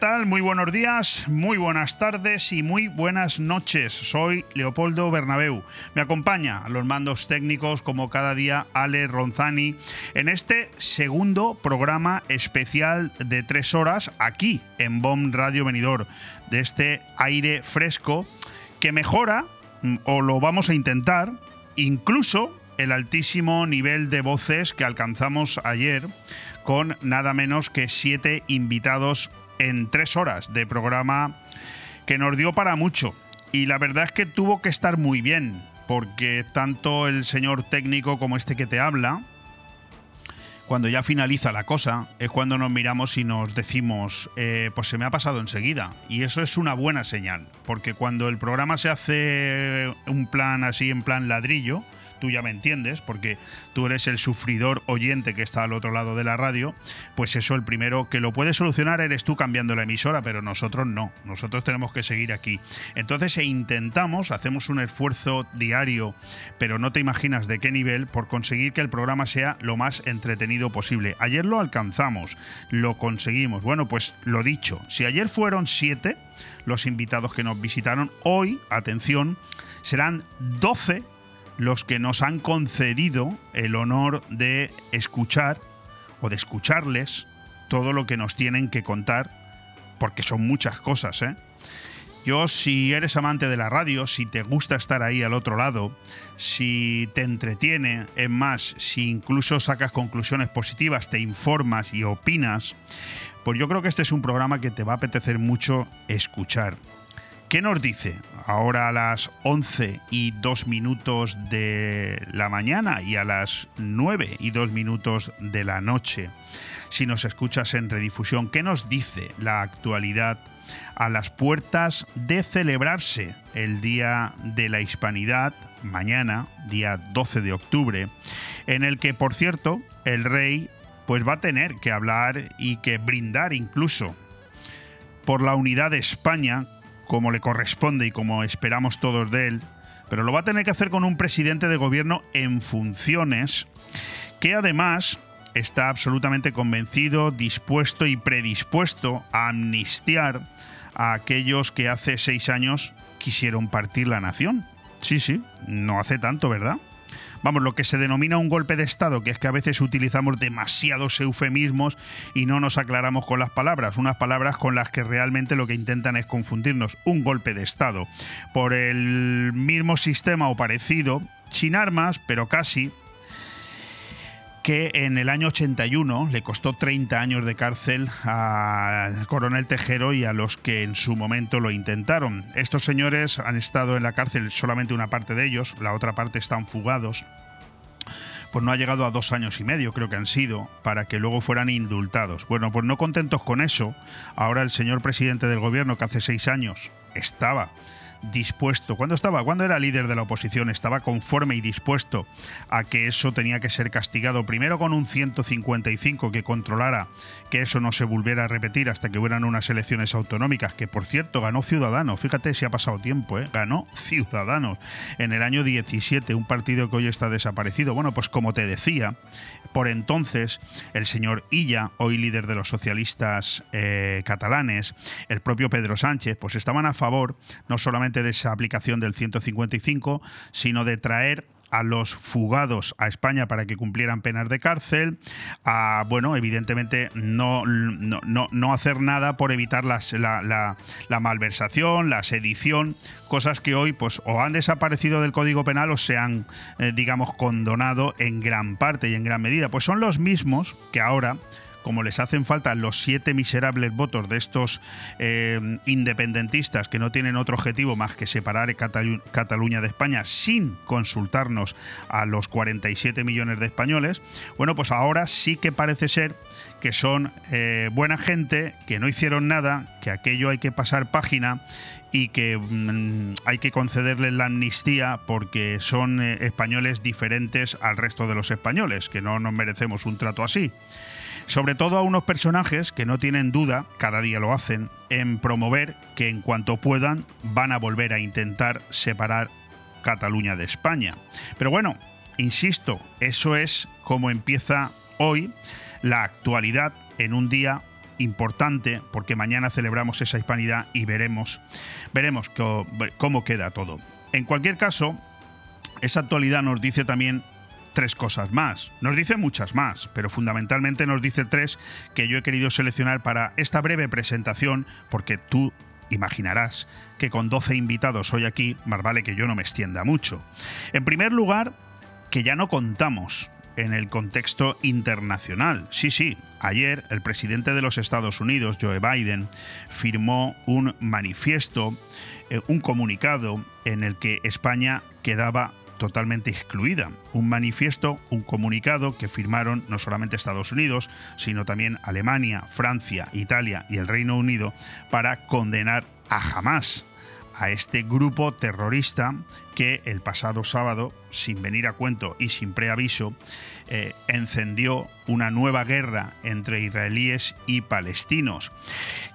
¿Qué tal? Muy buenos días, muy buenas tardes y muy buenas noches. Soy Leopoldo Bernabeu. Me acompaña a los mandos técnicos como cada día Ale Ronzani en este segundo programa especial de tres horas aquí en BOM Radio Venidor de este aire fresco que mejora mm, o lo vamos a intentar incluso el altísimo nivel de voces que alcanzamos ayer con nada menos que siete invitados en tres horas de programa que nos dio para mucho. Y la verdad es que tuvo que estar muy bien, porque tanto el señor técnico como este que te habla, cuando ya finaliza la cosa, es cuando nos miramos y nos decimos, eh, pues se me ha pasado enseguida. Y eso es una buena señal, porque cuando el programa se hace un plan así, en plan ladrillo, tú ya me entiendes, porque tú eres el sufridor oyente que está al otro lado de la radio, pues eso el primero que lo puede solucionar eres tú cambiando la emisora, pero nosotros no, nosotros tenemos que seguir aquí. Entonces e intentamos, hacemos un esfuerzo diario, pero no te imaginas de qué nivel, por conseguir que el programa sea lo más entretenido posible. Ayer lo alcanzamos, lo conseguimos. Bueno, pues lo dicho, si ayer fueron siete los invitados que nos visitaron, hoy, atención, serán 12 los que nos han concedido el honor de escuchar o de escucharles todo lo que nos tienen que contar, porque son muchas cosas, ¿eh? Yo, si eres amante de la radio, si te gusta estar ahí al otro lado, si te entretiene, es más, si incluso sacas conclusiones positivas, te informas y opinas, pues yo creo que este es un programa que te va a apetecer mucho escuchar. ¿Qué nos dice? Ahora a las 11 y 2 minutos de la mañana y a las 9 y 2 minutos de la noche. Si nos escuchas en redifusión, ¿qué nos dice la actualidad a las puertas de celebrarse el Día de la Hispanidad, mañana, día 12 de octubre, en el que, por cierto, el rey pues va a tener que hablar y que brindar incluso por la unidad de España como le corresponde y como esperamos todos de él, pero lo va a tener que hacer con un presidente de gobierno en funciones que además está absolutamente convencido, dispuesto y predispuesto a amnistiar a aquellos que hace seis años quisieron partir la nación. Sí, sí, no hace tanto, ¿verdad? Vamos, lo que se denomina un golpe de Estado, que es que a veces utilizamos demasiados eufemismos y no nos aclaramos con las palabras, unas palabras con las que realmente lo que intentan es confundirnos. Un golpe de Estado. Por el mismo sistema o parecido, sin armas, pero casi, que en el año 81 le costó 30 años de cárcel al coronel Tejero y a los que en su momento lo intentaron. Estos señores han estado en la cárcel, solamente una parte de ellos, la otra parte están fugados. Pues no ha llegado a dos años y medio, creo que han sido, para que luego fueran indultados. Bueno, pues no contentos con eso, ahora el señor presidente del gobierno, que hace seis años estaba dispuesto, cuando estaba, cuando era líder de la oposición, estaba conforme y dispuesto a que eso tenía que ser castigado, primero con un 155 que controlara que eso no se volviera a repetir hasta que hubieran unas elecciones autonómicas, que por cierto ganó Ciudadanos, fíjate si ha pasado tiempo, ¿eh? ganó Ciudadanos en el año 17, un partido que hoy está desaparecido. Bueno, pues como te decía, por entonces el señor Illa, hoy líder de los socialistas eh, catalanes, el propio Pedro Sánchez, pues estaban a favor no solamente de esa aplicación del 155, sino de traer a los fugados a España para que cumplieran penas de cárcel, a, bueno, evidentemente no, no, no hacer nada por evitar la, la, malversación, la sedición, cosas que hoy pues o han desaparecido del Código Penal o se han, eh, digamos, condonado en gran parte y en gran medida. Pues son los mismos que ahora como les hacen falta los siete miserables votos de estos eh, independentistas que no tienen otro objetivo más que separar Cataluña de España sin consultarnos a los 47 millones de españoles, bueno, pues ahora sí que parece ser que son eh, buena gente, que no hicieron nada, que aquello hay que pasar página y que mm, hay que concederles la amnistía porque son eh, españoles diferentes al resto de los españoles, que no nos merecemos un trato así sobre todo a unos personajes que no tienen duda, cada día lo hacen, en promover que en cuanto puedan van a volver a intentar separar Cataluña de España. Pero bueno, insisto, eso es como empieza hoy la actualidad en un día importante porque mañana celebramos esa hispanidad y veremos, veremos cómo queda todo. En cualquier caso, esa actualidad nos dice también tres cosas más. Nos dice muchas más, pero fundamentalmente nos dice tres que yo he querido seleccionar para esta breve presentación porque tú imaginarás que con 12 invitados hoy aquí, más vale que yo no me extienda mucho. En primer lugar, que ya no contamos en el contexto internacional. Sí, sí, ayer el presidente de los Estados Unidos, Joe Biden, firmó un manifiesto, eh, un comunicado en el que España quedaba totalmente excluida. Un manifiesto, un comunicado que firmaron no solamente Estados Unidos, sino también Alemania, Francia, Italia y el Reino Unido para condenar a Hamas, a este grupo terrorista que el pasado sábado, sin venir a cuento y sin preaviso, eh, encendió una nueva guerra entre israelíes y palestinos.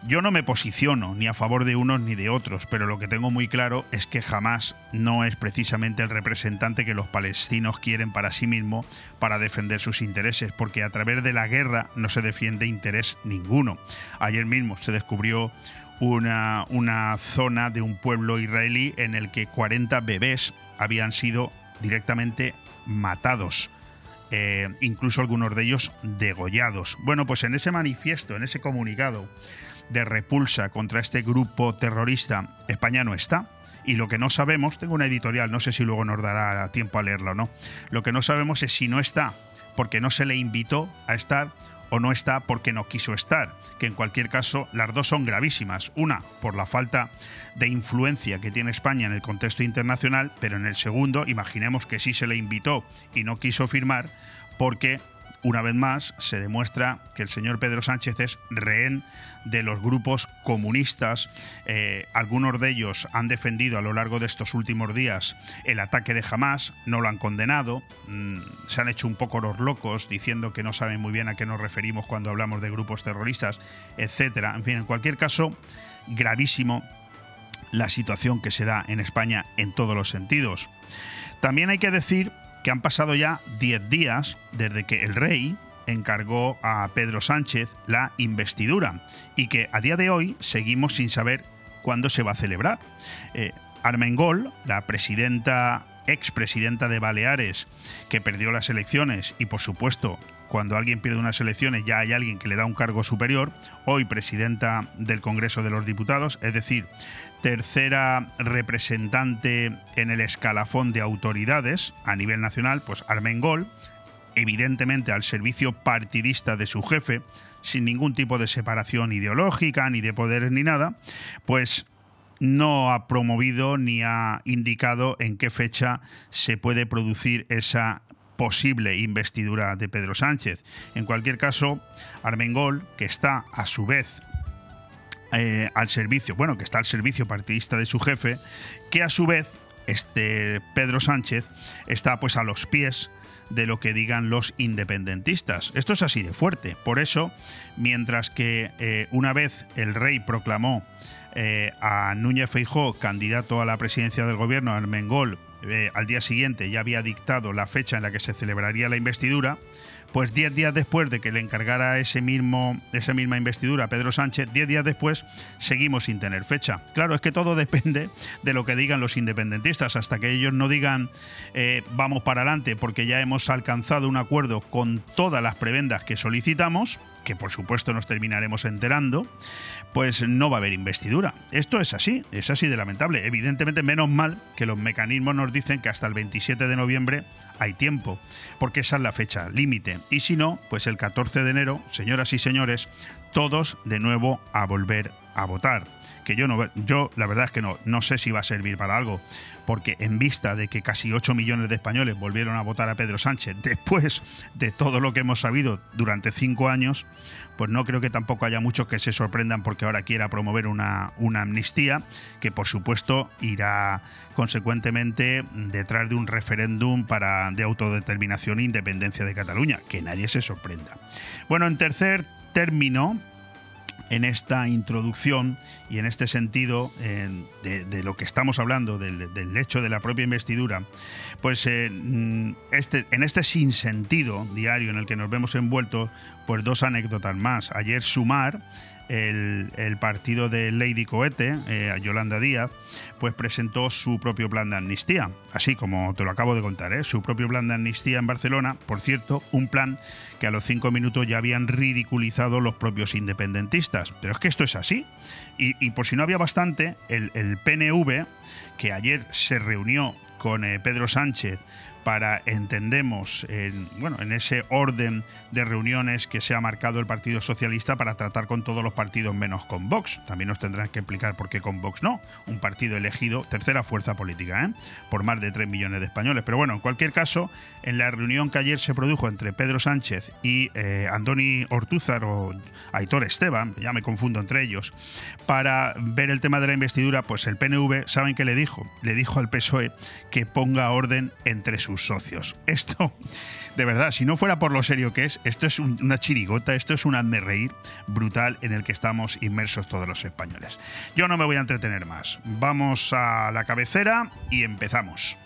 Yo no me posiciono ni a favor de unos ni de otros, pero lo que tengo muy claro es que jamás no es precisamente el representante que los palestinos quieren para sí mismo para defender sus intereses, porque a través de la guerra no se defiende interés ninguno. Ayer mismo se descubrió una, una zona de un pueblo israelí en el que 40 bebés habían sido directamente matados. Eh, incluso algunos de ellos degollados. Bueno, pues en ese manifiesto, en ese comunicado de repulsa contra este grupo terrorista, España no está. Y lo que no sabemos, tengo una editorial, no sé si luego nos dará tiempo a leerlo o no, lo que no sabemos es si no está porque no se le invitó a estar o no está porque no quiso estar, que en cualquier caso las dos son gravísimas. Una, por la falta de influencia que tiene España en el contexto internacional, pero en el segundo, imaginemos que sí se le invitó y no quiso firmar porque una vez más se demuestra que el señor Pedro Sánchez es rehén de los grupos comunistas. Eh, algunos de ellos han defendido a lo largo de estos últimos días el ataque de Hamas, no lo han condenado, mm, se han hecho un poco los locos diciendo que no saben muy bien a qué nos referimos cuando hablamos de grupos terroristas, etc. En fin, en cualquier caso, gravísimo la situación que se da en España en todos los sentidos. También hay que decir que han pasado ya 10 días desde que el rey encargó a Pedro Sánchez la investidura y que a día de hoy seguimos sin saber cuándo se va a celebrar. Eh, Armengol, la presidenta, expresidenta de Baleares, que perdió las elecciones y por supuesto cuando alguien pierde unas elecciones ya hay alguien que le da un cargo superior, hoy presidenta del Congreso de los Diputados, es decir, tercera representante en el escalafón de autoridades a nivel nacional, pues Armengol, evidentemente al servicio partidista de su jefe, sin ningún tipo de separación ideológica, ni de poderes, ni nada, pues no ha promovido ni ha indicado en qué fecha se puede producir esa posible investidura de Pedro Sánchez. En cualquier caso, Armengol, que está a su vez eh, al servicio, bueno, que está al servicio partidista de su jefe, que a su vez este Pedro Sánchez está pues a los pies de lo que digan los independentistas. Esto es así de fuerte. Por eso, mientras que eh, una vez el rey proclamó eh, a Núñez Feijó candidato a la presidencia del gobierno, Armengol eh, al día siguiente ya había dictado la fecha en la que se celebraría la investidura, pues diez días después de que le encargara ese mismo, esa misma investidura a Pedro Sánchez, diez días después seguimos sin tener fecha. Claro, es que todo depende de lo que digan los independentistas. Hasta que ellos no digan eh, vamos para adelante porque ya hemos alcanzado un acuerdo con todas las prebendas que solicitamos, que por supuesto nos terminaremos enterando, pues no va a haber investidura. Esto es así, es así de lamentable. Evidentemente, menos mal que los mecanismos nos dicen que hasta el 27 de noviembre hay tiempo, porque esa es la fecha límite. Y si no, pues el 14 de enero, señoras y señores, todos de nuevo a volver a votar. Que yo no yo la verdad es que no, no sé si va a servir para algo, porque en vista de que casi 8 millones de españoles volvieron a votar a Pedro Sánchez después de todo lo que hemos sabido durante cinco años, pues no creo que tampoco haya muchos que se sorprendan porque ahora quiera promover una, una amnistía, que por supuesto irá consecuentemente detrás de un referéndum para de autodeterminación e independencia de Cataluña, que nadie se sorprenda. Bueno, en tercer término, en esta introducción y en este sentido de, lo que estamos hablando, del, hecho de la propia investidura, pues eh, mm, este, en este sinsentido diario en el que nos vemos envueltos, pues dos anécdotas más. Ayer Sumar el, partido de Lady Cohete, eh, Yolanda Díaz, pues presentó su propio plan de amnistía, así como te lo acabo de contar, ¿eh? su propio plan de amnistía en Barcelona, por cierto, un plan que a los cinco minutos ya habían ridiculizado los propios independentistas. Pero es que esto es así. Y, por si no había bastante, el, PNV, que ayer se reunió con eh, Pedro Sánchez para, entendemos, en, bueno, en ese orden de reuniones que se ha marcado el Partido Socialista para tratar con todos los partidos menos con Vox. También nos tendrán que explicar por qué con Vox no. Un partido elegido, tercera fuerza política, ¿eh? por más de 3 millones de españoles. Pero bueno, en cualquier caso, en la reunión que ayer se produjo entre Pedro Sánchez y eh, Andoni Ortúzar o Aitor Esteban, ya me confundo entre ellos, para ver el tema de la investidura, pues el PNV, ¿saben qué le dijo? Le dijo al PSOE que ponga orden entre sus socios. Esto, de verdad, si no fuera por lo serio que es, esto es una chirigota, esto es un hazme reír brutal en el que estamos inmersos todos los españoles. Yo no me voy a entretener más. Vamos a la cabecera y empezamos.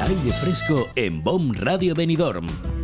Aire fresco en BOM Radio Benidorm.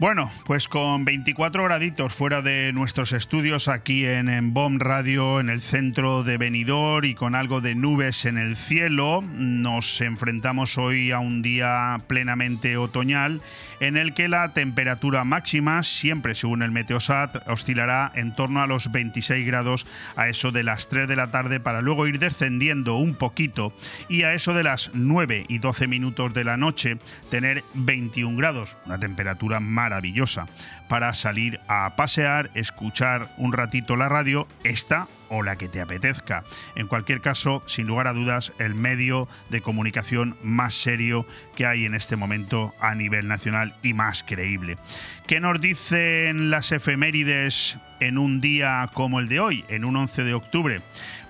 Bueno, pues con 24 graditos fuera de nuestros estudios aquí en, en Radio, en el centro de Benidorm y con algo de nubes en el cielo, nos enfrentamos hoy a un día plenamente otoñal en el que la temperatura máxima, siempre según el Meteosat, oscilará en torno a los 26 grados a eso de las 3 de la tarde para luego ir descendiendo un poquito y a eso de las 9 y 12 minutos de la noche tener 21 grados, una temperatura maravillosa para salir a pasear, escuchar un ratito la radio, esta o la que te apetezca. En cualquier caso, sin lugar a dudas, el medio de comunicación más serio que hay en este momento a nivel nacional y más creíble. ¿Qué nos dicen las efemérides en un día como el de hoy, en un 11 de octubre?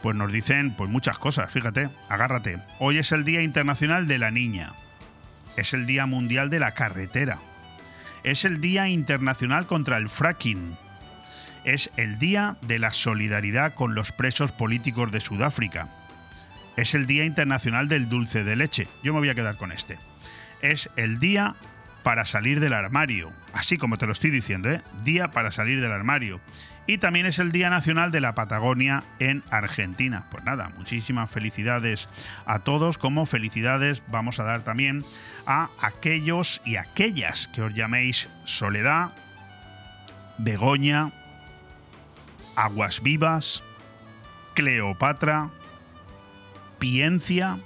Pues nos dicen pues muchas cosas, fíjate, agárrate. Hoy es el Día Internacional de la Niña. Es el Día Mundial de la Carretera. Es el Día Internacional contra el Fracking es el Día de la Solidaridad con los Presos Políticos de Sudáfrica. Es el Día Internacional del Dulce de Leche. Yo me voy a quedar con este. Es el Día para salir del armario. Así como te lo estoy diciendo, ¿eh? Día para salir del armario. Y también es el Día Nacional de la Patagonia en Argentina. Pues nada, muchísimas felicidades a todos, como felicidades vamos a dar también a aquellos y aquellas que os llaméis Soledad, Begoña, Aguas Vivas, Cleopatra, Piencia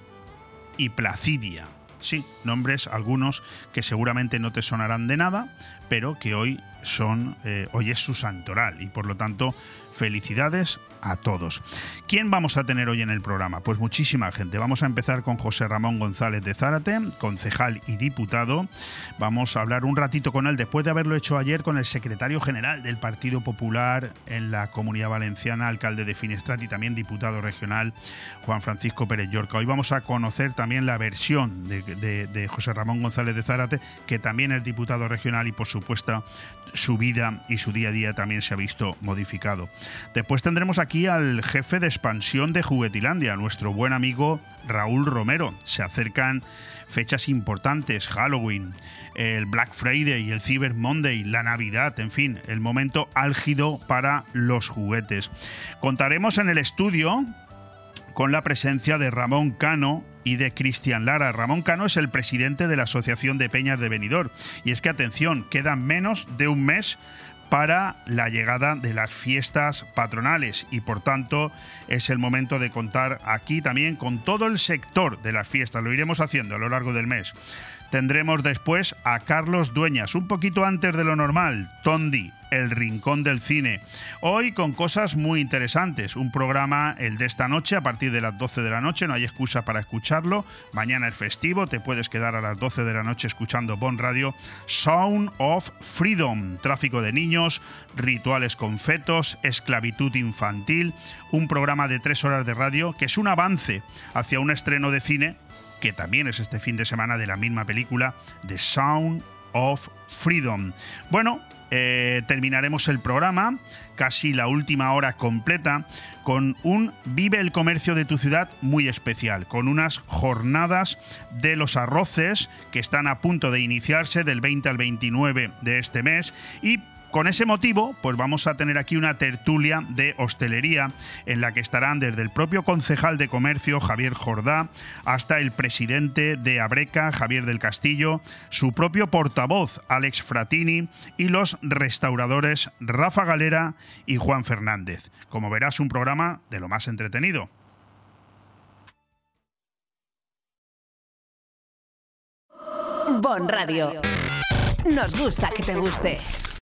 y Placidia. Sí, nombres algunos que seguramente no te sonarán de nada, pero que hoy son, eh, hoy es su santoral y por lo tanto felicidades a todos. ¿Quién vamos a tener hoy en el programa? Pues muchísima gente. Vamos a empezar con José Ramón González de Zárate, concejal y diputado. Vamos a hablar un ratito con él después de haberlo hecho ayer con el secretario general del Partido Popular en la Comunidad Valenciana, alcalde de Finestrat y también diputado regional, Juan Francisco Pérez Llorca. Hoy vamos a conocer también la versión de, de José Ramón González de Zárate, que también es diputado regional y por supuesto su vida y su día a día también se ha visto modificado. Después tendremos aquí al jefe de expansión de Juguetilandia, nuestro buen amigo Raúl Romero. Se acercan fechas importantes, Halloween, el Black Friday el Cyber Monday, la Navidad, en fin, el momento álgido para los juguetes. Contaremos en el estudio con la presencia de Ramón Cano y de Cristian Lara. Ramón Cano es el presidente de la Asociación de Peñas de Benidorm. Y es que, atención, quedan menos de un mes para la llegada de las fiestas patronales y por tanto es el momento de contar aquí también con todo el sector de las fiestas, lo iremos haciendo a lo largo del mes. Tendremos después a Carlos Dueñas, un poquito antes de lo normal, Tondi, el Rincón del Cine. Hoy con cosas muy interesantes. Un programa, el de esta noche, a partir de las 12 de la noche, no hay excusa para escucharlo. Mañana es festivo, te puedes quedar a las 12 de la noche escuchando Bon Radio. Sound of Freedom, tráfico de niños, rituales con fetos, esclavitud infantil. Un programa de tres horas de radio que es un avance hacia un estreno de cine que también es este fin de semana de la misma película, The Sound of Freedom. Bueno, eh, terminaremos el programa, casi la última hora completa, con un Vive el Comercio de tu ciudad muy especial, con unas jornadas de los arroces que están a punto de iniciarse del 20 al 29 de este mes y con ese motivo, pues vamos a tener aquí una tertulia de hostelería en la que estarán desde el propio concejal de comercio, Javier Jordá, hasta el presidente de Abreca, Javier del Castillo, su propio portavoz, Alex Fratini, y los restauradores Rafa Galera y Juan Fernández. Como verás, un programa de lo más entretenido. Bon Radio. Nos gusta que te guste.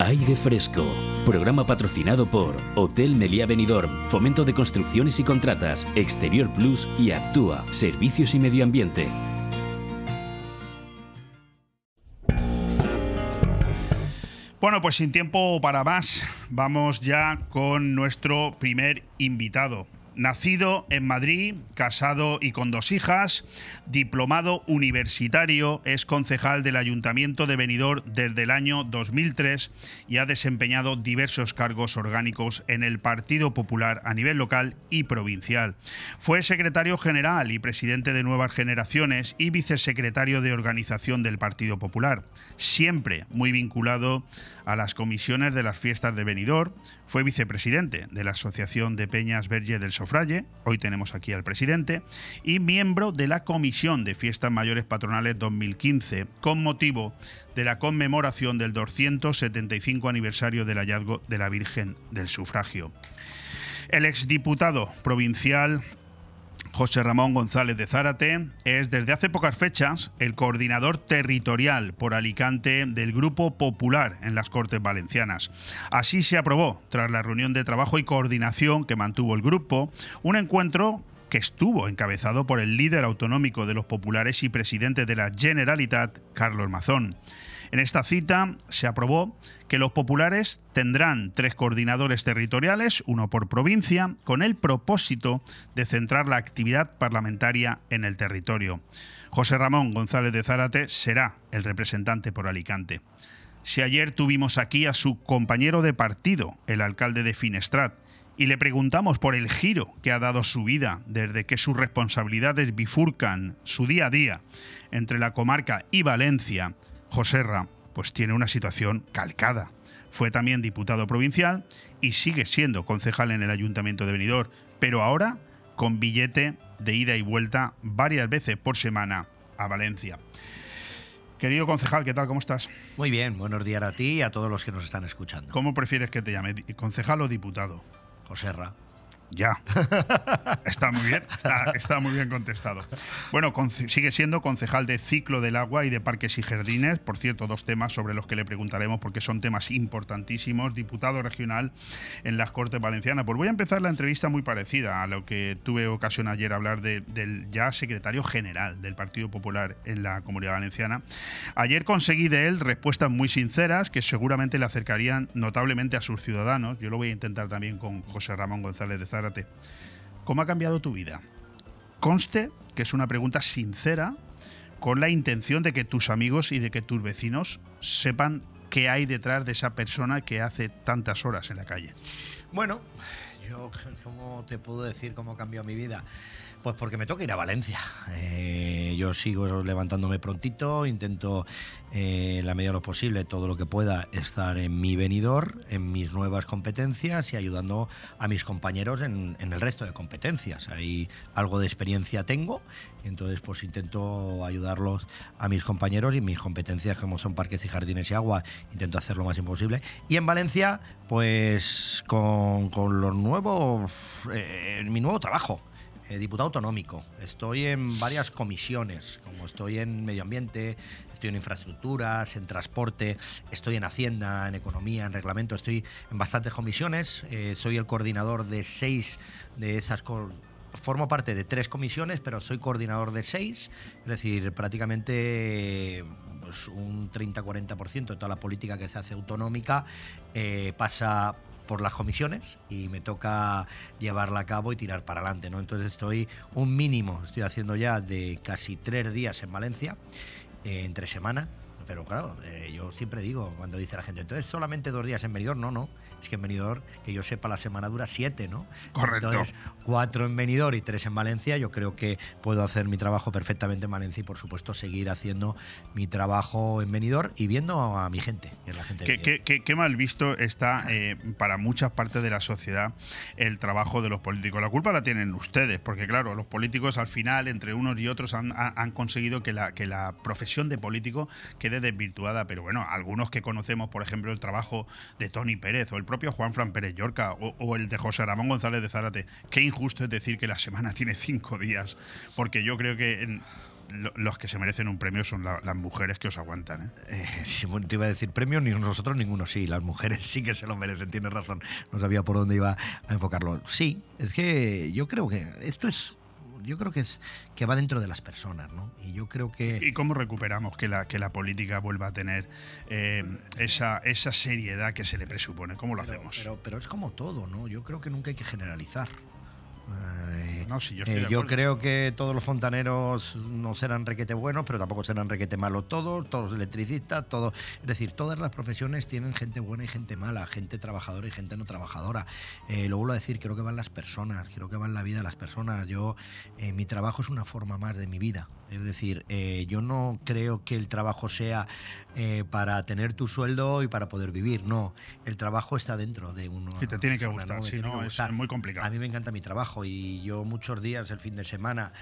Aire Fresco, programa patrocinado por Hotel Meliá Benidorm, Fomento de Construcciones y Contratas, Exterior Plus y Actúa, Servicios y Medio Ambiente. Bueno, pues sin tiempo para más, vamos ya con nuestro primer invitado. Nacido en Madrid, casado y con dos hijas, diplomado universitario, es concejal del Ayuntamiento de Benidorm desde el año 2003 y ha desempeñado diversos cargos orgánicos en el Partido Popular a nivel local y provincial. Fue secretario general y presidente de Nuevas Generaciones y vicesecretario de organización del Partido Popular, siempre muy vinculado a las comisiones de las fiestas de Benidorm, fue vicepresidente de la Asociación de Peñas Verge del Sofralle, hoy tenemos aquí al presidente, y miembro de la Comisión de Fiestas Mayores Patronales 2015, con motivo de la conmemoración del 275 aniversario del hallazgo de la Virgen del Sufragio. El exdiputado provincial José Ramón González de Zárate es desde hace pocas fechas el coordinador territorial por Alicante del Grupo Popular en las Cortes Valencianas. Así se aprobó, tras la reunión de trabajo y coordinación que mantuvo el grupo, un encuentro que estuvo encabezado por el líder autonómico de los populares y presidente de la Generalitat, Carlos Mazón. En esta cita se aprobó que los populares tendrán tres coordinadores territoriales, uno por provincia, con el propósito de centrar la actividad parlamentaria en el territorio. José Ramón González de Zárate será el representante por Alicante. Si ayer tuvimos aquí a su compañero de partido, el alcalde de Finestrat, y le preguntamos por el giro que ha dado su vida desde que sus responsabilidades bifurcan su día a día entre la comarca y Valencia, Joserra pues tiene una situación calcada. Fue también diputado provincial y sigue siendo concejal en el Ayuntamiento de Benidorm, pero ahora con billete de ida y vuelta varias veces por semana a Valencia. Querido concejal, ¿qué tal? ¿Cómo estás? Muy bien, buenos días a ti y a todos los que nos están escuchando. ¿Cómo prefieres que te llame? ¿Concejal o diputado? Joserra. Ya. Está muy bien, está, muy bien contestado. Bueno, sigue siendo concejal de Ciclo del Agua y de Parques y Jardines. Por cierto, dos temas sobre los que le preguntaremos porque son temas importantísimos. Diputado regional en las Cortes Valencianas. Pues voy a empezar la entrevista muy parecida a lo que tuve ocasión ayer hablar del ya secretario general del Partido Popular en la Comunidad Valenciana. Ayer conseguí de él respuestas muy sinceras que seguramente le acercarían notablemente a sus ciudadanos. Yo lo voy a intentar también con José Ramón González de Zara ¿Cómo ha cambiado tu vida? Conste que es una pregunta sincera con la intención de que tus amigos y de que tus vecinos sepan qué hay detrás de esa persona que hace tantas horas en la calle. Bueno, yo, ¿cómo te puedo decir cómo cambió mi vida? Pues porque me toca ir a Valencia. Eh, yo sigo levantándome prontito, intento eh, la medida de lo posible, todo lo que pueda, estar en mi venidor, en mis nuevas competencias y ayudando a mis compañeros en, el resto de competencias. Ahí algo de experiencia tengo, entonces pues intento ayudarlos a mis compañeros y mis competencias como son parques y jardines y agua, intento hacer lo más imposible. Y en Valencia, pues con, con los nuevos, eh, mi nuevo trabajo. Eh, diputado autonómico. Estoy en varias comisiones, como estoy en medio ambiente, estoy en infraestructuras, en transporte, estoy en Hacienda, en economía, en reglamento, estoy en bastantes comisiones. Eh, soy el coordinador de seis de esas. Formo parte de tres comisiones, pero soy coordinador de seis, es decir, prácticamente pues, un 30-40% de toda la política que se hace autonómica eh, pasa por las comisiones y me toca llevarla a cabo y tirar para adelante, ¿no? Entonces estoy un mínimo, estoy haciendo ya de casi tres días en Valencia, eh, entre semana, pero claro, eh, yo siempre digo, cuando dice la gente, entonces solamente dos días en Benidorm, no, no, es que en Benidorm, que yo sepa, la semana dura siete, ¿no? Correcto. Entonces, cuatro en Benidorm y tres en Valencia, yo creo que puedo hacer mi trabajo perfectamente en Valencia y, por supuesto, seguir haciendo mi trabajo en Benidorm y viendo a mi gente, que es la gente ¿Qué, qué, mal visto está eh, para muchas partes de la sociedad el trabajo de los políticos? La culpa la tienen ustedes, porque claro, los políticos al final, entre unos y otros, han, han conseguido que la, que la profesión de político quede desvirtuada, pero bueno, algunos que conocemos, por ejemplo, el trabajo de Tony Pérez o el propio Juan Fran Pérez Llorca o, el de José Ramón González de Zárate. Qué injusto es decir que la semana tiene cinco días, porque yo creo que los que se merecen un premio son las mujeres que os aguantan. ¿eh? Eh, te iba a decir premio, ni nosotros ninguno, sí, las mujeres sí que se lo merecen, tienes razón, no sabía por dónde iba a enfocarlo. Sí, es que yo creo que esto es yo creo que es que va dentro de las personas, ¿no? Y yo creo que y cómo recuperamos que la que la política vuelva a tener eh, esa esa seriedad que se le presupone, cómo lo hacemos. Pero, pero es como todo, ¿no? Yo creo que nunca hay que generalizar. Eh, no, yo, eh, yo creo que todos los fontaneros no serán requete buenos, pero tampoco serán requete malos todos, todos los electricistas, todos. Es decir, todas las profesiones tienen gente buena y gente mala, gente trabajadora y gente no trabajadora. Eh, lo vuelvo a decir, creo que van las personas, creo que van la vida de las personas. Yo, mi trabajo es una forma más de mi vida. Es decir, yo no creo que el trabajo sea para tener tu sueldo y para poder vivir. No, el trabajo está dentro de uno. Y te tiene que gustar, si no, es muy complicado. A mí me encanta mi trabajo y yo muchos días el fin de semana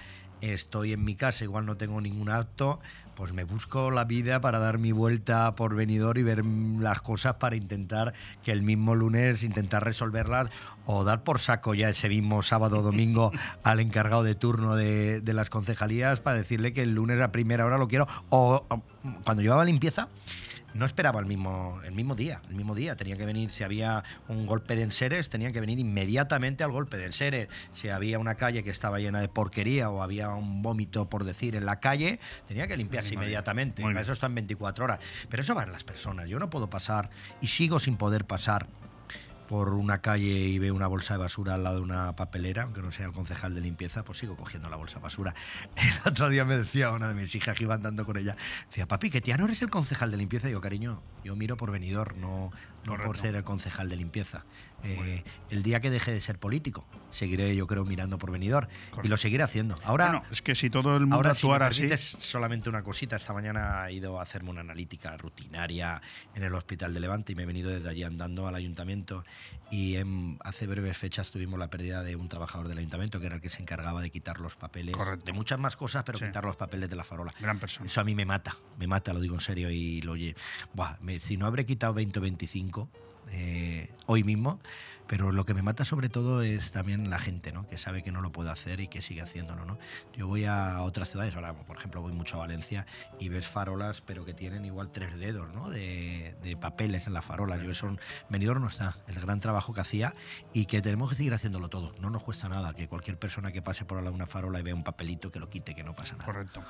estoy en mi casa, igual no tengo ningún acto, pues me busco la vida para dar mi vuelta por venidor y ver las cosas para intentar que el mismo lunes intentar resolverlas o dar por saco ya ese mismo sábado o domingo al encargado de turno de, de, las concejalías para decirle que el lunes a primera hora lo quiero. O cuando llevaba limpieza no esperaba el mismo, el mismo día. El mismo día tenía que venir, si había un golpe de enseres, tenía que venir inmediatamente al golpe de enseres. Si había una calle que estaba llena de porquería o había un vómito, por decir, en la calle, tenía que limpiarse inmediatamente. Para eso están 24 horas. Pero eso van las personas. Yo no puedo pasar y sigo sin poder pasar por una calle y veo una bolsa de basura al lado de una papelera, aunque no sea el concejal de limpieza, pues sigo cogiendo la bolsa de basura. El otro día me decía una de mis hijas que iba andando con ella, decía, papi, que ya no eres el concejal de limpieza. Y yo, cariño, yo miro por venidor, no, no por ser el concejal de limpieza. Eh, el día que deje de ser político, seguiré, yo creo, mirando por venidor. Y Correcto. lo seguiré haciendo. Ahora, Bueno, es que si todo el mundo Ahora, si me actuara así. solamente una cosita. Esta mañana he ido a hacerme una analítica rutinaria en el Hospital de Levante y me he venido desde allí andando al ayuntamiento. Y en- hace breves fechas tuvimos la pérdida de un trabajador del ayuntamiento que era el que se encargaba de quitar los papeles Correcto. de muchas más cosas, pero Sí. quitar los papeles de la farola. Gran persona. Eso a mí me mata, me mata, lo digo en serio. Y lo oye, buah, me- si no habré quitado 20 o 25 eh, hoy mismo, pero lo que me mata sobre todo es también la gente, ¿no? Que sabe que no lo puedo hacer y que sigue haciéndolo, ¿no? Yo voy a otras ciudades, ahora por ejemplo voy mucho a Valencia y ves farolas, pero que tienen igual tres dedos, ¿no? De, de papeles en la farola. Yo eso en Benidorm no está, el gran trabajo que hacía y que tenemos que seguir haciéndolo todo. No nos cuesta nada que cualquier persona que pase por una farola y vea un papelito que lo quite, que no pasa nada. Correcto.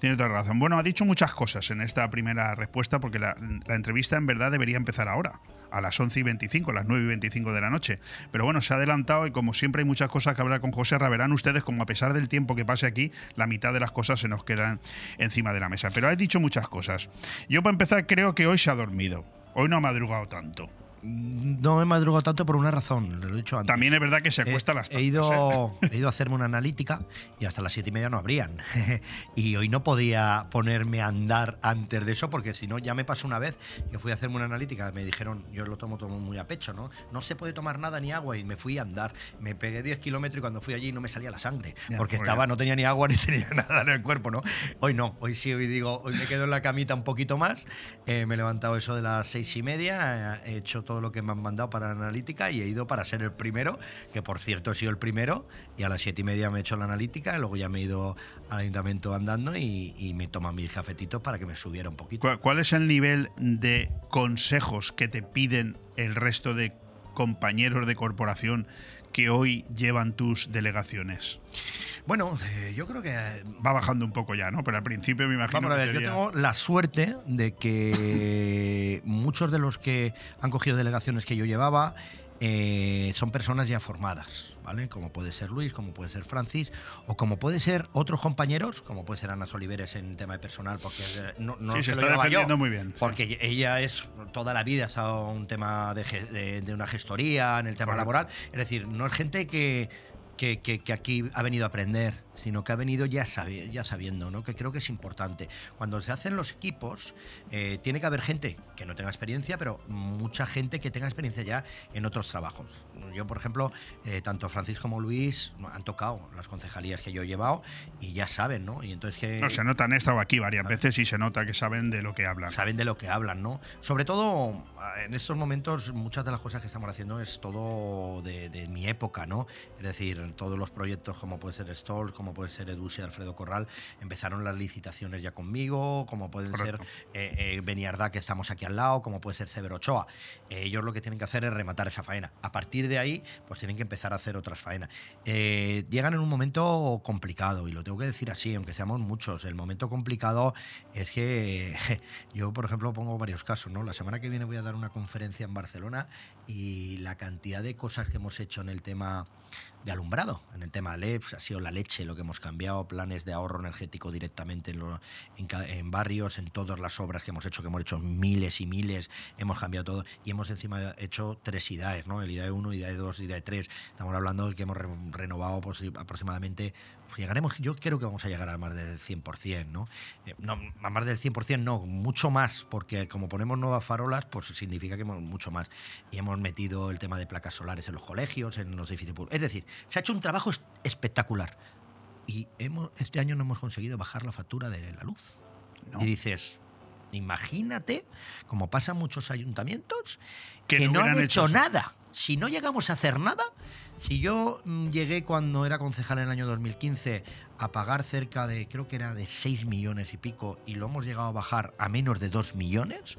Tiene toda razón. Bueno, ha dicho muchas cosas en esta primera respuesta porque la, la entrevista en verdad debería empezar ahora, a las 11 y 25, a las 9 y 25 de la noche. Pero bueno, se ha adelantado y como siempre hay muchas cosas que hablar con José Ra, verán ustedes como a pesar del tiempo que pase aquí, la mitad de las cosas se nos quedan encima de la mesa. Pero ha dicho muchas cosas. Yo para empezar creo que hoy se ha dormido. Hoy no ha madrugado tanto. No he madrugado tanto por una razón, lo he dicho antes. También es verdad que se He- acuesta a las he, tantas, ido, ¿eh? he ido a hacerme una analítica y hasta las siete y media no abrían. y hoy no podía ponerme a andar antes de eso porque si no ya me pasó una vez que fui a hacerme una analítica. Me dijeron, yo lo tomo muy a pecho, ¿no? No se puede tomar nada ni agua y me fui a andar. Me pegué 10 kilómetros y cuando fui allí no me salía la sangre Ya, porque estaba, no tenía ni agua ni tenía nada en el cuerpo, ¿no? Hoy no, hoy sí, hoy digo, hoy me quedo en la camita un poquito más. eh, me he levantado eso de las seis y media, eh, he hecho todo lo que me han mandado para la analítica y he ido para ser el primero, que por cierto he sido el primero, y a las siete y media me he hecho la analítica, y luego ya me he ido al ayuntamiento andando y, y me toman mis cafetitos para que me subiera un poquito. ¿Cuál- ¿Cuál es el nivel de consejos que te piden el resto de compañeros de corporación que hoy llevan tus delegaciones? Bueno, eh, yo creo que Va bajando un poco ya, ¿no? Pero al principio me imagino Vamos a que ver, yo tengo la suerte de que muchos de los que han cogido delegaciones que yo llevaba eh, son personas ya formadas, ¿vale? Como puede ser Luis, como puede ser Francis, o como puede ser otros compañeros, como puede ser Ana Soliveres en tema de personal, porque eh, no, no Sí, se lo está yo, defendiendo muy bien, sí. Porque ella es toda la vida ha estado un tema de, ge- de- de una gestoría, en el tema Correcto. laboral. Es decir, no es gente que, que, que- que aquí ha venido a aprender, sino que ha venido ya, sabi- ya sabiendo, ¿no? que creo que es importante. Cuando se hacen los equipos, eh, tiene que haber gente que no tenga experiencia, pero mucha gente que tenga experiencia ya en otros trabajos. Yo, por ejemplo, eh, tanto Francis como Luis han tocado las concejalías que yo he llevado y ya saben, ¿no? Y entonces que No, se nota, han estado aquí varias veces y se nota que saben de lo que hablan. saben de lo que hablan, ¿no? Sobre todo en estos momentos, muchas de las cosas que estamos haciendo es todo de, de mi época, ¿no? Es decir, todos los proyectos como puede ser Stoll, como puede ser Edus y Alfredo Corral, empezaron las licitaciones ya conmigo, como pueden Correcto. ser eh, eh, Beniardá, que estamos aquí al lado, como puede ser Severo Ochoa. Ellos lo que tienen que hacer es rematar esa faena. A partir de ahí, pues tienen que empezar a hacer otras faenas. Eh, llegan en un momento complicado, y lo tengo que decir así, aunque seamos muchos. El momento complicado es que yo, por ejemplo, pongo varios casos, ¿no? La semana que viene voy a dar una conferencia en Barcelona y la cantidad de cosas que hemos hecho en el tema de alumbrado, en el tema LEPS, ha sido la leche lo que hemos cambiado, planes de ahorro energético directamente en, lo- en barrios, en todas las obras que hemos hecho, que hemos hecho miles y miles, hemos cambiado todo y hemos encima hecho tres IDAEs, ¿no? El IDAE 1, IDAE 2, IDAE 3. Estamos hablando de que hemos re- renovado aproximadamente, llegaremos, yo creo que vamos a llegar a más del 100%, ¿no? Eh, no, a más del 100% no, mucho más, porque como ponemos nuevas farolas, pues significa que hemos mucho más. Y hemos metido el tema de placas solares en los colegios, en los edificios públicos. Es decir, se ha hecho un trabajo es- espectacular. Y hemos, este año no hemos conseguido bajar la factura de la luz. No. Y dices, imagínate, como pasa en muchos ayuntamientos, Que que, no no, han hecho nada. Si no llegamos a hacer nada, si yo mm, llegué cuando era concejal en el año 2015 a pagar cerca de, creo que era de 6 millones y pico, y lo hemos llegado a bajar a menos de 2 millones,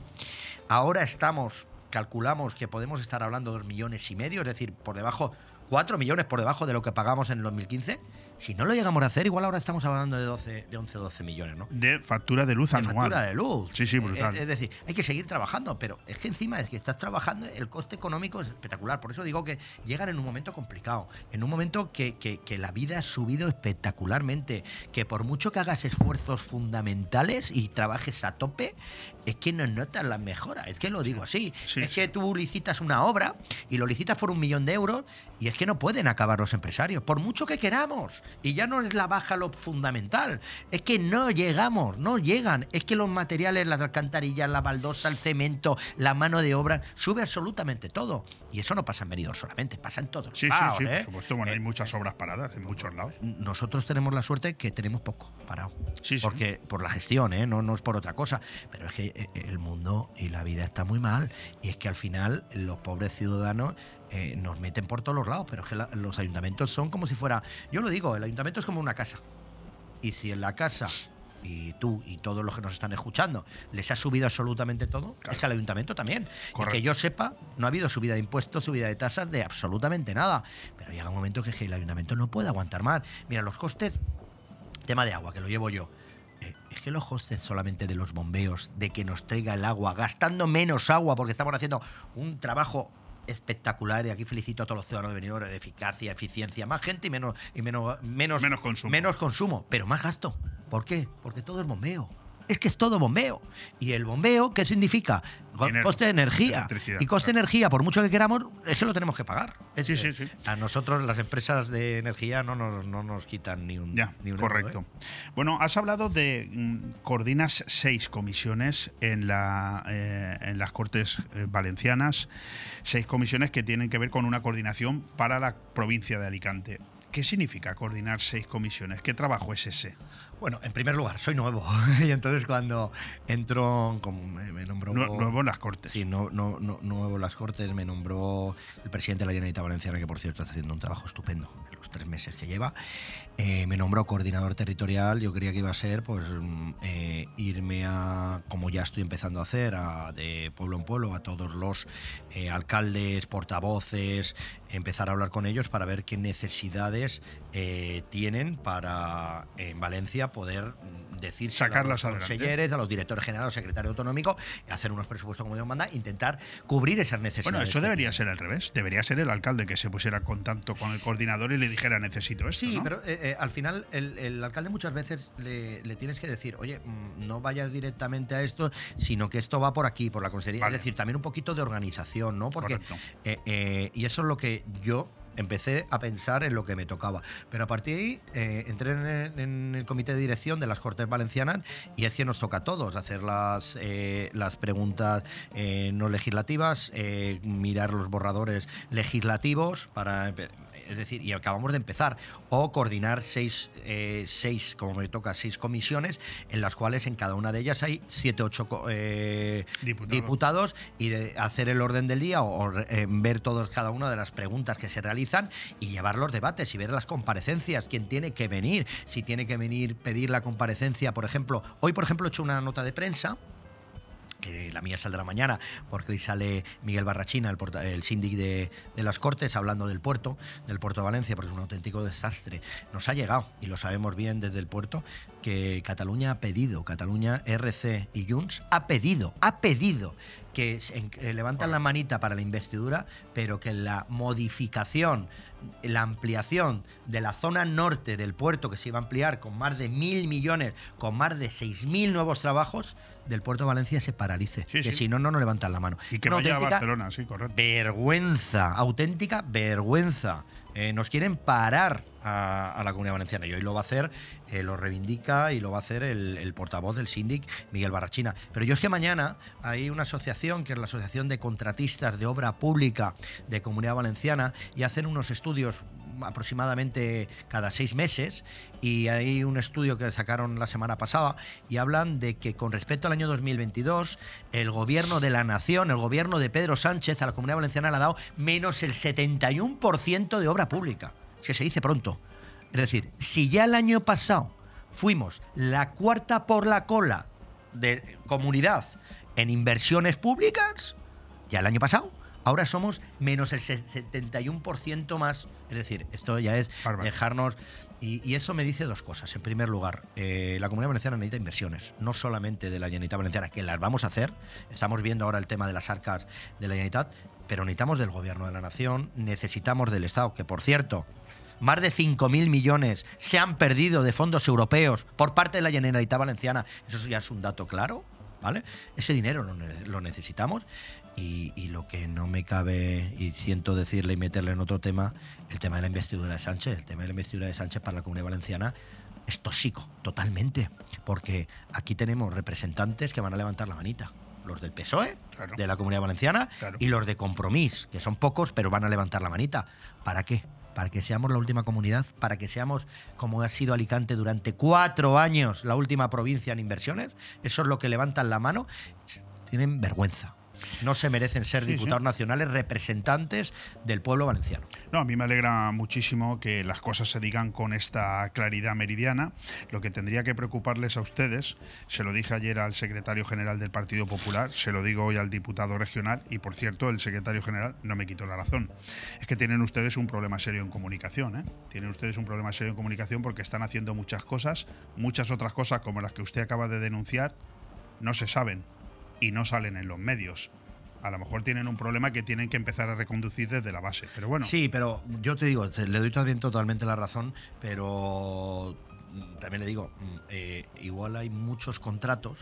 ahora estamos, calculamos que podemos estar hablando de 2 millones y medio, es decir, por debajo, 4 millones por debajo de lo que pagamos en el 2015. Si no lo llegamos a hacer, igual ahora estamos hablando de, 12, de 11, 12 millones, ¿no? De factura de luz de anual. factura de luz. Sí, sí, brutal. Es, es decir, hay que seguir trabajando, pero es que encima es que estás trabajando, el coste económico es espectacular. Por eso digo que llegan en un momento complicado, en un momento que, que- que la vida ha subido espectacularmente, que por mucho que hagas esfuerzos fundamentales y trabajes a tope, es que no notas la mejora. Es que lo digo así. Sí, es sí. que tú licitas una obra y lo licitas por un millón de euros y es que no pueden acabar los empresarios, por mucho que queramos. Y ya no es la baja lo fundamental, es que no llegamos, no llegan. Es que los materiales, las alcantarillas, la baldosa, el cemento, la mano de obra, sube absolutamente todo. Y eso no pasa en Benidorm solamente, pasa en todos Sí, lados, sí, sí, ¿eh? por supuesto. Bueno, hay Eh, muchas obras paradas en muchos lados. nosotros tenemos la suerte que tenemos poco parado. Sí, sí. Porque por la gestión, ¿eh? no, no es por otra cosa. Pero es que eh, el mundo y la vida está muy mal. Y es que al final los pobres ciudadanos eh, nos meten por todos los lados. Pero es que la- los ayuntamientos son como si fuera. Yo lo digo, el ayuntamiento es como una casa. Y si en la casa. Y tú y todos los que nos están escuchando les ha subido absolutamente todo, es que al ayuntamiento también. Y Correcto. que yo sepa, no ha habido subida de impuestos, subida de tasas, de absolutamente nada. Pero llega un momento que, es que el ayuntamiento no puede aguantar más. Mira, los costes Tema de agua, que lo llevo yo. Es que los costes solamente de los bombeos, de que nos traiga el agua, gastando menos agua, porque estamos haciendo un trabajo espectacular y aquí felicito a todos los ciudadanos de Benidorm, de eficacia, eficiencia, más gente y menos y menos menos Menos consumo. menos consumo, pero más gasto. ¿Por qué? Porque todo es bombeo. Es que es todo bombeo. ¿Y el bombeo qué significa? Coste de energía. Y coste de energía, por mucho que queramos, eso lo tenemos que pagar. Es Sí, sí, sí. A nosotros las empresas de energía no nos, no nos quitan ni un, Ya, ni un euro, correcto. ¿eh? Bueno, has hablado de mm, coordinas seis comisiones en, la, eh, en las Cortes eh, Valencianas, seis comisiones que tienen que ver con una coordinación para la provincia de Alicante. ¿Qué significa coordinar seis comisiones? ¿Qué trabajo es ese? Bueno, en primer lugar, soy nuevo. y entonces cuando entro, como me, me nombró. Nue- nuevo en las Cortes. Sí, no, no, no, nuevo en las Cortes, me nombró el presidente de la Generalitat Valenciana, que por cierto está haciendo un trabajo estupendo en tres meses que lleva. Eh, me nombró coordinador territorial. Yo creía que iba a ser, pues, mm, eh, irme a, como ya estoy empezando a hacer, a, de pueblo en pueblo, a todos los eh, alcaldes, portavoces, empezar a hablar con ellos para ver qué necesidades tienen para en Valencia poder decir Sacarlas a los consejeros, a los directores generales, secretario autonómico, hacer unos presupuestos como Dios manda, intentar cubrir esas necesidades. Bueno, eso debería ser al revés. Debería ser el alcalde que se pusiera en contacto con el coordinador y le dijera necesito esto. Sí, ¿no? pero eh, eh, al final el, el alcalde muchas veces le, le tienes que decir, oye, mm, no vayas directamente a esto, sino que esto va por aquí, por la consejería. Vale. Es decir, también un poquito de organización, ¿no? Porque, Correcto. eh, y eso es lo que yo empecé a pensar en lo que me tocaba. Pero a partir de ahí eh, entré en el, comité de dirección de las Cortes Valencianas y es que nos toca a todos hacer las, eh, las preguntas eh, no legislativas, eh, mirar los borradores legislativos para... Es decir, y acabamos de empezar, o coordinar seis, eh, seis, como me toca, seis comisiones, en las cuales en cada una de ellas hay siete, ocho eh, Diputados. diputados y de hacer el orden del día o, o, eh, ver todos cada una de las preguntas que se realizan y llevar los debates y ver las comparecencias, quién tiene que venir, si tiene que venir pedir la comparecencia, por ejemplo, hoy por ejemplo he hecho una nota de prensa que la mía saldrá mañana, porque hoy sale Miguel Barrachina, el, porta- el síndic de, de las Cortes, hablando del puerto, del puerto de Valencia, porque es un auténtico desastre. Nos ha llegado, y lo sabemos bien desde el puerto, que Cataluña ha pedido, Cataluña, RC y Junts, ha pedido, ha pedido que que levantan la manita para la investidura, pero que la modificación, la ampliación de la zona norte del puerto, que se iba a ampliar con más de mil millones, con más de seis mil nuevos trabajos, del puerto de Valencia se paralice. Sí, que sí. si no, no nos levantan la mano. Y que Una vaya a Barcelona, sí, correcto. Vergüenza, auténtica vergüenza. Eh, nos quieren parar a, la comunidad valenciana y hoy lo va a hacer, eh, lo reivindica y lo va a hacer el, el portavoz del síndic, Miguel Barrachina. Pero yo es que mañana hay una asociación, que es la Asociación de Contratistas de Obra Pública de Comunidad Valenciana, y hacen unos estudios aproximadamente cada seis meses y hay un estudio que sacaron la semana pasada y hablan de que con respecto al año 2022 el gobierno de la nación, el gobierno de Pedro Sánchez a la Comunidad Valenciana le ha dado menos el 71% de obra pública. Es que se dice pronto. Es decir, si ya el año pasado fuimos la cuarta por la cola de comunidad en inversiones públicas, ya el año pasado, Ahora somos menos el 71% más. Es decir, esto ya es dejarnos y, eso me dice dos cosas. En primer lugar, eh, la Comunidad Valenciana necesita inversiones, no solamente de la Generalitat Valenciana, que las vamos a hacer. Estamos viendo ahora el tema de las arcas de la Generalitat, pero necesitamos del Gobierno de la Nación, necesitamos del Estado, que por cierto, más de 5.000 millones se han perdido de fondos europeos por parte de la Generalitat Valenciana. Eso ya es un dato claro. ¿Vale? Ese dinero lo necesitamos y, lo que no me cabe, y siento decirle y meterle en otro tema, el tema de la investidura de Sánchez. El tema de la investidura de Sánchez para la Comunidad Valenciana es tóxico, totalmente. Porque aquí tenemos representantes que van a levantar la manita. Los del PSOE, de la Comunidad Valenciana, y los de Compromís, que son pocos, pero van a levantar la manita. ¿Para qué? Para que seamos la última comunidad, para que seamos, como ha sido Alicante durante cuatro años, la última provincia en inversiones. Eso es lo que levantan la mano. Tienen vergüenza no se merecen ser diputados nacionales representantes del pueblo valenciano. No, a mí me alegra muchísimo que las cosas se digan con esta claridad meridiana. Lo que tendría que preocuparles a ustedes, se lo dije ayer al secretario general del Partido Popular, se lo digo hoy al diputado regional y por cierto el secretario general no me quitó la razón. Es que tienen ustedes un problema serio en comunicación. ¿eh? Tienen ustedes un problema serio en comunicación porque están haciendo muchas cosas, muchas otras cosas como las que usted acaba de denunciar, no se saben y no salen en los medios. A lo mejor tienen un problema que tienen que empezar a reconducir desde la base. Pero bueno. Sí, pero yo te digo, le doy también totalmente la razón, pero también le digo, mm, eh, igual hay muchos contratos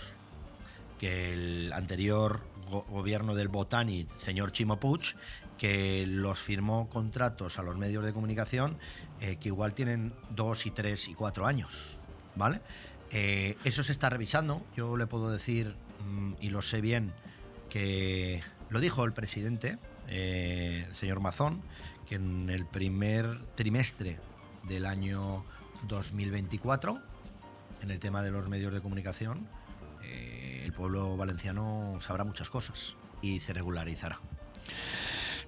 que el anterior gobierno del Botani, señor Chimo Puig, que los firmó contratos a los medios de comunicación eh, que igual tienen dos y tres y cuatro años, ¿vale? Eh, eso se está revisando. Yo le puedo decir y lo sé bien, que lo dijo el presidente, eh, el señor Mazón, que en el primer trimestre del año 2024, en el tema de los medios de comunicación, eh, el pueblo valenciano sabrá muchas cosas y se regularizará.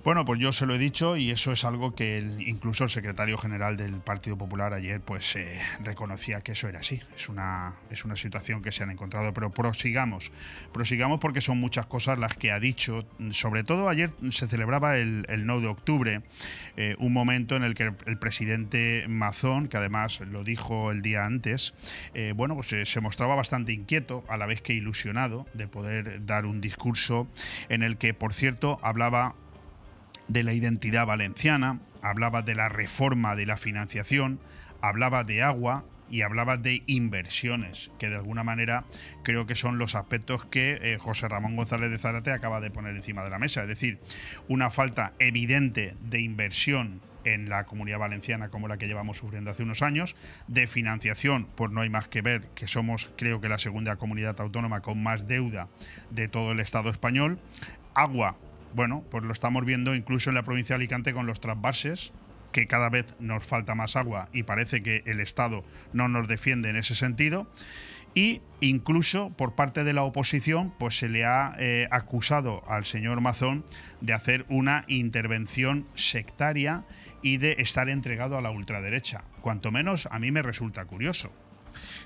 Bueno, pues yo se lo he dicho y eso es algo que incluso el secretario general del Partido Popular ayer pues eh, reconocía que eso era así. Es una, es una situación que se han encontrado, pero prosigamos, prosigamos porque son muchas cosas las que ha dicho. Sobre todo ayer se celebraba el, el 9 de octubre, eh, un momento en el que el, presidente Mazón, que además lo dijo el día antes, eh, bueno, pues se mostraba bastante inquieto, a la vez que ilusionado de poder dar un discurso en el que, por cierto, hablaba de la identidad valenciana, hablaba de la reforma de la financiación, hablaba de agua y hablaba de inversiones, que de alguna manera creo que son los aspectos que eh, José Ramón González de Zárate acaba de poner encima de la mesa. Es decir, una falta evidente de inversión en la comunidad valenciana como la que llevamos sufriendo hace unos años, de financiación, pues no hay más que ver que somos creo que la segunda comunidad autónoma con más deuda de todo el Estado español, agua bueno, pues lo estamos viendo incluso en la provincia de Alicante con los trasvases, que cada vez nos falta más agua y parece que el Estado no nos defiende en ese sentido. Y incluso por parte de la oposición, pues se le ha eh, acusado al señor Mazón de hacer una intervención sectaria y de estar entregado a la ultraderecha. Cuanto menos a mí me resulta curioso.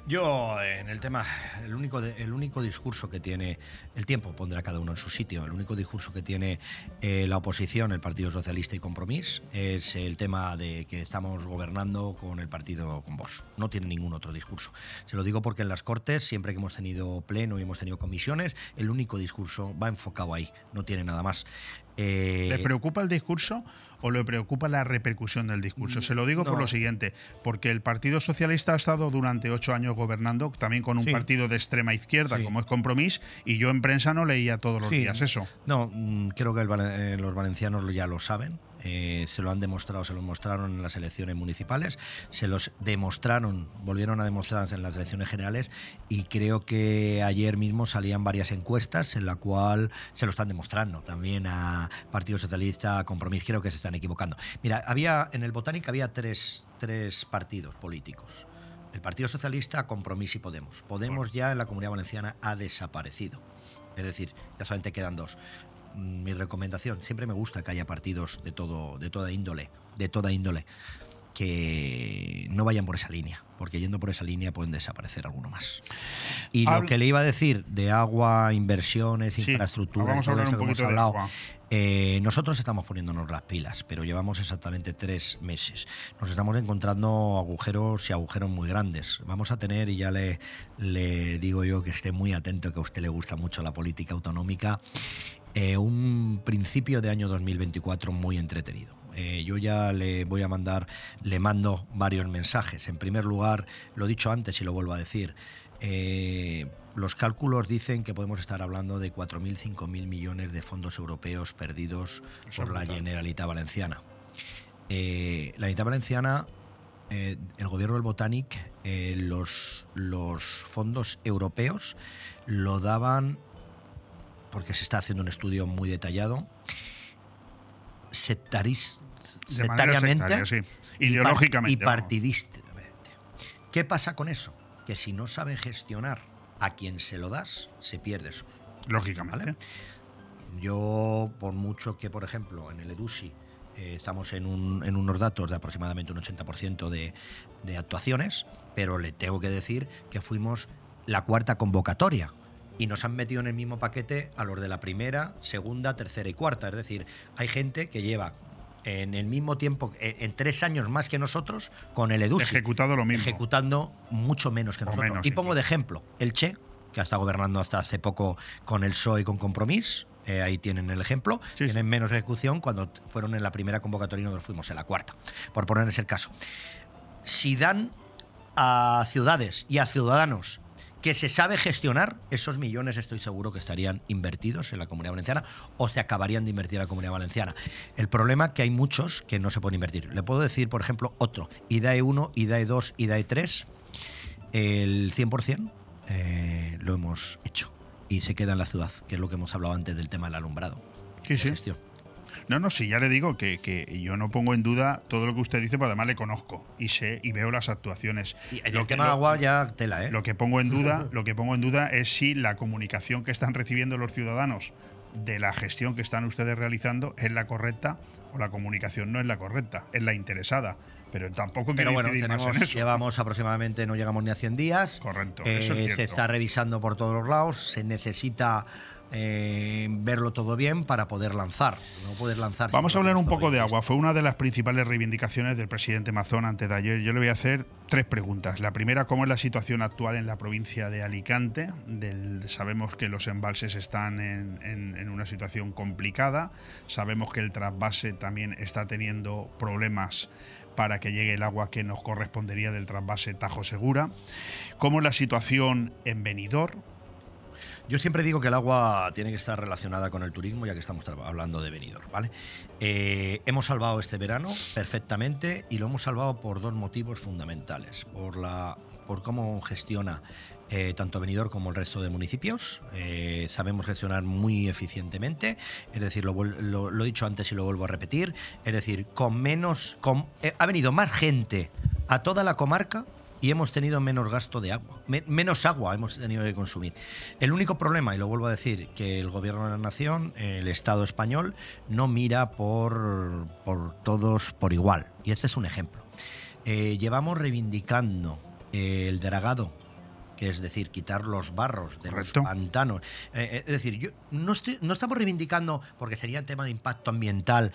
Yo, en el tema, el único, el único discurso que tiene, el tiempo pondrá cada uno en su sitio, el único discurso que tiene eh, la oposición, el Partido Socialista y Compromís, es el tema de que estamos gobernando con el partido con vos. No tiene ningún otro discurso. Se lo digo porque en las Cortes, siempre que hemos tenido pleno y hemos tenido comisiones, el único discurso va enfocado ahí, no tiene nada más. ¿Le eh, preocupa el discurso o le preocupa la repercusión del discurso? Se lo digo por lo siguiente, porque el Partido Socialista ha estado durante ocho años gobernando, también con un partido de extrema izquierda, como es Compromís, y yo en prensa no leía todos los días eso. No, mm, creo que eh, los valencianos ya lo saben. Eh, se lo han demostrado, se lo mostraron en las elecciones municipales, se los demostraron, volvieron a demostrar en las elecciones generales y creo que ayer mismo salían varias encuestas en la cual se lo están demostrando también a Partido Socialista, a Compromís, creo que se están equivocando. Mira, había en el Botánico había tres, tres partidos políticos. El Partido Socialista, Compromís y Podemos. Podemos ya en la Comunidad Valenciana ha desaparecido. Es decir, ya solamente quedan dos mi recomendación, siempre me gusta que haya partidos de todo, de toda índole, de toda índole. que no vayan por esa línea, porque yendo por esa línea pueden desaparecer alguno más. Y lo que le iba a decir de agua, inversiones, Sí, infraestructura, vamos a hablar un hemos de hablado, agua. eh, nosotros estamos poniéndonos las pilas, pero llevamos exactamente tres meses. Nos estamos encontrando agujeros y agujeros muy grandes. Vamos a tener, y ya le, le digo yo que esté muy atento, que a usted le gusta mucho la política autonómica, eh, un principio de año 2024 muy entretenido. Eh, yo ya le voy a mandar, le mando varios mensajes. En primer lugar, lo he dicho antes y lo vuelvo a decir, eh, los cálculos dicen que podemos estar hablando de 4.000, 5.000 millones de fondos europeos perdidos por la. Generalitat Valenciana. Eh, la Generalitat Valenciana, eh, el gobierno del Botanic, los, los fondos europeos lo daban, porque se está haciendo un estudio muy detallado, De manera sectariamente sí. Ideológicamente, y vamos. partidistamente. ¿Qué pasa con eso? Que si no saben gestionar a quien se lo das, se pierde eso. Lógicamente. ¿Vale? Yo, por mucho que, por ejemplo, en el EDUSI eh, estamos en, un- en unos datos de aproximadamente un 80% de, de actuaciones, pero le tengo que decir que fuimos la cuarta convocatoria y nos han metido en el mismo paquete a los de la primera, segunda, tercera y cuarta. Es decir, hay gente que lleva en el mismo tiempo, en, tres años más que nosotros, con el EDUSI. Ejecutado lo mismo. Ejecutando mucho menos que nosotros. menos y pongo de ejemplo el Che, que ha estado gobernando hasta hace poco con el PSOE y con Compromís. eh, ahí tienen el ejemplo. Sí, sí. Tienen menos ejecución cuando fueron en la primera convocatoria y nosotros fuimos en la cuarta. Por ponerles el caso. Si dan a ciudades y a ciudadanos que se sabe gestionar, esos millones estoy seguro que estarían invertidos en la comunidad valenciana o se acabarían de invertir en la comunidad valenciana. El problema es que hay muchos que no se pueden invertir. Le puedo decir, por ejemplo, otro, IDAE 1, IDAE 2, IDAE 3, el 100% eh, lo hemos hecho y se queda en la ciudad, que es lo que hemos hablado antes del tema del alumbrado. Sí, de sí. gestión. No, no, sí, ya le digo que, que yo no pongo en duda todo lo que usted dice, pero además le conozco y sé y veo las actuaciones. Y en Lo el que- tema lo- agua ya tela, ¿eh? Lo que pongo en duda, lo que pongo en duda es si la comunicación que están recibiendo los ciudadanos de la gestión que están ustedes realizando es la correcta o la comunicación no es la correcta, es la interesada. Pero tampoco Pero quiero bueno, incidir más tenemos, en eso. llevamos aproximadamente, no llegamos ni a 100 días. Correcto, Eh, eso es se está revisando por todos los lados, se necesita eh, verlo todo bien para poder lanzar. No poder lanzar. Vamos a hablar un poco de agua. Fue una de las principales reivindicaciones del presidente Mazón antes de ayer. Yo le voy a hacer tres preguntas. La primera, ¿cómo es la situación actual en la provincia de Alicante? Del- sabemos que los embalses están en, en- en una situación complicada. Sabemos que el trasvase también está teniendo problemas para que llegue el agua que nos correspondería del trasvase Tajo Segura. ¿Cómo es la situación en Benidorm? Yo siempre digo que el agua tiene que estar relacionada con el turismo, ya que estamos hablando de Benidorm, ¿vale? Eh, hemos salvado este verano perfectamente y lo hemos salvado por dos motivos fundamentales. Por, la, por cómo gestiona eh, tanto Benidorm como el resto de municipios. Eh, sabemos gestionar muy eficientemente, es decir, lo, lo- lo he dicho antes y lo vuelvo a repetir, es decir, con menos... con- eh, ha venido más gente a toda la comarca y hemos tenido menos gasto de agua, me- menos agua hemos tenido que consumir. El único problema, y lo vuelvo a decir, que el gobierno de la nación, el Estado español, no mira por, por todos por igual. Y este es un ejemplo. Eh, llevamos reivindicando el dragado, que es decir, quitar los barros de Correcto. los pantanos. Eh, eh, es decir, yo, no, estoy- no estamos reivindicando, porque sería tema de impacto ambiental,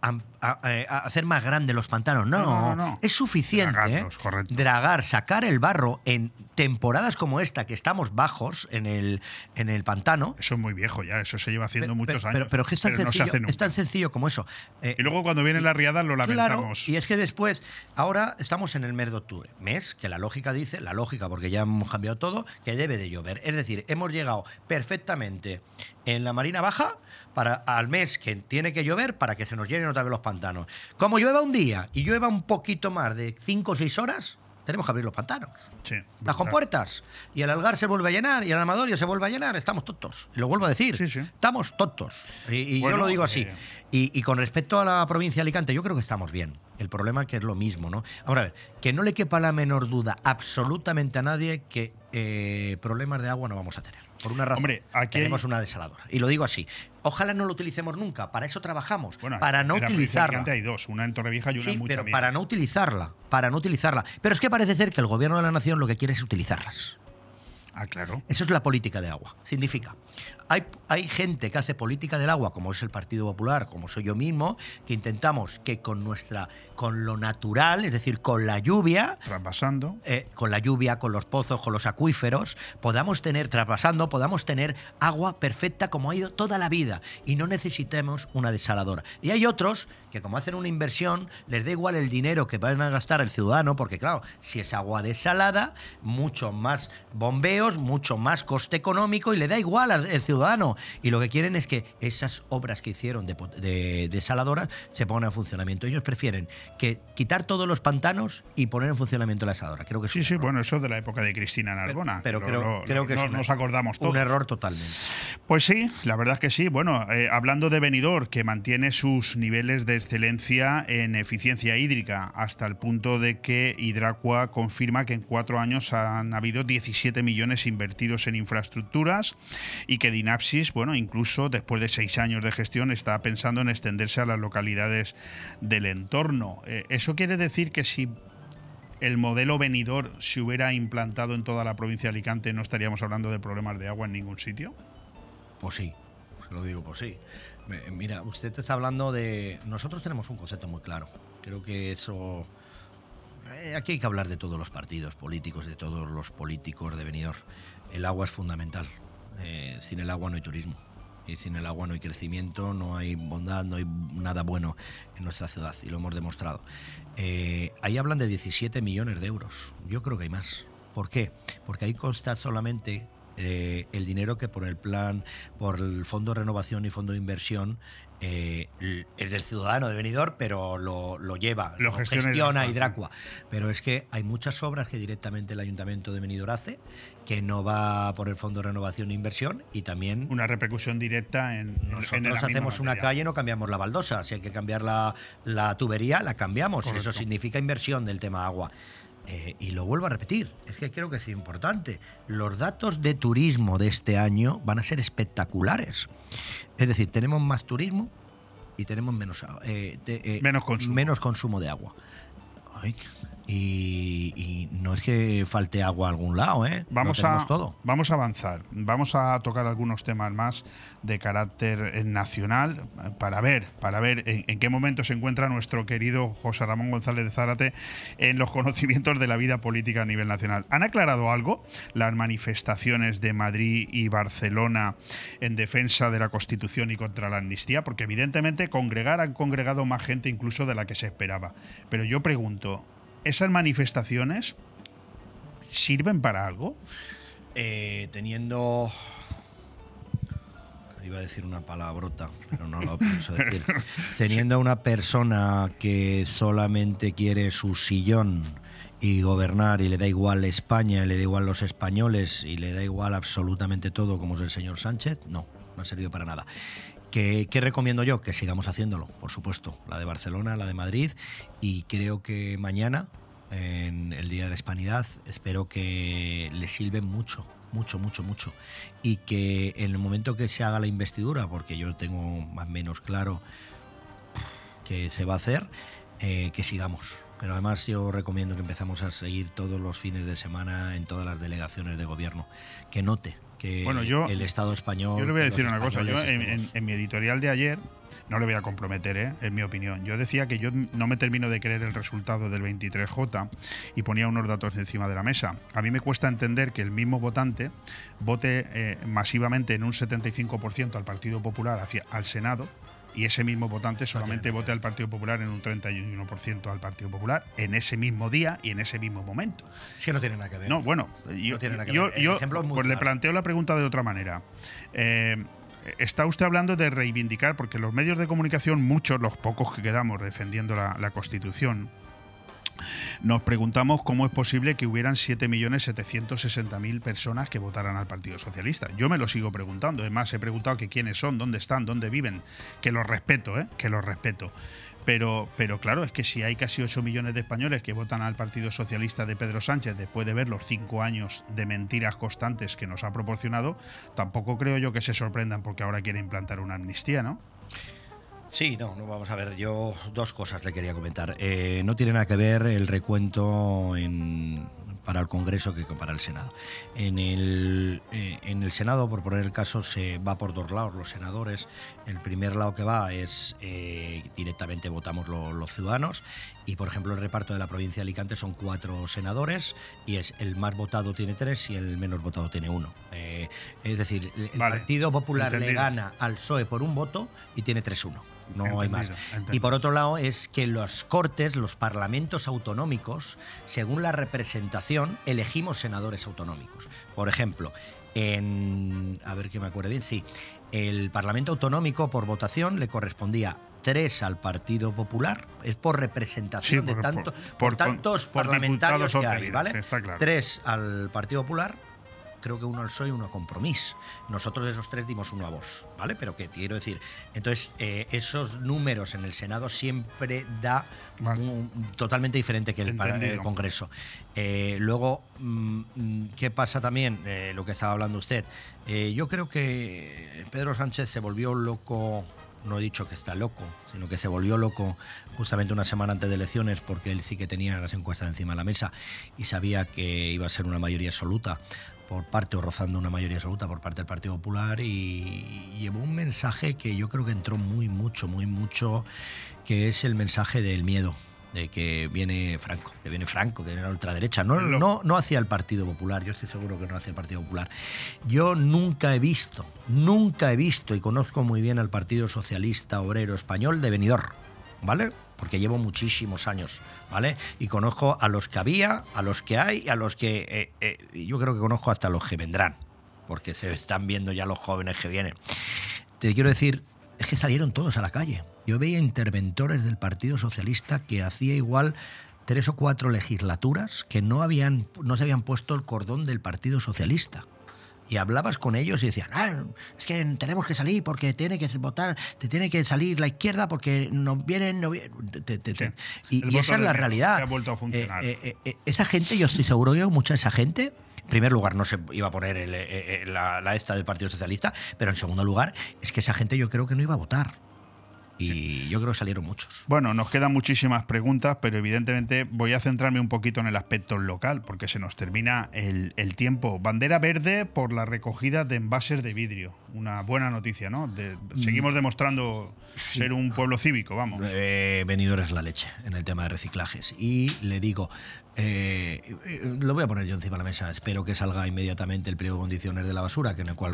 am- a- eh, a hacer más grandes los pantanos. No, No, no, no. es suficiente Dragarlos, correcto. dragar, sacar el barro en temporadas como esta, que estamos bajos en el, en el pantano. Eso es muy viejo ya, eso se lleva haciendo muchos años. Pero, es tan, se sencillo, es tan sencillo como eso. Eh, Y luego cuando vienen las riadas lo Claro, lamentamos. y es que después, ahora estamos en el mes de octubre, mes que la lógica dice, la lógica porque ya hemos cambiado todo, que debe de llover. Es decir, hemos llegado perfectamente en la Marina Baja para al mes que tiene que llover para que se nos llenen otra vez los pantanos. Como llueva un día y llueva un poquito más de 5 o 6 horas, tenemos que abrir los pantanos. Sí, Las compuertas. Y el algar se vuelve a llenar y el amadorio se vuelve a llenar. Estamos tontos. Y lo vuelvo a decir. Sí, sí. Estamos tontos. Y, y Bueno, yo lo digo así. eh, Y, y con respecto a la provincia de Alicante, yo creo que estamos bien. El problema que es lo mismo, ¿no? Ahora, a ver, que no le quepa la menor duda absolutamente a nadie que eh, problemas de agua no vamos a tener. Por una razón, Hombre, aquí hay- tenemos una desaladora. Y lo digo así. Ojalá no lo utilicemos nunca. Para eso trabajamos. Bueno, para no utilizarla. Hay dos, una en Torrevieja y una Sí, en pero Mucha para no utilizarla. Para no utilizarla. Pero es que parece ser que el gobierno de la nación lo que quiere es utilizarlas. Ah, claro. Eso es la política de agua. Significa, hay, hay gente que hace política del agua, como es el Partido Popular, como soy yo mismo, que intentamos que con nuestra, con lo natural, es decir, con la lluvia, Traspasando. eh, con la lluvia, con los pozos, con los acuíferos, podamos tener, traspasando, podamos tener agua perfecta como ha ido toda la vida y no necesitemos una desaladora. Y hay otros que como hacen una inversión, les da igual el dinero que van a gastar el ciudadano, porque claro, si es agua desalada, mucho más bombeos, mucho más coste económico y le da igual al ciudadano. Y lo que quieren es que esas obras que hicieron de, de desaladoras se pongan en funcionamiento. Ellos prefieren que quitar todos los pantanos y poner en funcionamiento la desaladora. Creo que Sí, sí, error. bueno, eso de la época de Cristina Narbona. Pero Lo- creo, lo- creo que no- es nos acordamos todos. Un error totalmente. Pues sí, la verdad es que sí. Bueno, eh, hablando de Benidorm, que mantiene sus niveles de excelencia en eficiencia hídrica, hasta el punto de que Hidracua confirma que en cuatro años han habido 17 millones invertidos en infraestructuras y que Dinapsis, bueno, incluso después de seis años de gestión, está pensando en extenderse a las localidades del entorno. Eh, ¿Eso quiere decir que si el modelo venidor se hubiera implantado en toda la provincia de Alicante, no estaríamos hablando de problemas de agua en ningún sitio? Pues sí, se lo digo, pues sí. Mira, usted está hablando de... Nosotros tenemos un concepto muy claro. Creo que eso... eh, Aquí hay que hablar de todos los partidos políticos, de todos los políticos de Benidorm. El agua es fundamental. Eh, sin el agua no hay turismo. Y sin el agua no hay crecimiento, no hay bondad, no hay nada bueno en nuestra ciudad. Y lo hemos demostrado. Eh, ahí hablan de 17 millones de euros. Yo creo que hay más. ¿Por qué? Porque ahí consta solamente eh, el dinero que por el plan, por el Fondo de Renovación y Fondo de Inversión, eh, es del ciudadano de Benidorm, pero lo, lo lleva, Lo gestiona Hidracua. Hidracua. Pero es que hay muchas obras que directamente el Ayuntamiento de Benidorm hace, que no va por el Fondo de Renovación e Inversión, y también Una repercusión directa en, en- en nosotros misma hacemos una materia. calle, no cambiamos la baldosa. Si hay que cambiar la, la tubería, la cambiamos. Correcto. Eso significa inversión del tema agua. Eh, y lo vuelvo a repetir, es que creo que es importante. Los datos de turismo de este año van a ser espectaculares. Es decir, tenemos más turismo y tenemos menos, eh, eh, Menos consumo. menos consumo de agua. Ay, y, y no es que falte agua a algún lado, ¿eh? Vamos a, todo. vamos a avanzar, vamos a tocar algunos temas más de carácter eh, nacional eh, para ver, para ver en, en qué momento se encuentra nuestro querido José Ramón González de Zárate en los conocimientos de la vida política a nivel nacional. ¿Han aclarado algo las manifestaciones de Madrid y Barcelona en defensa de la Constitución y contra la amnistía? Porque evidentemente congregar han congregado más gente incluso de la que se esperaba. Pero yo pregunto, ¿esas manifestaciones sirven para algo? Eh, teniendo. Iba a decir una palabrota, pero no lo pienso decir. Teniendo a una persona que solamente quiere su sillón y gobernar y le da igual España, y le da igual los españoles y le da igual absolutamente todo como es el señor Sánchez, no, no ha servido para nada. ¿Qué, qué recomiendo yo? Que sigamos haciéndolo, por supuesto. La de Barcelona, la de Madrid y creo que mañana, en el Día de la Hispanidad, espero que le sirven mucho, mucho, mucho, mucho. Y que en el momento que se haga la investidura, porque yo tengo más o menos claro que se va a hacer, eh, que sigamos. Pero además yo recomiendo que empezamos a seguir todos los fines de semana en todas las delegaciones de gobierno. Que note que Bueno, yo- el Estado español... Yo le voy a decir una cosa. Yo en mi editorial de ayer, no le voy a comprometer, ¿eh? en mi opinión. Yo decía que yo no me termino de creer el resultado del 23J y ponía unos datos encima de la mesa. A mí me cuesta entender que el mismo votante vote eh, masivamente en un 75% al Partido Popular hacia, al Senado y ese mismo votante solamente vote al Partido Popular en un 31% al Partido Popular en ese mismo día y en ese mismo momento. Es que no tiene nada que ver. No, bueno, yo, tiene nada que yo- ver. Yo, pues le planteo la pregunta de otra manera. Eh, está usted hablando de reivindicar, porque los medios de comunicación, muchos, los pocos que quedamos defendiendo la, la Constitución, nos preguntamos cómo es posible que hubieran 7.760.000 personas que votaran al Partido Socialista. Yo me lo sigo preguntando. Además, he preguntado que quiénes son, dónde están, dónde viven. Que los respeto, ¿eh? Que los respeto. Pero, pero claro, es que si hay casi 8 millones de españoles que votan al Partido Socialista de Pedro Sánchez después de ver los cinco años de mentiras constantes que nos ha proporcionado, tampoco creo yo que se sorprendan porque ahora quiere implantar una amnistía, ¿no? Sí, no, no, vamos a ver, yo dos cosas le quería comentar. Eh, no tiene nada que ver el recuento en, para el Congreso que para el Senado. En el, eh, en el Senado, por poner el caso, se va por dos lados los senadores. El primer lado que va es eh, directamente votamos los ciudadanos y, por ejemplo, el reparto de la provincia de Alicante son cuatro senadores y es el más votado tiene tres y el menos votado tiene uno. Eh, es decir, el Partido Popular le gana al PSOE por un voto y tiene 3-1 no hay más. Y por otro lado es que los cortes, los parlamentos autonómicos, según la representación, elegimos senadores autonómicos. Por ejemplo, en, a ver que me acuerde bien, sí, el Parlamento Autonómico por votación le correspondía tres al Partido Popular, es por representación de tanto, por, tantos parlamentarios que hay, ¿vale? Tres al Partido Popular, creo que uno al PSOE y uno a Compromís. Nosotros de esos tres dimos uno a vos, ¿vale? Pero que quiero decir, entonces eh, esos números en el Senado siempre da totalmente diferente que el, el Congreso. Eh, luego, mm, ¿qué pasa también? Eh, lo que estaba hablando usted. yo creo que Pedro Sánchez se volvió loco no he dicho que está loco, sino que se volvió loco justamente una semana antes de elecciones porque él sí que tenía las encuestas encima de la mesa y sabía que iba a ser una mayoría absoluta por parte o rozando una mayoría absoluta por parte del Partido Popular y llevó un mensaje que yo creo que entró muy mucho, muy mucho, que es el mensaje del miedo, de que viene Franco, que viene Franco, que viene la ultraderecha. No, no, no hacia el Partido Popular, yo estoy seguro que no hacia el Partido Popular. Yo nunca he visto, nunca he visto y conozco muy bien al Partido Socialista Obrero Español de Benidorm, ¿vale? Porque llevo muchísimos años, ¿vale? Y conozco a los que había, a los que hay, y a los que eh, eh, yo creo que conozco hasta los que vendrán, porque se están viendo ya los jóvenes que vienen. Te quiero decir, es que salieron todos a la calle. Yo veía interventores del Partido Socialista que hacía igual tres o cuatro legislaturas que no, habían, no se habían puesto el cordón del Partido Socialista y hablabas con ellos y decían, ah, es que tenemos que salir porque tiene que votar, te tiene que salir la izquierda porque nos vienen... No Y, esa es la realidad. Eh, eh, eh, esa gente, yo estoy seguro que mucha de esa gente en primer lugar, no se iba a poner la, la, esta del Partido Socialista, pero en segundo lugar, es que esa gente yo creo que no iba a votar y yo creo que salieron muchos. Bueno, nos quedan muchísimas preguntas, pero evidentemente voy a centrarme un poquito en el aspecto local, porque se nos termina el, tiempo. Bandera verde por la recogida de envases de vidrio. Una buena noticia, ¿no? Mm. seguimos demostrando ser un pueblo cívico, vamos. Eh, venidor es la leche en el tema de reciclajes. Y le digo, eh, eh, lo voy a poner yo encima de la mesa. Espero que salga inmediatamente el pliego de condiciones de la basura, que en el cual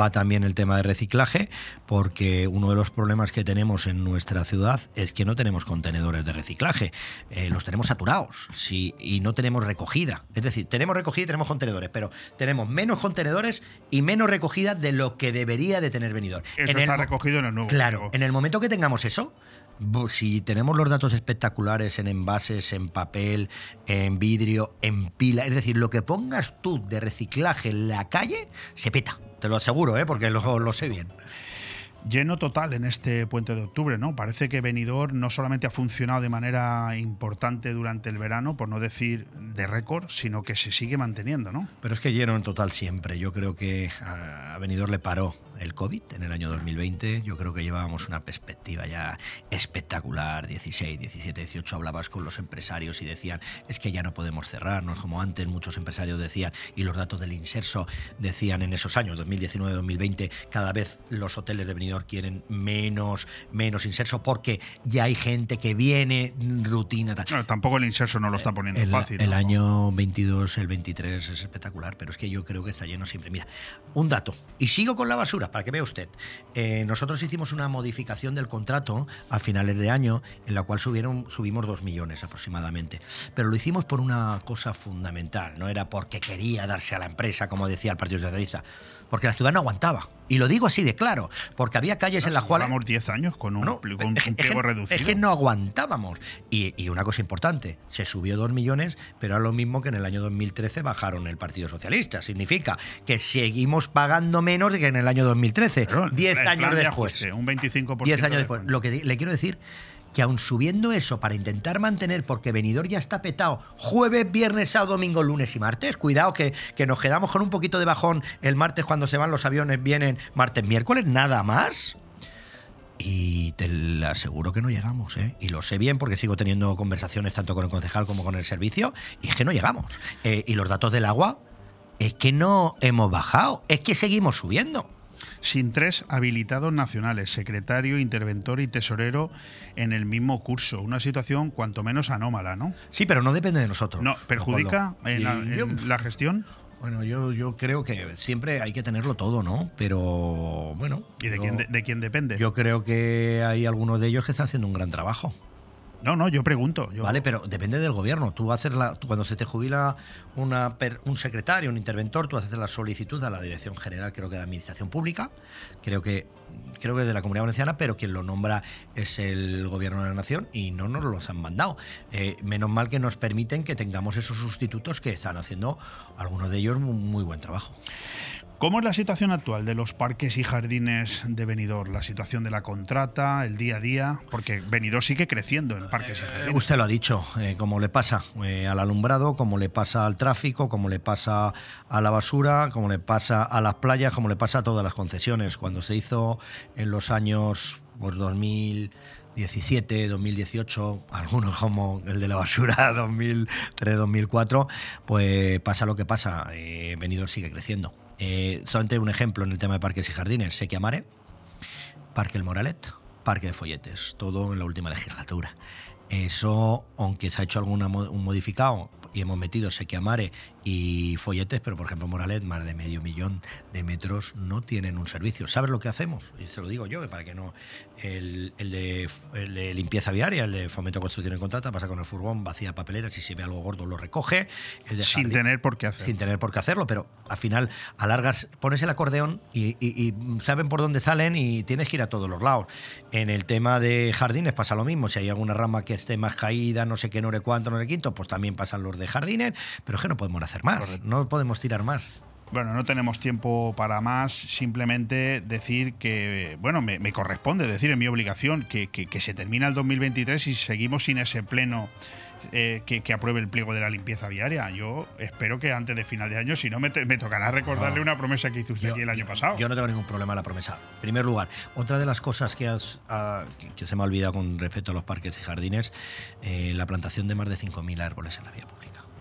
va, también el tema de reciclaje, porque uno de los problemas que tenemos en nuestra ciudad es que no tenemos contenedores de reciclaje. Eh, los tenemos saturados sí, y no tenemos recogida. Es decir, tenemos recogida y tenemos contenedores, pero tenemos menos contenedores y menos recogida de lo que debería de tener venidor. Eso está recogido en el nuevo. Claro, en el momento que tengamos eso, si tenemos los datos espectaculares en envases, en papel, en vidrio, en pila, es decir, lo que pongas tú de reciclaje en la calle, se peta. Te lo aseguro, ¿eh? porque lo, lo sé bien. Lleno total en este puente de octubre, ¿no? Parece que Benidorm no solamente ha funcionado de manera importante durante el verano, por no decir de récord, sino que se sigue manteniendo, ¿no? Pero es que lleno en total siempre. Yo creo que a Benidorm le paró el COVID en el año 2020. Yo creo que llevábamos una perspectiva ya espectacular. 16, 17, 18 hablabas con los empresarios y decían, es que ya no podemos cerrar, no es como antes muchos empresarios decían, y los datos del Inserso decían en esos años, 2019, 2020, cada vez los hoteles de venidor quieren menos, menos Inserso porque ya hay gente que viene rutina. tampoco el Inserso no lo está poniendo fácil. El año 22, el 23 es espectacular, pero es que yo creo que está lleno siempre. Mira, un dato, y sigo con la basura para que vea usted. Eh, nosotros hicimos una modificación del contrato a finales de año en la cual subieron, subimos dos millones aproximadamente. Pero lo hicimos por una cosa fundamental, no era porque quería darse a la empresa, como decía el Partido Socialista. Porque la ciudad no aguantaba. Y lo digo así de claro, porque había calles en las cuales... Llevamos 10 años con un, No, un es pliego reducido. Es que no aguantábamos. Y, y una cosa importante, se subió 2 millones, pero era lo mismo que en el año 2013 bajaron el Partido Socialista. Significa que seguimos pagando menos que en el año 2013. Claro, 10 el años después. ajuste, un 25%. 10 años de después. Lo que le quiero decir que aun subiendo eso para intentar mantener, porque Benidorm ya está petado, jueves, viernes, sábado, domingo, lunes y martes, cuidado que, que nos quedamos con un poquito de bajón el martes cuando se van los aviones, vienen martes, miércoles, nada más. Y te aseguro que no llegamos, ¿eh? Y lo sé bien porque sigo teniendo conversaciones tanto con el concejal como con el servicio, y es que no llegamos. Eh, y los datos del agua, es que no hemos bajado, es que seguimos subiendo. Sin tres habilitados nacionales, secretario, interventor y tesorero en el mismo curso. Una situación cuanto menos anómala, ¿no? Sí, pero no depende de nosotros. No, ¿Perjudica en, la, en gestión? Bueno, yo, yo creo que siempre hay que tenerlo todo, ¿no? Pero bueno. ¿Y de yo- quién, de, de quién depende? Yo creo que hay algunos de ellos que están haciendo un gran trabajo. No, no, yo pregunto. Yo, Vale, pero depende del gobierno. Tú haces la, cuando se te jubila una, un secretario, un interventor, tú haces la solicitud a la Dirección General, creo que de Administración Pública, creo que creo que de la Comunidad Valenciana, pero quien lo nombra es el Gobierno de la Nación y no nos los han mandado. Eh, menos mal que nos permiten que tengamos esos sustitutos que están haciendo algunos de ellos un muy buen trabajo. ¿Cómo es la situación actual de los parques y jardines de Benidorm? La situación de la contrata, el día a día, porque Benidorm sigue creciendo en parques y Eh, jardines. Usted lo ha dicho, eh, como le pasa eh, al alumbrado, como le pasa al tráfico, como le pasa a la basura, como le pasa a las playas, como le pasa a todas las concesiones. Cuando se hizo en los años pues, 2017, 2018, algunos como el de la basura 2003, 2004, pues pasa lo que pasa. Eh, Benidorm sigue creciendo. Eh, solamente un ejemplo en el tema de parques y jardines. Sequia Mare, Parque El Moralet, Parque de Folletes, todo en la última legislatura. Eso, aunque se ha hecho un modificado y hemos metido Sequiamare y Folletes, pero por ejemplo Moralet, más de medio millón de metros no tienen un servicio. ¿Sabes lo que hacemos? Y se lo digo yo, para que no. El, el de, el de limpieza viaria, el de fomento, construcción y contrata, pasa con el furgón, vacía papeleras y si ve algo gordo lo recoge. El de sin jardín- tener por qué hacer. sin tener por qué hacerlo, pero al final alargas, pones el acordeón y, y- y saben por dónde salen y tienes que ir a todos los lados. En el tema de jardines pasa lo mismo, si hay alguna rama que esté más caída, no sé qué, no sé cuánto, no sé quinto, pues también pasan los de jardines, pero es que no podemos hacer más, no podemos tirar más. Bueno, no tenemos tiempo para más, simplemente decir que, bueno, me, me corresponde decir, en mi obligación, que, que- que se termina el 2023 y seguimos sin ese pleno eh, que, que apruebe el pliego de la limpieza viaria. Yo espero que antes de final de año, si no, me, te- me tocará recordarle No. una promesa que hizo usted aquí el año pasado. Yo no tengo ningún problema en la promesa. En primer lugar, otra de las cosas que, has, ah, que- que se me ha olvidado con respecto a los parques y jardines, eh, la plantación de más de 5.000 árboles en la vía pública.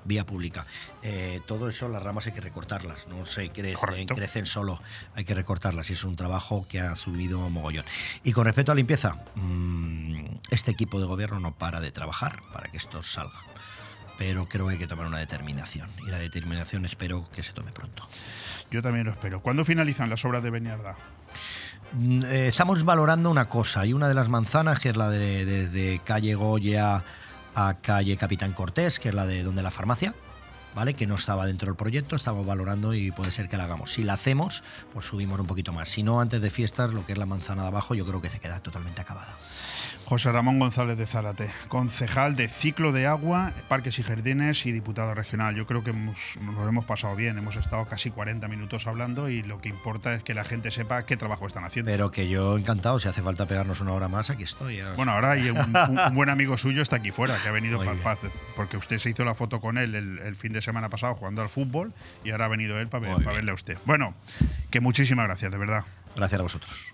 Vía pública. Eh, todo eso, las ramas hay que recortarlas, no se crecen, solo, hay que recortarlas y es un trabajo que ha subido mogollón. Y con respecto a limpieza, mm, este equipo de gobierno no para de trabajar para que esto salga. Pero creo que hay que tomar una determinación y la determinación espero que se tome pronto. Yo también lo espero. ¿Cuándo finalizan las obras de Beniarda? Mm, eh, Estamos valorando una cosa y una de las manzanas, que es la de desde calle Goya a calle Capitán Cortés, que es la de donde la farmacia, ¿vale? Que no estaba dentro del proyecto, estamos valorando y puede ser que la hagamos. Si la hacemos, pues subimos un poquito más. Si no, antes de fiestas, lo que es la manzana de abajo, yo creo que se queda totalmente acabada. José Ramón González de Zárate, concejal de Ciclo de Agua, Parques y Jardines y diputado regional. Yo creo que hemos- nos hemos pasado bien, hemos estado casi 40 minutos hablando y lo que importa es que la gente sepa qué trabajo están haciendo. Pero que yo encantado, si hace falta pegarnos una hora más, aquí estoy. Bueno, ahora hay un, un- un buen amigo suyo está aquí fuera, que ha venido para el. Paz, porque usted se hizo la foto con él el, el fin de semana pasado jugando al fútbol y ahora ha venido él para, bien. verle a usted. Bueno, que muchísimas gracias, de verdad. Gracias a vosotros.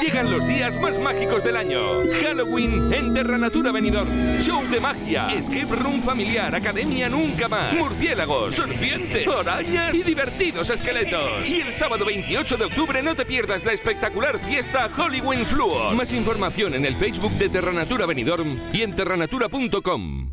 Llegan los días más mágicos del año. Halloween en Terranatura Benidorm. Show de magia, escape room familiar, academia nunca más, murciélagos, serpientes, arañas y divertidos esqueletos. Y el sábado 28 de octubre no te pierdas la espectacular fiesta Halloween Fluor. Más información en el Facebook de Terranatura Benidorm y en terranatura.com.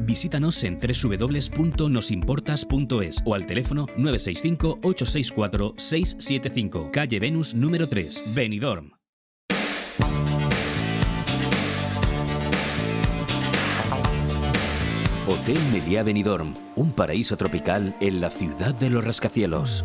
Visítanos en www.nosimportas.es o al teléfono 965-864-675, calle Venus número 3, Benidorm. Hotel Meliá Benidorm, un paraíso tropical en la ciudad de los rascacielos.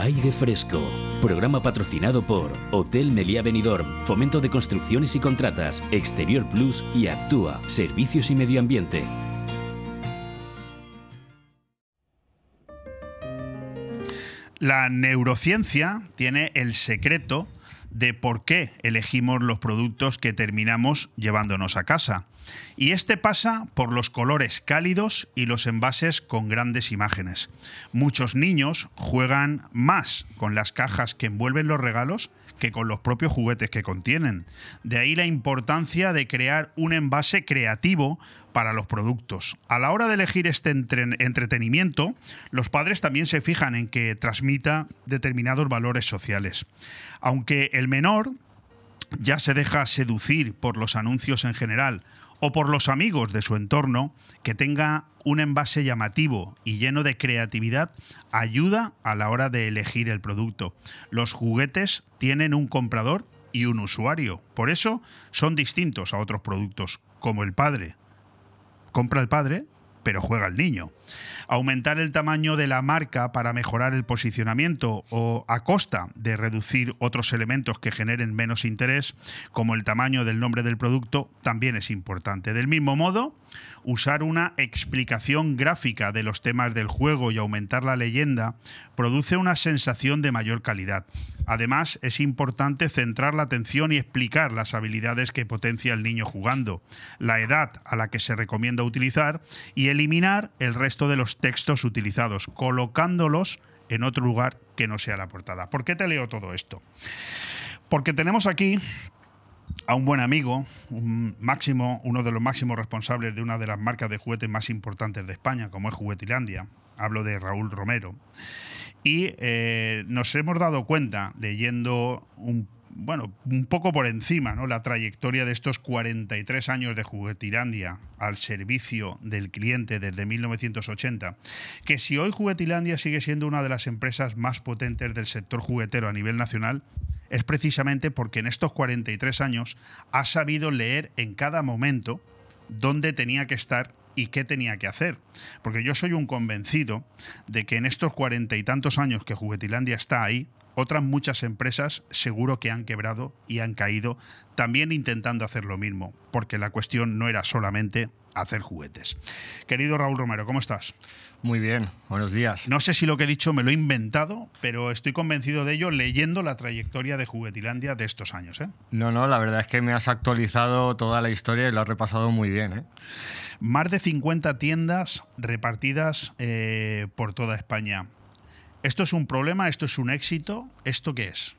Aire Fresco, programa patrocinado por Hotel Meliá Benidorm, Fomento de Construcciones y Contratas, Exterior Plus y Actúa, Servicios y Medio Ambiente. La neurociencia tiene el secreto de por qué elegimos los productos que terminamos llevándonos a casa. Y este pasa por los colores cálidos y los envases con grandes imágenes. Muchos niños juegan más con las cajas que envuelven los regalos que con los propios juguetes que contienen. De ahí la importancia de crear un envase creativo para los productos. A la hora de elegir este entre- entretenimiento, los padres también se fijan en que transmita determinados valores sociales. Aunque el menor ya se deja seducir por los anuncios en general o por los amigos de su entorno, que tenga un envase llamativo y lleno de creatividad ayuda a la hora de elegir el producto. Los juguetes tienen un comprador y un usuario, por eso son distintos a otros productos, como el padre. Compra el padre, pero juega el niño. Aumentar el tamaño de la marca para mejorar el posicionamiento o a costa de reducir otros elementos que generen menos interés, como el tamaño del nombre del producto, también es importante. Del mismo modo, usar una explicación gráfica de los temas del juego y aumentar la leyenda produce una sensación de mayor calidad. Además, es importante centrar la atención y explicar las habilidades que potencia el niño jugando, la edad a la que se recomienda utilizar y eliminar el resto de los textos utilizados, colocándolos en otro lugar que no sea la portada. ¿Por qué te leo todo esto? Porque tenemos aquí a un buen amigo, un máximo, uno de los máximos responsables de una de las marcas de juguetes más importantes de España, como es Juguetilandia. Hablo de Raúl Romero. Y eh, nos hemos dado cuenta, leyendo un, bueno, un poco por encima, ¿no? la trayectoria de estos 43 años de Juguetilandia al servicio del cliente desde 1980, que si hoy Juguetilandia sigue siendo una de las empresas más potentes del sector juguetero a nivel nacional, es precisamente porque en estos 43 años ha sabido leer en cada momento dónde tenía que estar y qué tenía que hacer. Porque yo soy un convencido de que en estos cuarenta y tantos años que Juguetilandia está ahí, otras muchas empresas seguro que han quebrado y han caído también intentando hacer lo mismo, porque la cuestión no era solamente hacer juguetes. Querido Raúl Romero, ¿cómo estás? Muy bien, buenos días. No sé si lo que he dicho me lo he inventado, pero estoy convencido de ello leyendo la trayectoria de Juguetilandia de estos años. ¿eh? No, no, la verdad es que me has actualizado toda la historia y lo has repasado muy bien. ¿eh? Más de 50 tiendas repartidas eh, por toda España. ¿Esto es un problema? ¿Esto es un éxito? ¿Esto qué es?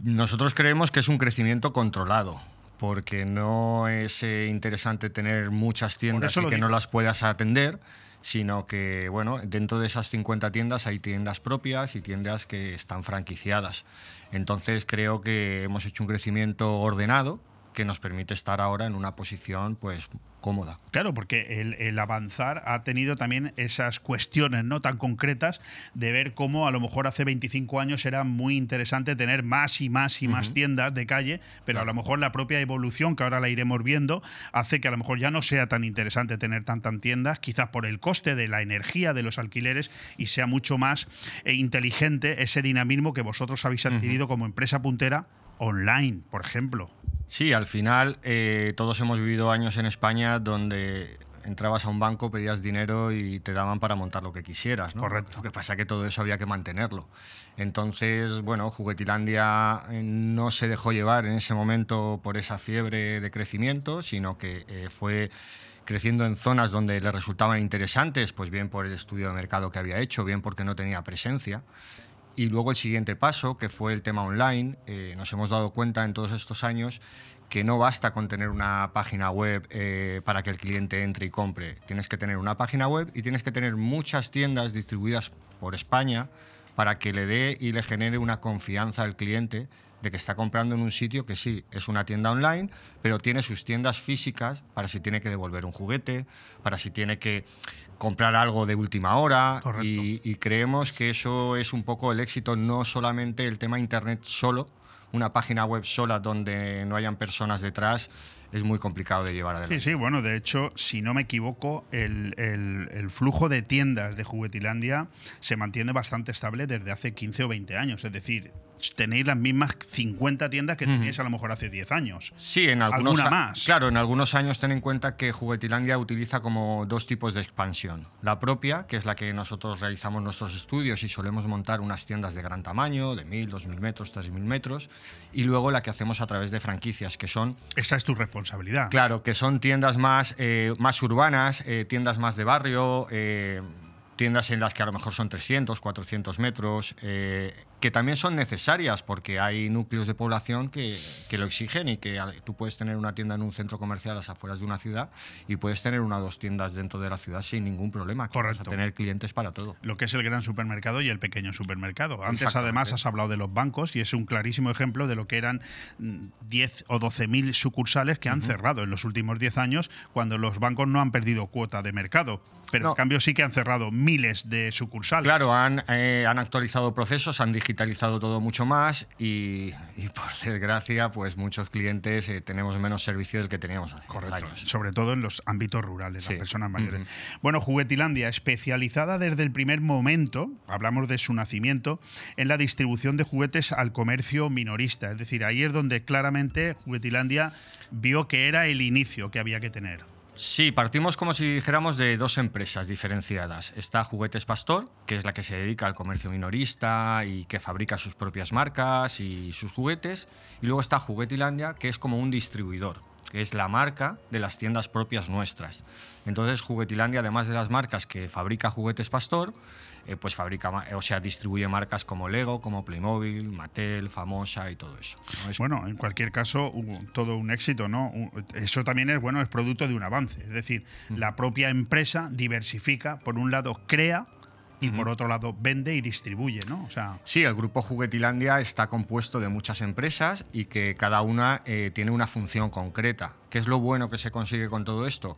Nosotros creemos que es un crecimiento controlado, porque no es eh, interesante tener muchas tiendas y que no las puedas atender, sino que, bueno, dentro de esas 50 tiendas hay tiendas propias y tiendas que están franquiciadas. Entonces creo que hemos hecho un crecimiento ordenado que nos permite estar ahora en una posición pues cómoda. Claro, porque el, el avanzar ha tenido también esas cuestiones no tan concretas de ver cómo a lo mejor hace 25 años era muy interesante tener más y más y más tiendas de calle, pero a lo mejor la propia evolución, que ahora la iremos viendo, hace que a lo mejor ya no sea tan interesante tener tantas tiendas, quizás por el coste de la energía de los alquileres y sea mucho más eh, inteligente ese dinamismo que vosotros habéis adquirido como empresa puntera online, por ejemplo. Sí, al final eh, todos hemos vivido años en España donde entrabas a un banco, pedías dinero y te daban para montar lo que quisieras. ¿no? Correcto. Lo que pasa es que todo eso había que mantenerlo. Entonces, bueno, Juguetilandia eh, no se dejó llevar en ese momento por esa fiebre de crecimiento, sino que eh, fue creciendo en zonas donde le resultaban interesantes, pues bien por el estudio de mercado que había hecho, bien porque no tenía presencia. Y luego el siguiente paso, que fue el tema online, eh, nos hemos dado cuenta en todos estos años que no basta con tener una página web eh, para que el cliente entre y compre. Tienes que tener una página web y tienes que tener muchas tiendas distribuidas por España para que le dé y le genere una confianza al cliente de que está comprando en un sitio que sí, es una tienda online, pero tiene sus tiendas físicas para si tiene que devolver un juguete, para si tiene que comprar algo de última hora. Y, y creemos que eso es un poco el éxito, no solamente el tema internet solo, una página web sola donde no hayan personas detrás, es muy complicado de llevar adelante. Sí, sí, bueno, de hecho, si no me equivoco, el, el- el flujo de tiendas de Juguetilandia se mantiene bastante estable desde hace 15 o 20 años. Es decir, tenéis las mismas 50 tiendas que teníais a lo mejor hace 10 años. Sí, en algunos ¿Alguna más? Claro, en algunos años ten en cuenta que Juguetilandia utiliza como dos tipos de expansión. La propia, que es la que nosotros realizamos nuestros estudios y solemos montar unas tiendas de gran tamaño, de 1000, 2000 metros, 3000 metros, y luego la que hacemos a través de franquicias, que son Esa es tu responsabilidad. Claro, que son tiendas más, eh, más urbanas, eh, tiendas más de barrio, eh, tiendas en las que a lo mejor son 300, 400 metros, eh, que también son necesarias porque hay núcleos de población que, que lo exigen y que tú puedes tener una tienda en un centro comercial a las afueras de una ciudad y puedes tener una o dos tiendas dentro de la ciudad sin ningún problema. vas Correcto. a tener clientes para todo. Lo que es el gran supermercado y el pequeño supermercado. Antes, además, has hablado de los bancos y es un clarísimo ejemplo de lo que eran mm, 10 o 12 mil sucursales que han cerrado en los últimos 10 años cuando los bancos no han perdido cuota de mercado. Pero No. en cambio sí que han cerrado miles de sucursales. Claro, han, eh, han actualizado procesos, han digitalizado todo mucho más y, y, por desgracia, pues muchos clientes eh, tenemos menos servicio del que teníamos hace Correcto, años. sobre todo en los ámbitos rurales, Sí. las personas mayores. Bueno, Juguetilandia, especializada desde el primer momento, hablamos de su nacimiento, en la distribución de juguetes al comercio minorista. Es decir, ahí es donde claramente Juguetilandia vio que era el inicio que había que tener. Sí, partimos como si dijéramos de dos empresas diferenciadas. Está Juguetes Pastor, que es la que se dedica al comercio minorista y que fabrica sus propias marcas y sus juguetes. Y luego está Juguetilandia, que es como un distribuidor, que es la marca de las tiendas propias nuestras. Entonces Juguetilandia, además de las marcas que fabrica Juguetes Pastor, eh, pues fabrica, o sea, distribuye marcas como Lego, como Playmobil, Mattel, Famosa y todo eso. ¿no? Es- Bueno, en cualquier caso, hubo todo un éxito, ¿no? Eso también es bueno, es producto de un avance. Es decir, la propia empresa diversifica, por un lado crea y por otro lado vende y distribuye, ¿no? O sea, Sí, el grupo Juguetilandia está compuesto de muchas empresas y que cada una eh, tiene una función concreta. ¿Qué es lo bueno que se consigue con todo esto?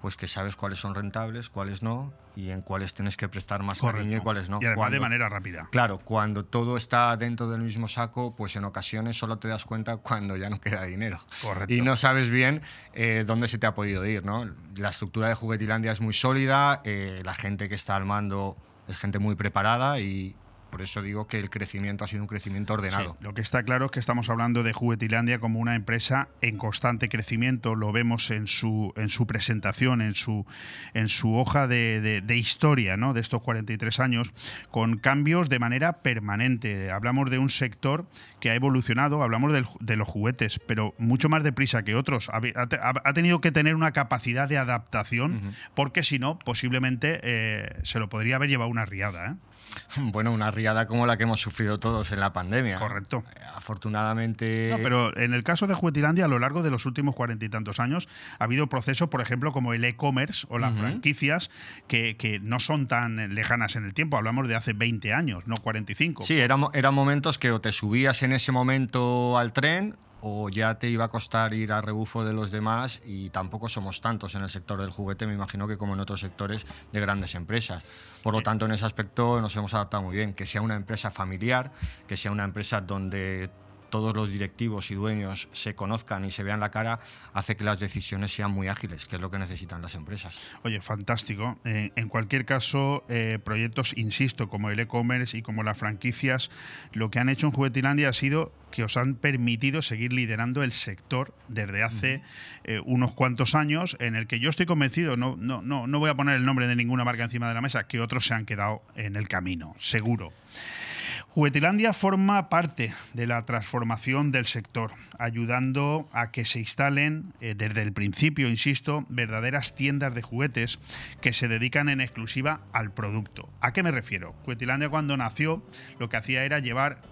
Pues que sabes cuáles son rentables, cuáles no, y en cuáles tienes que prestar más cariño y correcto. cuáles no. Y además de manera rápida. Claro, cuando todo está dentro del mismo saco, pues en ocasiones solo te das cuenta cuando ya no queda dinero. Correcto. Y no sabes bien eh, dónde se te ha podido ir, ¿no? La estructura de Juguetilandia es muy sólida, eh, la gente que está al mando es gente muy preparada y por eso digo que el crecimiento ha sido un crecimiento ordenado. Sí, lo que está claro es que estamos hablando de Juguetilandia como una empresa en constante crecimiento. Lo vemos en su, en su presentación, en su, en su hoja de, de- de historia ¿no? de estos 43 años, con cambios de manera permanente. Hablamos de un sector que ha evolucionado, hablamos del- de los juguetes, pero mucho más deprisa que otros. Ha, ha- ha tenido que tener una capacidad de adaptación, porque si no, posiblemente eh, se lo podría haber llevado una riada. ¿eh? Bueno, una riada como la que hemos sufrido todos en la pandemia. Correcto. Afortunadamente. No, pero en el caso de Juguetilandia, a lo largo de los últimos cuarenta y tantos años, ha habido procesos, por ejemplo, como el e-commerce o las franquicias, que, que, no son tan lejanas en el tiempo. Hablamos de hace 20 años, no 45. Sí, eran, eran momentos que o te subías en ese momento al tren o ya te iba a costar ir a rebufo de los demás y tampoco somos tantos en el sector del juguete, me imagino que como en otros sectores de grandes empresas. Por lo tanto, en ese aspecto nos hemos adaptado muy bien, que sea una empresa familiar, que sea una empresa donde todos los directivos y dueños se conozcan y se vean la cara, hace que las decisiones sean muy ágiles, que es lo que necesitan las empresas. Oye, fantástico. Eh, en cualquier caso, eh, proyectos, insisto, como el e-commerce y como las franquicias, lo que han hecho en Juguetilandia ha sido que os han permitido seguir liderando el sector desde hace eh, unos cuantos años, en el que yo estoy convencido, no, no, no, no voy a poner el nombre de ninguna marca encima de la mesa, que otros se han quedado en el camino, seguro. Juguetilandia forma parte de la transformación del sector, ayudando a que se instalen eh, desde el principio, insisto, verdaderas tiendas de juguetes que se dedican en exclusiva al producto. ¿A qué me refiero? Juguetilandia cuando nació lo que hacía era llevar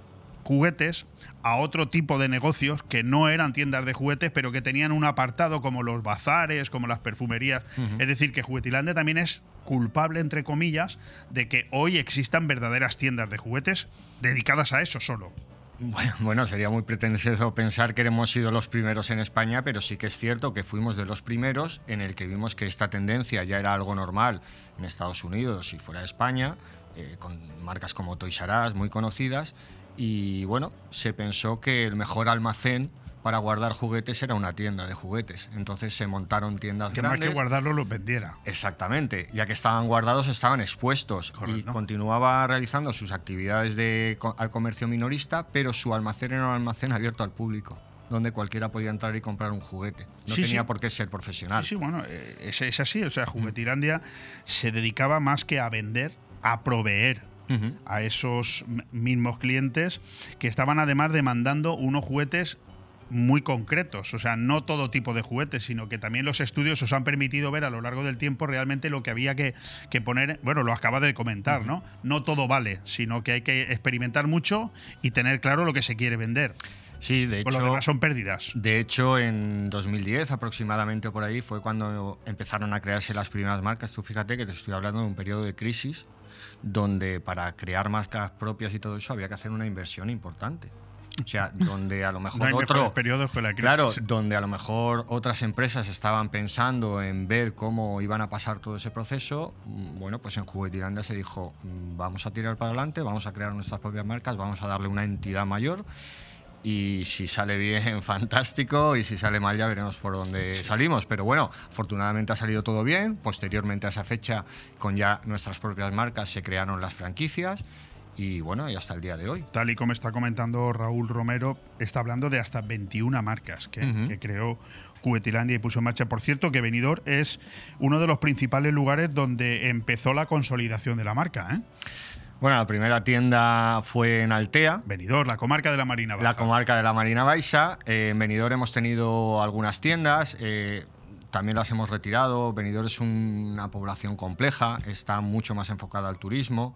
juguetes a otro tipo de negocios que no eran tiendas de juguetes, pero que tenían un apartado como los bazares, como las perfumerías. Es decir, que Juguetilandia también es culpable, entre comillas, de que hoy existan verdaderas tiendas de juguetes dedicadas a eso solo. Bueno, bueno, sería muy pretencioso pensar que hemos sido los primeros en España, pero sí que es cierto que fuimos de los primeros en el que vimos que esta tendencia ya era algo normal en Estados Unidos y fuera de España, eh, con marcas como Toys R Us muy conocidas, y bueno, se pensó que el mejor almacén para guardar juguetes era una tienda de juguetes. Entonces se montaron tiendas que grandes. más que guardarlos los vendiera. Exactamente, ya que estaban guardados estaban expuestos y continuaba realizando sus actividades de, al comercio minorista, pero su almacén era un almacén abierto al público donde cualquiera podía entrar y comprar un juguete. No tenía por qué ser profesional. Sí, sí, bueno, eh, es, es así. O sea, Juguetirandia se dedicaba más que a vender, a proveer a esos mismos clientes que estaban además demandando unos juguetes muy concretos, o sea, no todo tipo de juguetes, sino que también los estudios os han permitido ver a lo largo del tiempo realmente lo que había que, poner, bueno, lo acaba de comentar, ¿no? No todo vale, sino que hay que experimentar mucho y tener claro lo que se quiere vender. Sí, de hecho. Lo demás son pérdidas. De hecho, en 2010 aproximadamente por ahí fue cuando empezaron a crearse las primeras marcas. Tú fíjate que te estoy hablando de un periodo de crisis donde para crear marcas propias y todo eso había que hacer una inversión importante. O sea, donde a lo mejor otro periodos con la crisis. Claro, donde a lo mejor otras empresas estaban pensando en ver cómo iban a pasar todo ese proceso, mm, bueno, pues en Juguetilandia se dijo, mm, vamos a tirar para adelante, vamos a crear nuestras propias marcas, vamos a darle una entidad mayor y si sale bien, fantástico, y si sale mal ya veremos por dónde salimos. Pero bueno, afortunadamente ha salido todo bien. Posteriormente a esa fecha, con ya nuestras propias marcas, se crearon las franquicias y bueno, y hasta el día de hoy. Tal y como está comentando Raúl Romero, está hablando de hasta 21 marcas que, creó Juguetilandia y puso en marcha. Por cierto, que Benidorm es uno de los principales lugares donde empezó la consolidación de la marca. ¿eh? Bueno, la primera tienda fue en Altea. Benidorm, la comarca de la Marina Baixa. La comarca de la Marina Baixa. Eh, en Benidorm hemos tenido algunas tiendas. Eh, también las hemos retirado. Benidorm es una población compleja, está mucho más enfocada al turismo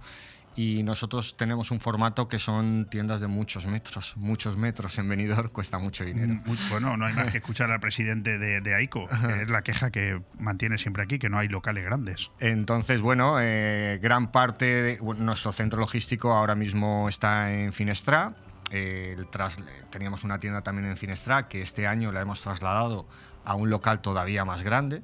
y nosotros tenemos un formato que son tiendas de muchos metros, muchos metros en venidor, cuesta mucho dinero. Mm, bueno, no hay más que escuchar al presidente de, AICO, que es la queja que mantiene siempre aquí, que no hay locales grandes. Entonces, bueno, eh, gran parte de nuestro centro logístico ahora mismo está en Finestra. Eh, teníamos una tienda también en Finestra que este año la hemos trasladado a un local todavía más grande,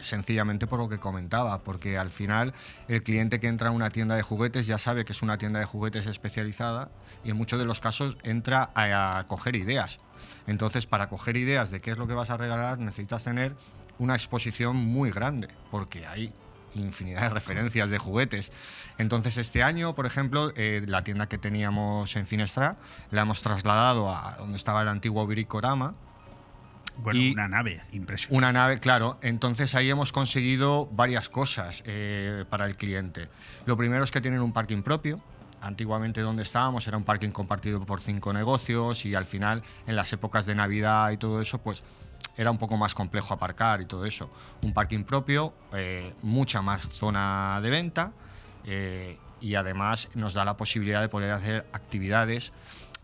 sencillamente por lo que comentaba, porque al final el cliente que entra a una tienda de juguetes ya sabe que es una tienda de juguetes especializada y en muchos de los casos entra a, coger ideas. Entonces, para coger ideas de qué es lo que vas a regalar, necesitas tener una exposición muy grande, porque hay infinidad de referencias de juguetes. Entonces este año, por ejemplo, eh, la tienda que teníamos en Finestra la hemos trasladado a donde estaba el antiguo Bricorama, bueno, una nave, impresionante. Una nave, claro. Entonces ahí hemos conseguido varias cosas eh, para el cliente. Lo primero es que tienen un parking propio. Antiguamente donde estábamos era un parking compartido por cinco negocios y al final en las épocas de Navidad y todo eso, pues era un poco más complejo aparcar y todo eso. Un parking propio, eh, mucha más zona de venta. Eh, y además nos da la posibilidad de poder hacer actividades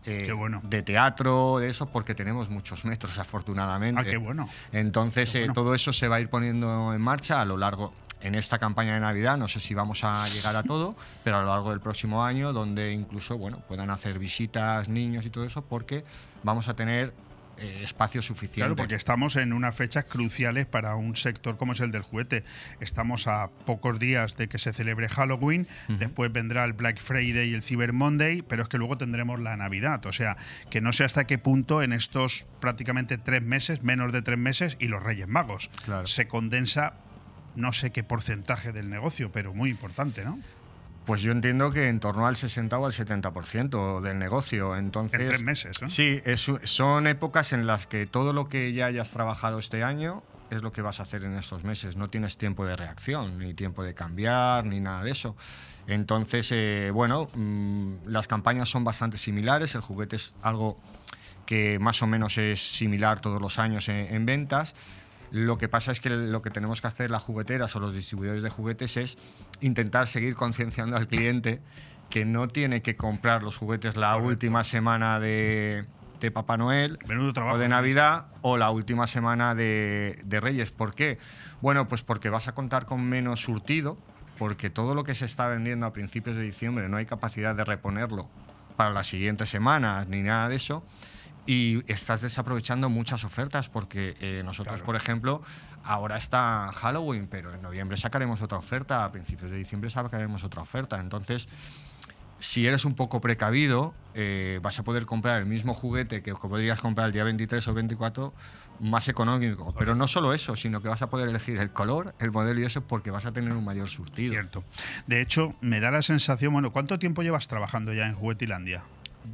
eh, bueno. de teatro, de eso, porque tenemos muchos metros, afortunadamente. Ah, qué bueno. Entonces, Qué eh, todo eso se va a ir poniendo en marcha a lo largo, en esta campaña de Navidad, no sé si vamos a llegar a todo, pero a lo largo del próximo año, donde incluso, bueno, puedan hacer visitas niños y todo eso, porque vamos a tener eh, espacio suficiente. Claro, porque estamos en unas fechas cruciales para un sector como es el del juguete. Estamos a pocos días de que se celebre Halloween, después vendrá el Black Friday y el Cyber Monday, pero es que luego tendremos la Navidad. O sea, que no sé hasta qué punto en estos prácticamente tres meses, menos de tres meses, y los Reyes Magos, Claro. se condensa no sé qué porcentaje del negocio, pero muy importante, ¿no? Pues yo entiendo que en torno al 60 o al 70% del negocio. Entonces, En tres meses, ¿no? Sí, es- son épocas en las que todo lo que ya hayas trabajado este año es lo que vas a hacer en estos meses. No tienes tiempo de reacción, ni tiempo de cambiar, ni nada de eso. Entonces, eh, bueno, mm, las campañas son bastante similares. El juguete es algo que más o menos es similar todos los años en, en ventas. Lo que pasa es que lo que tenemos que hacer las jugueteras o los distribuidores de juguetes es intentar seguir concienciando al cliente que no tiene que comprar los juguetes la última semana de, de Papá Noel trabajo, o de ¿no? Navidad o la última semana de, de Reyes. ¿Por qué? Bueno, pues porque vas a contar con menos surtido, porque todo lo que se está vendiendo a principios de diciembre no hay capacidad de reponerlo para las siguientes semanas ni nada de eso. Y estás desaprovechando muchas ofertas porque eh, nosotros, Claro. por ejemplo, ahora está Halloween, pero en noviembre sacaremos otra oferta, a principios de diciembre sacaremos otra oferta. Entonces, si eres un poco precavido, eh, vas a poder comprar el mismo juguete que podrías comprar el día 23 o 24 más económico. Pero no solo eso, sino que vas a poder elegir el color, el modelo y eso porque vas a tener un mayor surtido. Cierto. De hecho, me da la sensación, bueno, ¿cuánto tiempo llevas trabajando ya en Juguetilandia?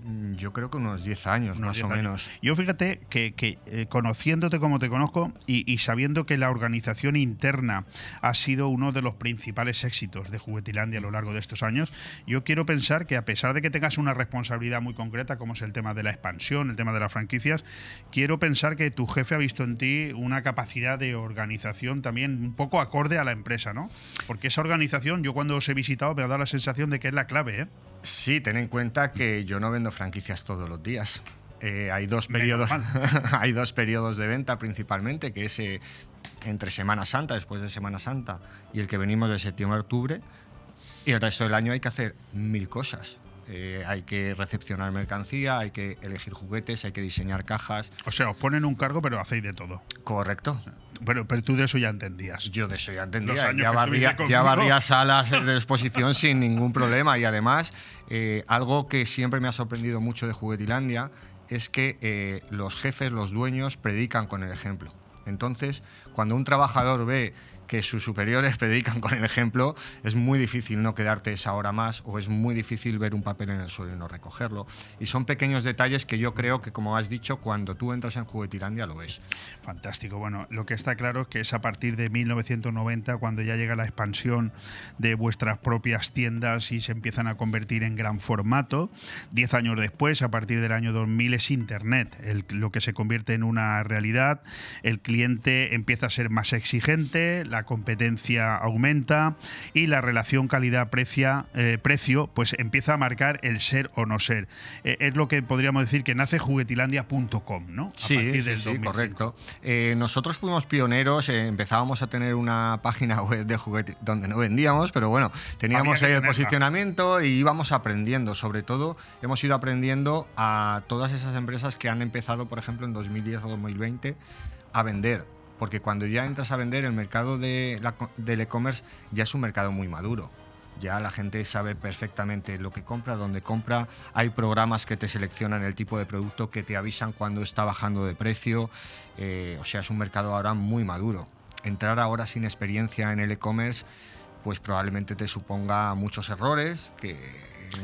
Mm, Yo creo que unos 10 años, Unos más 10 o años. menos. Yo fíjate que, que, eh, conociéndote como te conozco y, y sabiendo que la organización interna ha sido uno de los principales éxitos de Juguetilandia a lo largo de estos años, yo quiero pensar que a pesar de que tengas una responsabilidad muy concreta, como es el tema de la expansión, el tema de las franquicias, quiero pensar que tu jefe ha visto en ti una capacidad de organización también un poco acorde a la empresa, ¿no? Porque esa organización, yo cuando os he visitado me ha dado la sensación de que es la clave, ¿eh? Sí, ten en cuenta que yo no vendo franquicias todos los días. Eh, hay, dos periodos, hay dos periodos de venta principalmente, que es eh, entre Semana Santa, después de Semana Santa, y el que venimos de septiembre a octubre. Y el resto del año hay que hacer mil cosas. Eh, hay que recepcionar mercancía, hay que elegir juguetes, hay que diseñar cajas. O sea, os ponen un cargo, pero hacéis de todo. Correcto. Pero, pero tú de eso ya entendías. Yo de eso ya entendía. Ya barría, ya barría salas de exposición sin ningún problema. Y además, eh, algo que siempre me ha sorprendido mucho de Juguetilandia es que eh, los jefes, los dueños, predican con el ejemplo. Entonces, cuando un trabajador ve que sus superiores predican con el ejemplo, es muy difícil no quedarte esa hora más o es muy difícil ver un papel en el suelo y no recogerlo. Y son pequeños detalles que yo creo que, como has dicho, cuando tú entras en Juguetilandia lo ves. Fantástico. Bueno, lo que está claro es que es a partir de 1990 cuando ya llega la expansión de vuestras propias tiendas y se empiezan a convertir en gran formato. Diez años después, a partir del año 2000, es Internet lo que se convierte en una realidad. El cliente empieza a ser más exigente, la competencia aumenta y la relación calidad-precio pues empieza a marcar el ser o no ser. Eh, es lo que podríamos decir que nace juguetilandia.com, ¿no? A Sí, partir sí, del sí, 2005. correcto. Eh, nosotros fuimos pioneros, eh, empezábamos a tener una página web de juguete donde no vendíamos, pero bueno, teníamos ahí el tenerla. posicionamiento y íbamos aprendiendo. Sobre todo, hemos ido aprendiendo a todas esas empresas que han empezado, por ejemplo, en 2010 o 2020 a vender. Porque cuando ya entras a vender, el mercado de la del e-commerce ya es un mercado muy maduro. Ya la gente sabe perfectamente lo que compra, dónde compra. Hay programas que te seleccionan el tipo de producto, que te avisan cuando está bajando de precio. Eh, o sea, es un mercado ahora muy maduro. Entrar ahora sin experiencia en el e-commerce, pues probablemente te suponga muchos errores, que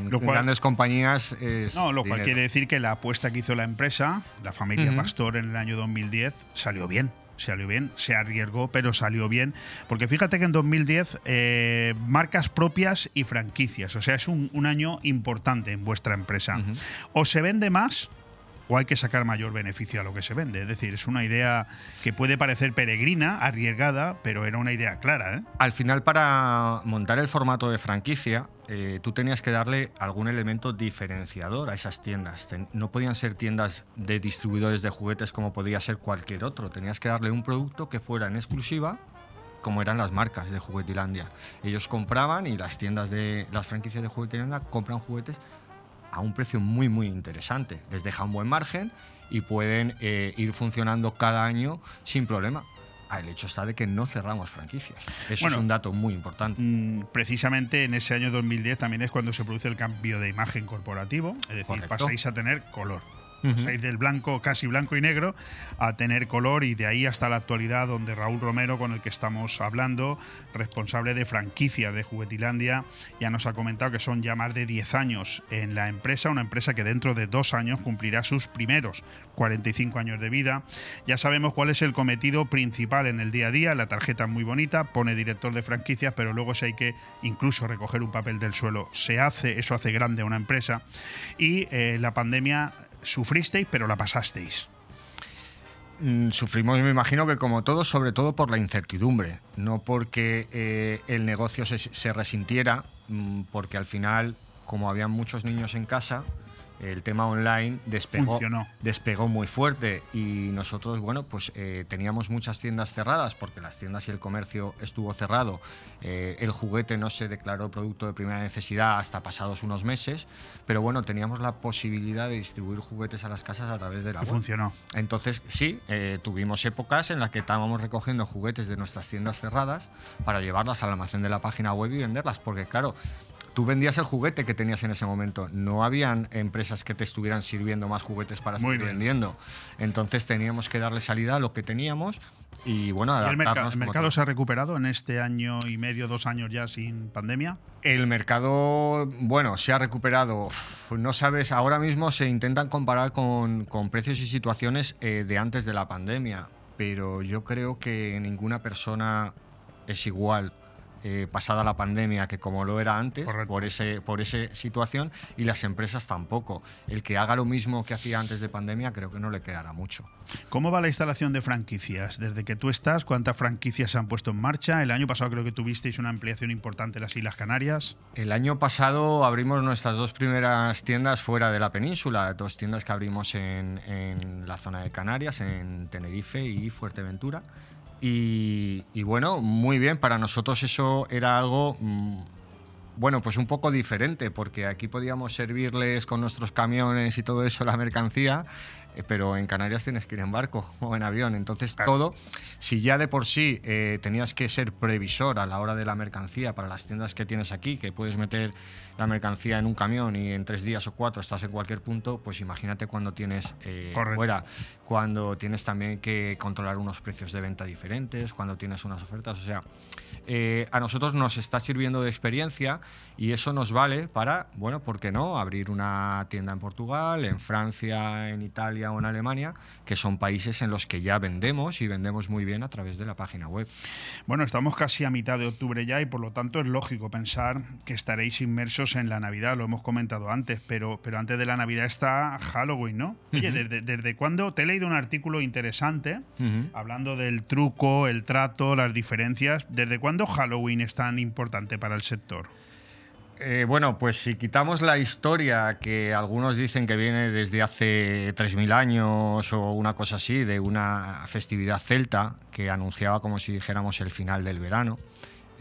Lo cual- grandes compañías es No, lo cual dinero. quiere decir que la apuesta que hizo la empresa, la familia. Pastor en el año 2010, salió bien. Salió bien, se arriesgó, pero salió bien. Porque fíjate que en 2010, eh, marcas propias y franquicias. O sea, es un, un año importante en vuestra empresa. O se vende más o hay que sacar mayor beneficio a lo que se vende. Es decir, es una idea que puede parecer peregrina, arriesgada, pero era una idea clara. ¿eh? Al final, para montar el formato de franquicia, eh, tú tenías que darle algún elemento diferenciador a esas tiendas. no podían ser tiendas de distribuidores de juguetes como podría ser cualquier otro. Tenías que darle un producto que fuera en exclusiva como eran las marcas de Juguetilandia. Ellos compraban y las tiendas de las franquicias de Juguetilandia compran juguetes a un precio muy muy interesante. Les deja un buen margen y pueden eh, ir funcionando cada año sin problema. Ah, el hecho está de que no cerramos franquicias. Eso es un dato muy importante. Mm, precisamente en ese año 2010 también es cuando se produce el cambio de imagen corporativo, es decir, pasáis a tener color. Salir del blanco, casi blanco y negro, a tener color y de ahí hasta la actualidad, donde Raúl Romero, con el que estamos hablando, responsable de franquicias de Juguetilandia, ya nos ha comentado que son ya más de 10 años en la empresa, una empresa que dentro de dos años cumplirá sus primeros 45 años de vida. Ya sabemos cuál es el cometido principal en el día a día, la tarjeta es muy bonita, pone director de franquicias, pero luego si hay que incluso recoger un papel del suelo, se hace, eso hace grande a una empresa. Y eh, la pandemia sufristeis, pero la pasasteis. Mm, sufrimos, me imagino que como todos, sobre todo por la incertidumbre, no porque eh, el negocio se, resintiera, mm, porque al final, como había muchos niños en casa, el tema online despegó, despegó muy fuerte y nosotros, bueno, pues eh, teníamos muchas tiendas cerradas porque las tiendas y el comercio estuvo cerrado. Eh, el juguete no se declaró producto de primera necesidad hasta pasados unos meses, pero bueno, teníamos la posibilidad de distribuir juguetes a las casas a través de la y funcionó. Entonces, sí, eh, tuvimos épocas en las que estábamos recogiendo juguetes de nuestras tiendas cerradas para llevarlas al almacén de la página web y venderlas, porque claro, tú vendías el juguete que tenías en ese momento. No habían empresas que te estuvieran sirviendo más juguetes para seguir vendiendo. Entonces teníamos que darle salida a lo que teníamos y bueno, adaptarnos. ¿El, mercado se ha recuperado en este año y medio, dos años ya sin pandemia? El mercado, bueno, se ha recuperado. No sabes, ahora mismo se intentan comparar con, precios y situaciones eh, de antes de la pandemia, pero yo creo que ninguna persona es igual eh, pasada la pandemia que como lo era antes, por, ese, por esa situación, y las empresas tampoco. El que haga lo mismo que hacía antes de pandemia creo que no le quedará mucho. ¿Cómo va la instalación de franquicias? Desde que tú estás, ¿cuántas franquicias se han puesto en marcha? El año pasado creo que tuvisteis una ampliación importante en las Islas Canarias. El año pasado abrimos nuestras dos primeras tiendas fuera de la península, dos tiendas que abrimos en, en la zona de Canarias, en Tenerife y Fuerteventura. Y, bueno, muy bien, para nosotros eso era algo, mm, bueno, pues un poco diferente, porque aquí podíamos servirles con nuestros camiones y todo eso la mercancía, eh, pero en Canarias tienes que ir en barco o en avión. Entonces todo, si ya de por sí eh, tenías que ser previsor a la hora de la mercancía para las tiendas que tienes aquí, que puedes meter la mercancía en un camión y en tres días o cuatro estás en cualquier punto, pues imagínate cuando tienes eh, fuera, cuando tienes también que controlar unos precios de venta diferentes, cuando tienes unas ofertas, o sea, eh, a nosotros nos está sirviendo de experiencia y eso nos vale para, bueno, ¿por qué no? Abrir una tienda en Portugal, en Francia, en Italia o en Alemania, que son países en los que ya vendemos y vendemos muy bien a través de la página web. Bueno, estamos casi a mitad de octubre ya y por lo tanto es lógico pensar que estaréis inmersos en la Navidad, lo hemos comentado antes, pero, pero antes de la Navidad está Halloween, ¿no? Oye, ¿desde, ¿desde cuándo? Te he leído un artículo interesante hablando del truco, el trato, las diferencias. ¿Desde cuándo Halloween es tan importante para el sector? Eh, bueno, pues si quitamos la historia que algunos dicen que viene desde hace 3.000 años o una cosa así, de una festividad celta que anunciaba como si dijéramos el final del verano,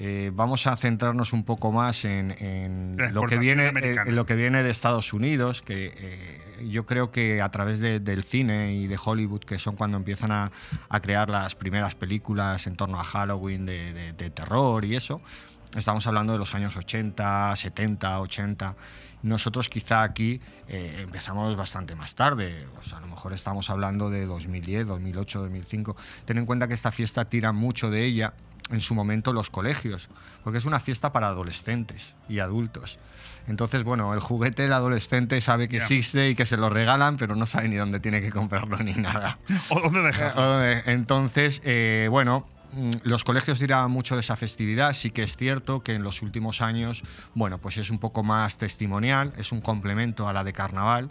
eh, vamos a centrarnos un poco más en, lo, que viene, eh, lo que viene de Estados Unidos, que eh, yo creo que a través del cine y de Hollywood, que son cuando empiezan a, crear las primeras películas en torno a Halloween de, terror y eso, estamos hablando de los años 80, 70, 80. Nosotros quizá aquí empezamos bastante más tarde, o sea, a lo mejor estamos hablando de 2010, 2008, 2005. Ten en cuenta que esta fiesta tira mucho de ella en su momento los colegios, porque es una fiesta para adolescentes y adultos. Entonces, bueno, el juguete del adolescente sabe que existe y que se lo regalan, pero no sabe ni dónde tiene que comprarlo ni nada. ¿O dónde dejarlo? Entonces, eh, bueno, los colegios dirán mucho de esa festividad, sí que es cierto que en los últimos años, bueno, pues es un poco más testimonial, es un complemento a la de carnaval,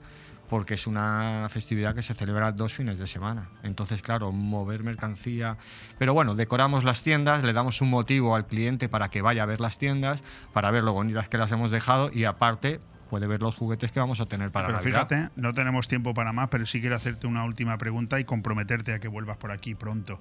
porque es una festividad que se celebra dos fines de semana. Entonces, claro, mover mercancía. Pero bueno, decoramos las tiendas, le damos un motivo al cliente para que vaya a ver las tiendas, para ver lo bonitas que las hemos dejado y aparte puede ver los juguetes que vamos a tener para Pero Navidad. fíjate, no tenemos tiempo para más, pero sí quiero hacerte una última pregunta y comprometerte a que vuelvas por aquí pronto.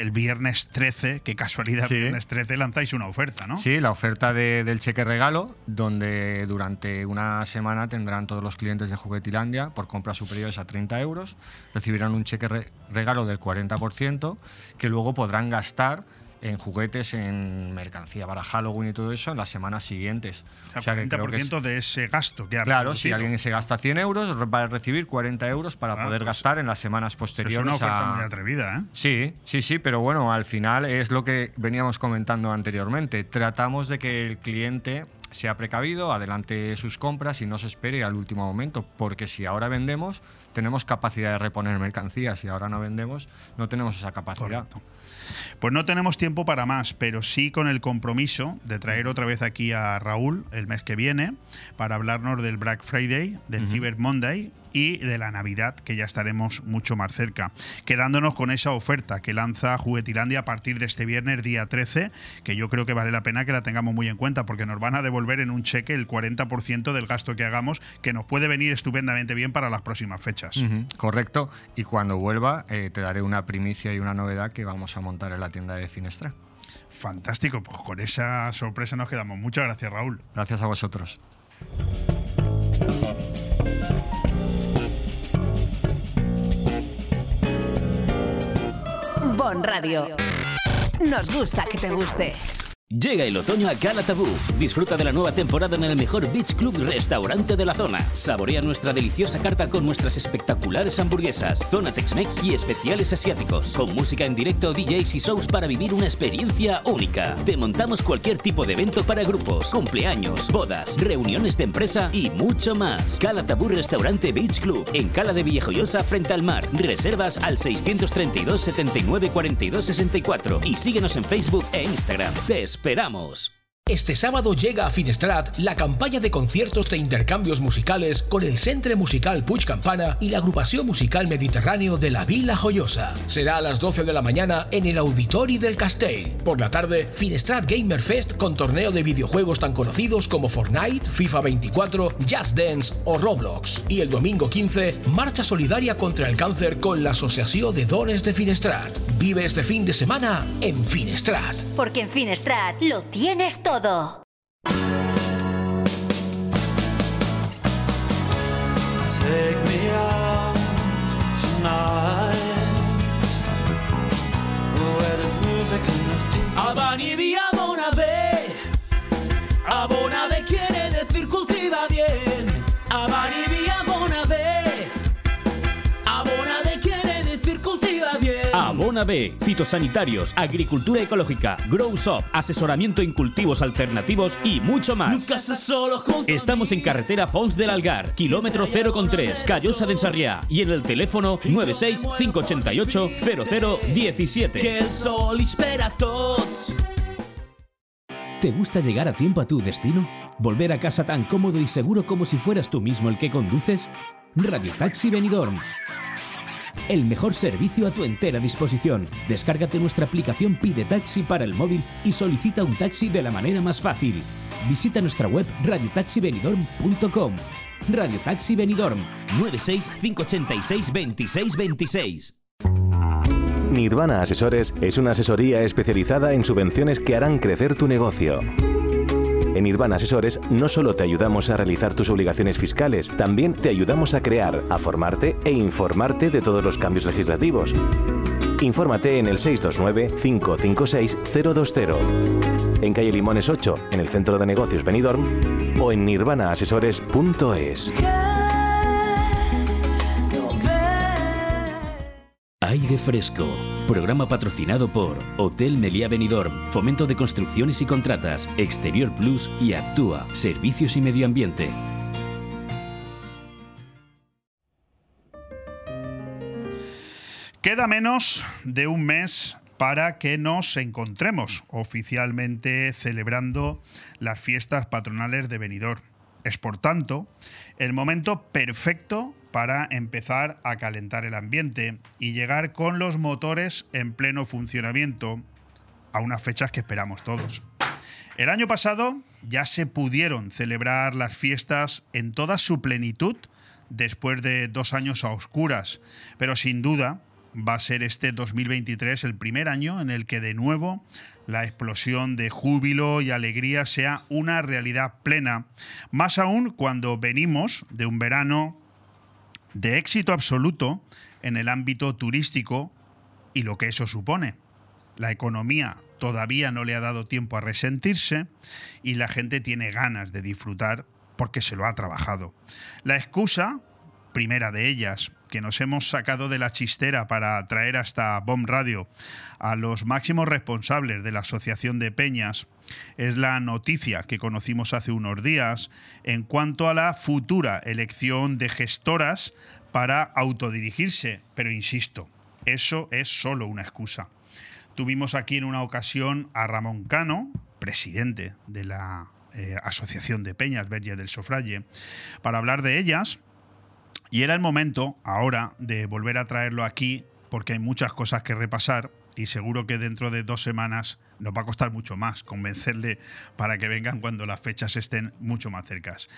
El viernes 13, qué casualidad, Sí. viernes 13 lanzáis una oferta, ¿no? Sí, la oferta de- del cheque regalo, donde durante una semana tendrán todos los clientes de Juguetilandia, por compras superiores a 30 euros, recibirán un cheque re- regalo del 40%, que luego podrán gastar en juguetes, en mercancía para Halloween y todo eso en las semanas siguientes. O sea, sea, que creo que es- 40% de ese gasto que ha Claro, si alguien se gasta 100 euros, va a recibir 40 euros para Ah, poder pues, gastar en las semanas Es posteriores. una oferta a- muy atrevida, ¿eh? Sí, sí, sí, pero bueno, al final es lo que veníamos comentando anteriormente. Tratamos de que el cliente sea precavido, adelante sus compras y no se espere al último momento, porque si ahora vendemos, tenemos capacidad de reponer mercancías, si ahora no vendemos, no tenemos esa capacidad. Correcto. Pues no tenemos tiempo para más, pero sí con el compromiso de traer otra vez aquí a Raúl el mes que viene para hablarnos del Black Friday, del Cyber Monday y de la Navidad, que ya estaremos mucho más cerca. Quedándonos con esa oferta que lanza Juguetilandia a partir de este viernes, día 13, que yo creo que vale la pena que la tengamos muy en cuenta, porque nos van a devolver en un cheque el 40% del gasto que hagamos, que nos puede venir estupendamente bien para las próximas fechas. Correcto, y cuando vuelva eh, te daré una primicia y una novedad que vamos a montar en la tienda de Finestra. Fantástico, pues con esa sorpresa nos quedamos. Muchas gracias, Raúl. Gracias a vosotros. Bon Radio. Nos gusta que te guste. Llega el otoño a Cala Tabú. Disfruta de la nueva temporada en el mejor Beach Club restaurante de la zona. Saborea nuestra deliciosa carta con nuestras espectaculares hamburguesas, zona Tex-Mex y especiales asiáticos. Con música en directo, DJs y shows para vivir una experiencia única. Te montamos cualquier tipo de evento para grupos, cumpleaños, bodas, reuniones de empresa y mucho más. Cala Tabú Restaurante Beach Club en Cala de Villajoyosa frente al mar. Reservas al 632 79 42 64 y síguenos en Facebook e Instagram. Esperamos. Este sábado llega a Finestrat la campaña de conciertos de intercambios musicales con el Centre Musical Puig Campana y la agrupación musical mediterráneo de la Vila Joyosa. Será a las 12 de la mañana en el Auditori del Castell. Por la tarde, Finestrat Gamer Fest con torneo de videojuegos tan conocidos como Fortnite, FIFA 24, Just Dance o Roblox. Y el domingo 15, marcha solidaria contra el cáncer con la Asociación de Dones de Finestrat. Vive este fin de semana en Finestrat. Porque en Finestrat lo tienes todo. Take me out tonight. Where there's music and there's people. Abani via Bonave Abonave B, fitosanitarios, agricultura ecológica, Grow Shop, asesoramiento en cultivos alternativos y mucho más. Nunca estás solo junto a Estamos en carretera Fons del Algar, kilómetro 0,3, Callosa de Ensarriá y en el teléfono 96 588 0017. Que el sol espera a tots ¿Te gusta llegar a tiempo a tu destino? ¿Volver a casa tan cómodo y seguro como si fueras tú mismo el que conduces? Radio Taxi Benidorm. El mejor servicio a tu entera disposición. Descárgate nuestra aplicación Pide Taxi para el móvil y solicita un taxi de la manera más fácil. Visita nuestra web radiotaxibenidorm.com. Radio Taxi Benidorm 96 586 26 26. Nirvana Asesores es una asesoría especializada en subvenciones que harán crecer tu negocio. En Nirvana Asesores no solo te ayudamos a realizar tus obligaciones fiscales, también te ayudamos a crear, a formarte e informarte de todos los cambios legislativos. Infórmate en el 629-556-020, en calle Limones 8, en el Centro de Negocios Benidorm, o en nirvanaasesores.es. Aire Fresco. Programa patrocinado por Hotel Meliá Benidorm, Fomento de Construcciones y Contratas, Exterior Plus y Actúa, Servicios y Medio Ambiente. Queda menos de un mes para que nos encontremos oficialmente celebrando las fiestas patronales de Benidorm. Es por tanto el momento perfecto para empezar a calentar el ambiente y llegar con los motores en pleno funcionamiento a unas fechas que esperamos todos. El año pasado ya se pudieron celebrar las fiestas en toda su plenitud después de dos años a oscuras, pero sin duda va a ser este 2023 el primer año en el que de nuevo la explosión de júbilo y alegría sea una realidad plena, más aún cuando venimos de un verano de éxito absoluto en el ámbito turístico y lo que eso supone. La economía todavía no le ha dado tiempo a resentirse y la gente tiene ganas de disfrutar porque se lo ha trabajado. La excusa, primera de ellas, que nos hemos sacado de la chistera para traer hasta Bomb Radio a los máximos responsables de la Asociación de Peñas, es la noticia que conocimos hace unos días en cuanto a la futura elección de gestoras para autodirigirse. Pero insisto, eso es solo una excusa. Tuvimos aquí en una ocasión a Ramón Cano, presidente de la eh, Asociación de Peñas Verge del Sofralle, para hablar de ellas. Y era el momento ahora de volver a traerlo aquí porque hay muchas cosas que repasar y seguro que dentro de dos semanas nos va a costar mucho más convencerle para que vengan cuando las fechas estén mucho más cercas.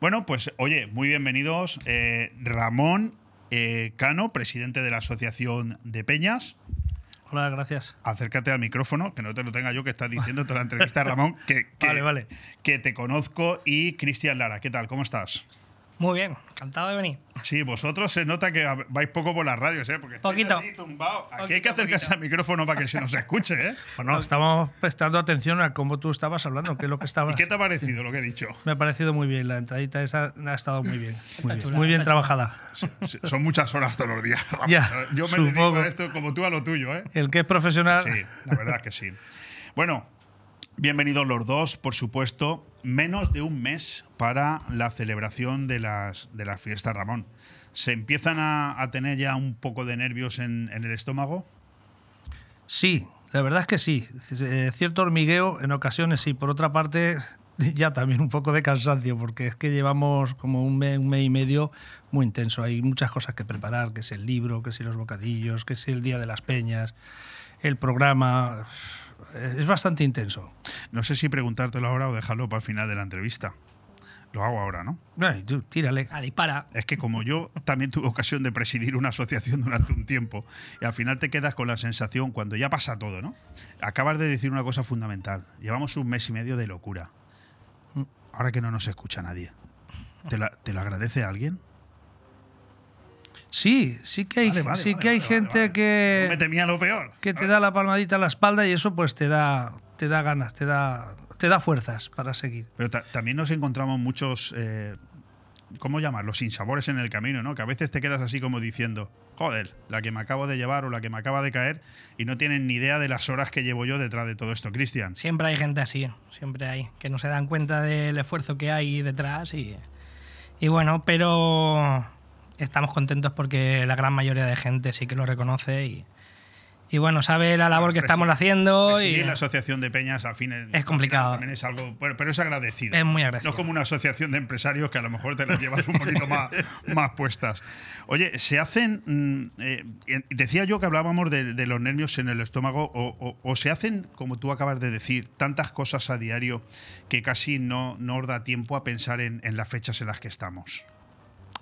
Bueno, pues oye, muy bienvenidos eh, Ramón eh, Cano, presidente de la Asociación de Peñas. Hola, gracias. Acércate al micrófono, que no te lo tenga yo, que estás diciendo toda la entrevista, Ramón, que, que, Vale, vale. que te conozco. Y Cristian Lara, ¿qué tal? ¿Cómo estás? Muy bien, encantado de venir. Sí, vosotros se nota que vais poco por las radios, ¿eh? Porque Poquito. así tumbados. Aquí hay que acercarse al micrófono para que se nos escuche, ¿eh? Bueno, estamos prestando atención a cómo tú estabas hablando, qué es lo que estabas. ¿Y qué te ha parecido lo que he dicho? Me ha parecido muy bien, la entradita esa ha estado muy bien. Muy bien, muy bien trabajada. Son muchas horas todos los días. Ya, Yo me dedico a esto como tú a lo tuyo, ¿eh? El que es profesional. Sí, la verdad que sí. Bueno, bienvenidos los dos, por supuesto. Menos de un mes para la celebración de las, de las fiestas, Ramón. ¿Se empiezan a, a tener ya un poco de nervios en, en el estómago? Sí, la verdad es que sí. Eh, Cierto hormigueo en ocasiones sí. Por otra parte, ya también un poco de cansancio, porque es que llevamos como un mes, un mes y medio muy intenso. Hay muchas cosas que preparar, que es el libro, que si los bocadillos, que si el Día de las Peñas, el programa. Es bastante intenso. No sé si preguntártelo ahora o dejarlo para el final de la entrevista. Lo hago ahora, ¿no? Ay, tú, tírale. A dispara. Es que como yo también tuve ocasión de presidir una asociación durante un tiempo, y al final te quedas con la sensación, cuando ya pasa todo, ¿no? Acabas de decir una cosa fundamental. Llevamos un mes y medio de locura. Ahora que no nos escucha nadie. ¿Te, la- te lo agradece alguien? Sí, sí que hay, Vale, vale, sí vale, que hay vale, gente vale. que. No me temía lo peor. Que te da la palmadita en la espalda y eso pues te da, te da ganas, te da, te da fuerzas para seguir. Pero ta- también nos encontramos muchos, eh, ¿cómo llamarlos? Sinsabores en el camino, ¿no? Que a veces te quedas así como diciendo, joder, la que me acabo de llevar o la que me acaba de caer y no tienen ni idea de las horas que llevo yo detrás de todo esto, Cristian. Siempre hay gente así, siempre hay, que no se dan cuenta del esfuerzo que hay detrás y, y bueno, pero estamos contentos porque la gran mayoría de gente sí que lo reconoce y, y bueno, sabe la labor que Presi- estamos haciendo y Presidir la asociación de peñas al fin es, Es complicado. También es algo, bueno, pero es agradecido. Es muy agradecido. No es como una asociación de empresarios que a lo mejor te las llevas un poquito más, más puestas. Oye, se hacen, mm, eh, eh, decía yo que hablábamos de, de los nervios en el estómago, o, o- o se hacen, como tú acabas de decir, tantas cosas a diario que casi no, no os da tiempo a pensar en, en las fechas en las que estamos.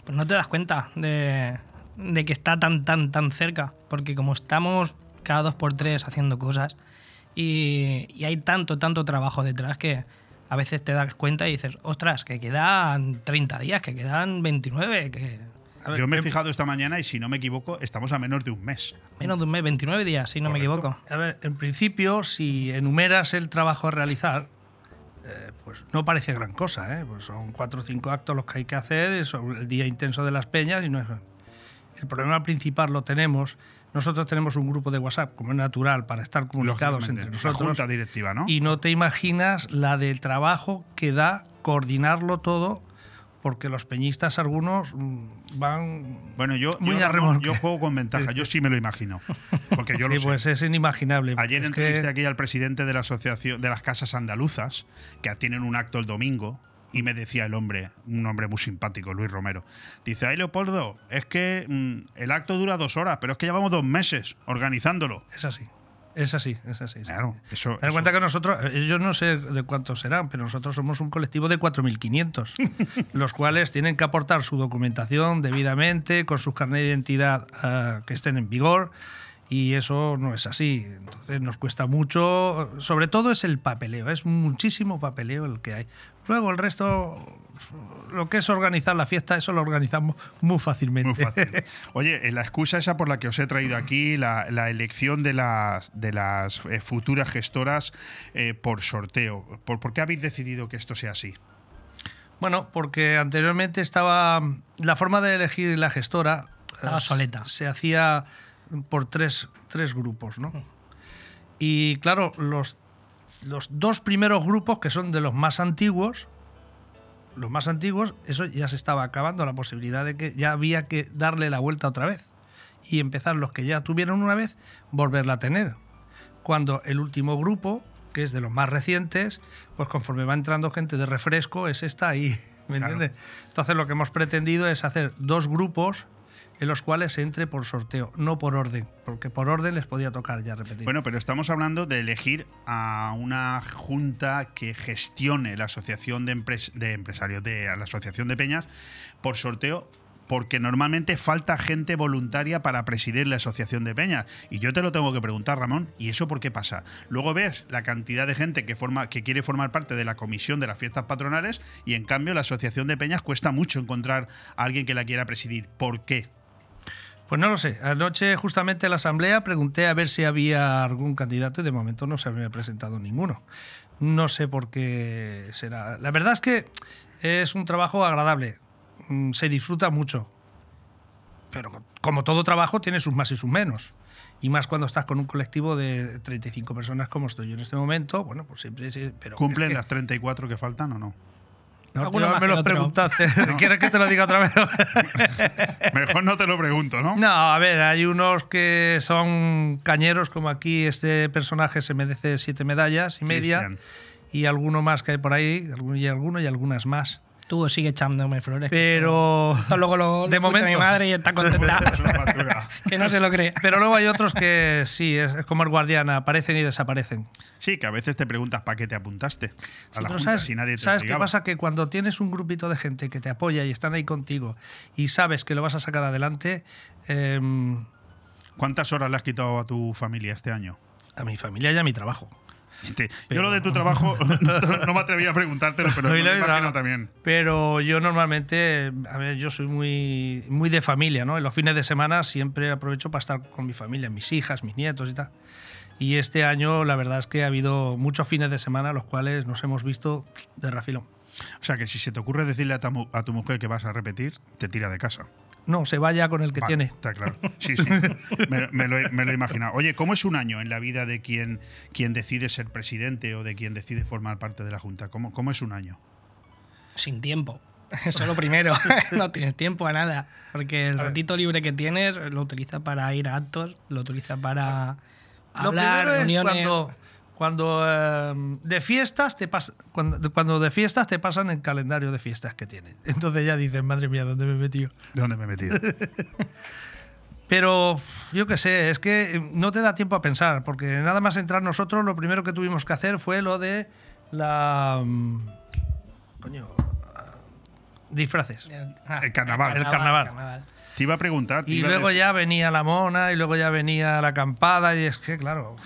Pues no te das cuenta de, de que está tan, tan, tan cerca. Porque como estamos cada dos por tres haciendo cosas y, y hay tanto, tanto trabajo detrás que a veces te das cuenta y dices, ostras, que quedan 30 días, que quedan 29, que... ver, Yo me he em- fijado esta mañana y si no me equivoco, estamos a menos de un mes. Menos de un mes, 29 días, si no me equivoco. A ver, en principio, si enumeras el trabajo a realizar, eh, pues no parece gran cosa, ¿eh? Pues son cuatro o cinco actos los que hay que hacer, es el día intenso de las peñas y no es... El problema principal lo tenemos. Nosotros tenemos un grupo de WhatsApp, como es natural, para estar comunicados entre la nosotros. junta directiva, ¿no? Y no te imaginas la del trabajo que da coordinarlo todo, porque los peñistas algunos mm, van Bueno, yo, muy yo, a Ramón, remolque. yo juego con ventaja, yo sí me lo imagino. Porque yo lo Sí, sé. pues es inimaginable. Ayer Es entrevisté que- aquí al presidente de la Asociación de las Casas Andaluzas, que tienen un acto el domingo, Y me decía el hombre, un hombre muy simpático, Luis Romero. Dice, ay Leopoldo, es que mm, el acto dura dos horas, pero es que llevamos dos meses organizándolo. Es así. Es así, es así. sí. Claro, eso. Ten en cuenta que nosotros, yo no sé de cuántos serán, pero nosotros somos un colectivo de 4.500, los cuales tienen que aportar su documentación debidamente, con sus carnet de identidad eh, que estén en vigor, y eso no es así. Entonces nos cuesta mucho, sobre todo es el papeleo, es muchísimo papeleo el que hay. Luego el resto, lo que es organizar la fiesta, eso lo organizamos muy fácilmente. Muy fácil. Oye, eh, la excusa esa por la que os he traído aquí, la, la elección de las, de las eh, futuras gestoras eh, por sorteo. ¿Por, por qué habéis decidido que esto sea así? Bueno, porque anteriormente estaba la forma de elegir la gestora Estaba soleta. Se hacía por tres, tres grupos, ¿no? Y claro, los, los dos primeros grupos, que son de los más antiguos, los más antiguos, eso ya se estaba acabando, la posibilidad de que ya había que darle la vuelta otra vez y empezar los que ya tuvieron una vez, volverla a tener. Cuando el último grupo, que es de los más recientes, pues conforme va entrando gente de refresco, es esta ahí, ¿me Claro. entiendes? Entonces lo que hemos pretendido es hacer dos grupos en los cuales se entre por sorteo, no por orden, porque por orden les podía tocar ya repetir. Bueno, pero estamos hablando de elegir a una junta que gestione la asociación de, de empresarios, de la asociación de peñas, por sorteo. Porque normalmente falta gente voluntaria para presidir la asociación de peñas. Y yo te lo tengo que preguntar, Ramón, ¿y eso por qué pasa? Luego ves la cantidad de gente que, forma, que quiere formar parte de la comisión de las fiestas patronales y en cambio la asociación de peñas cuesta mucho encontrar a alguien que la quiera presidir. ¿Por qué? Pues no lo sé. Anoche, justamente en la asamblea, pregunté a ver si había algún candidato y de momento no se había presentado ninguno. No sé por qué será. La verdad es que es un trabajo agradable. Mm, Se disfruta mucho. Pero como todo trabajo, tiene sus más y sus menos. Y más cuando estás con un colectivo de 35 personas como estoy yo en este momento, bueno, pues siempre. Pero ¿Cumplen es que- las 34 que faltan o no? No, me que lo otro. preguntaste. ¿Quieres que te lo diga otra vez? Mejor no te lo pregunto, ¿no? No, a ver, hay unos que son cañeros, como aquí este personaje se merece siete medallas y media, Cristian. y alguno más que hay por ahí, y alguno y algunas más. Tú sigue echándome flores. Pero Esto luego lo, de momento mi madre y está contenta. Que no se lo cree. Pero luego hay otros que sí, es es como el guardián, aparecen y desaparecen. Sí, que a veces te preguntas para qué te apuntaste a Sí, la junta ¿sabes, si nadie te ¿sabes qué pasa? Que cuando tienes un grupito de gente que te apoya y están ahí contigo y sabes que lo vas a sacar adelante, em, ¿Cuántas horas le has quitado a tu familia este año? a mi familia y a mi trabajo. Yo lo de tu trabajo no me atrevía a preguntártelo, pero No, me y lo la- imagino la- también. Pero yo normalmente, a ver, yo soy muy, muy de familia, ¿no? En los fines de semana siempre aprovecho para estar con mi familia, mis hijas, mis nietos y tal. Y este año la verdad es que ha habido muchos fines de semana los cuales nos hemos visto de rafilón. O sea, que si se te ocurre decirle a tu, a tu mujer que vas a repetir, te tira de casa. No, se vaya con el que Vale, tiene. Está claro. Sí, sí. Me, me lo, he- me lo he imaginado. Oye, ¿cómo es un año en la vida de quien, quien decide ser presidente o de quien decide formar parte de la Junta? ¿Cómo, cómo es un año? Sin tiempo. Eso es lo primero. no tienes tiempo a nada. Porque el ratito libre que tienes lo utilizas para ir a actos, lo utilizas para Lo hablar, reuniones. cuando, cuando eh, de fiestas te pas- cuando, cuando de fiestas te pasan el calendario de fiestas que tienen. Entonces ya dices, madre mía, ¿dónde me he metido? ¿De dónde me he metido? Pero yo qué sé, es que no te da tiempo a pensar, porque nada más entrar nosotros, lo primero que tuvimos que hacer fue lo de la. mm, Coño. ah, Disfraces. Ah, El carnaval. El carnaval. Te iba a preguntar. te Y iba a luego decir- ya venía la mona, y luego ya venía la acampada, y es que, claro,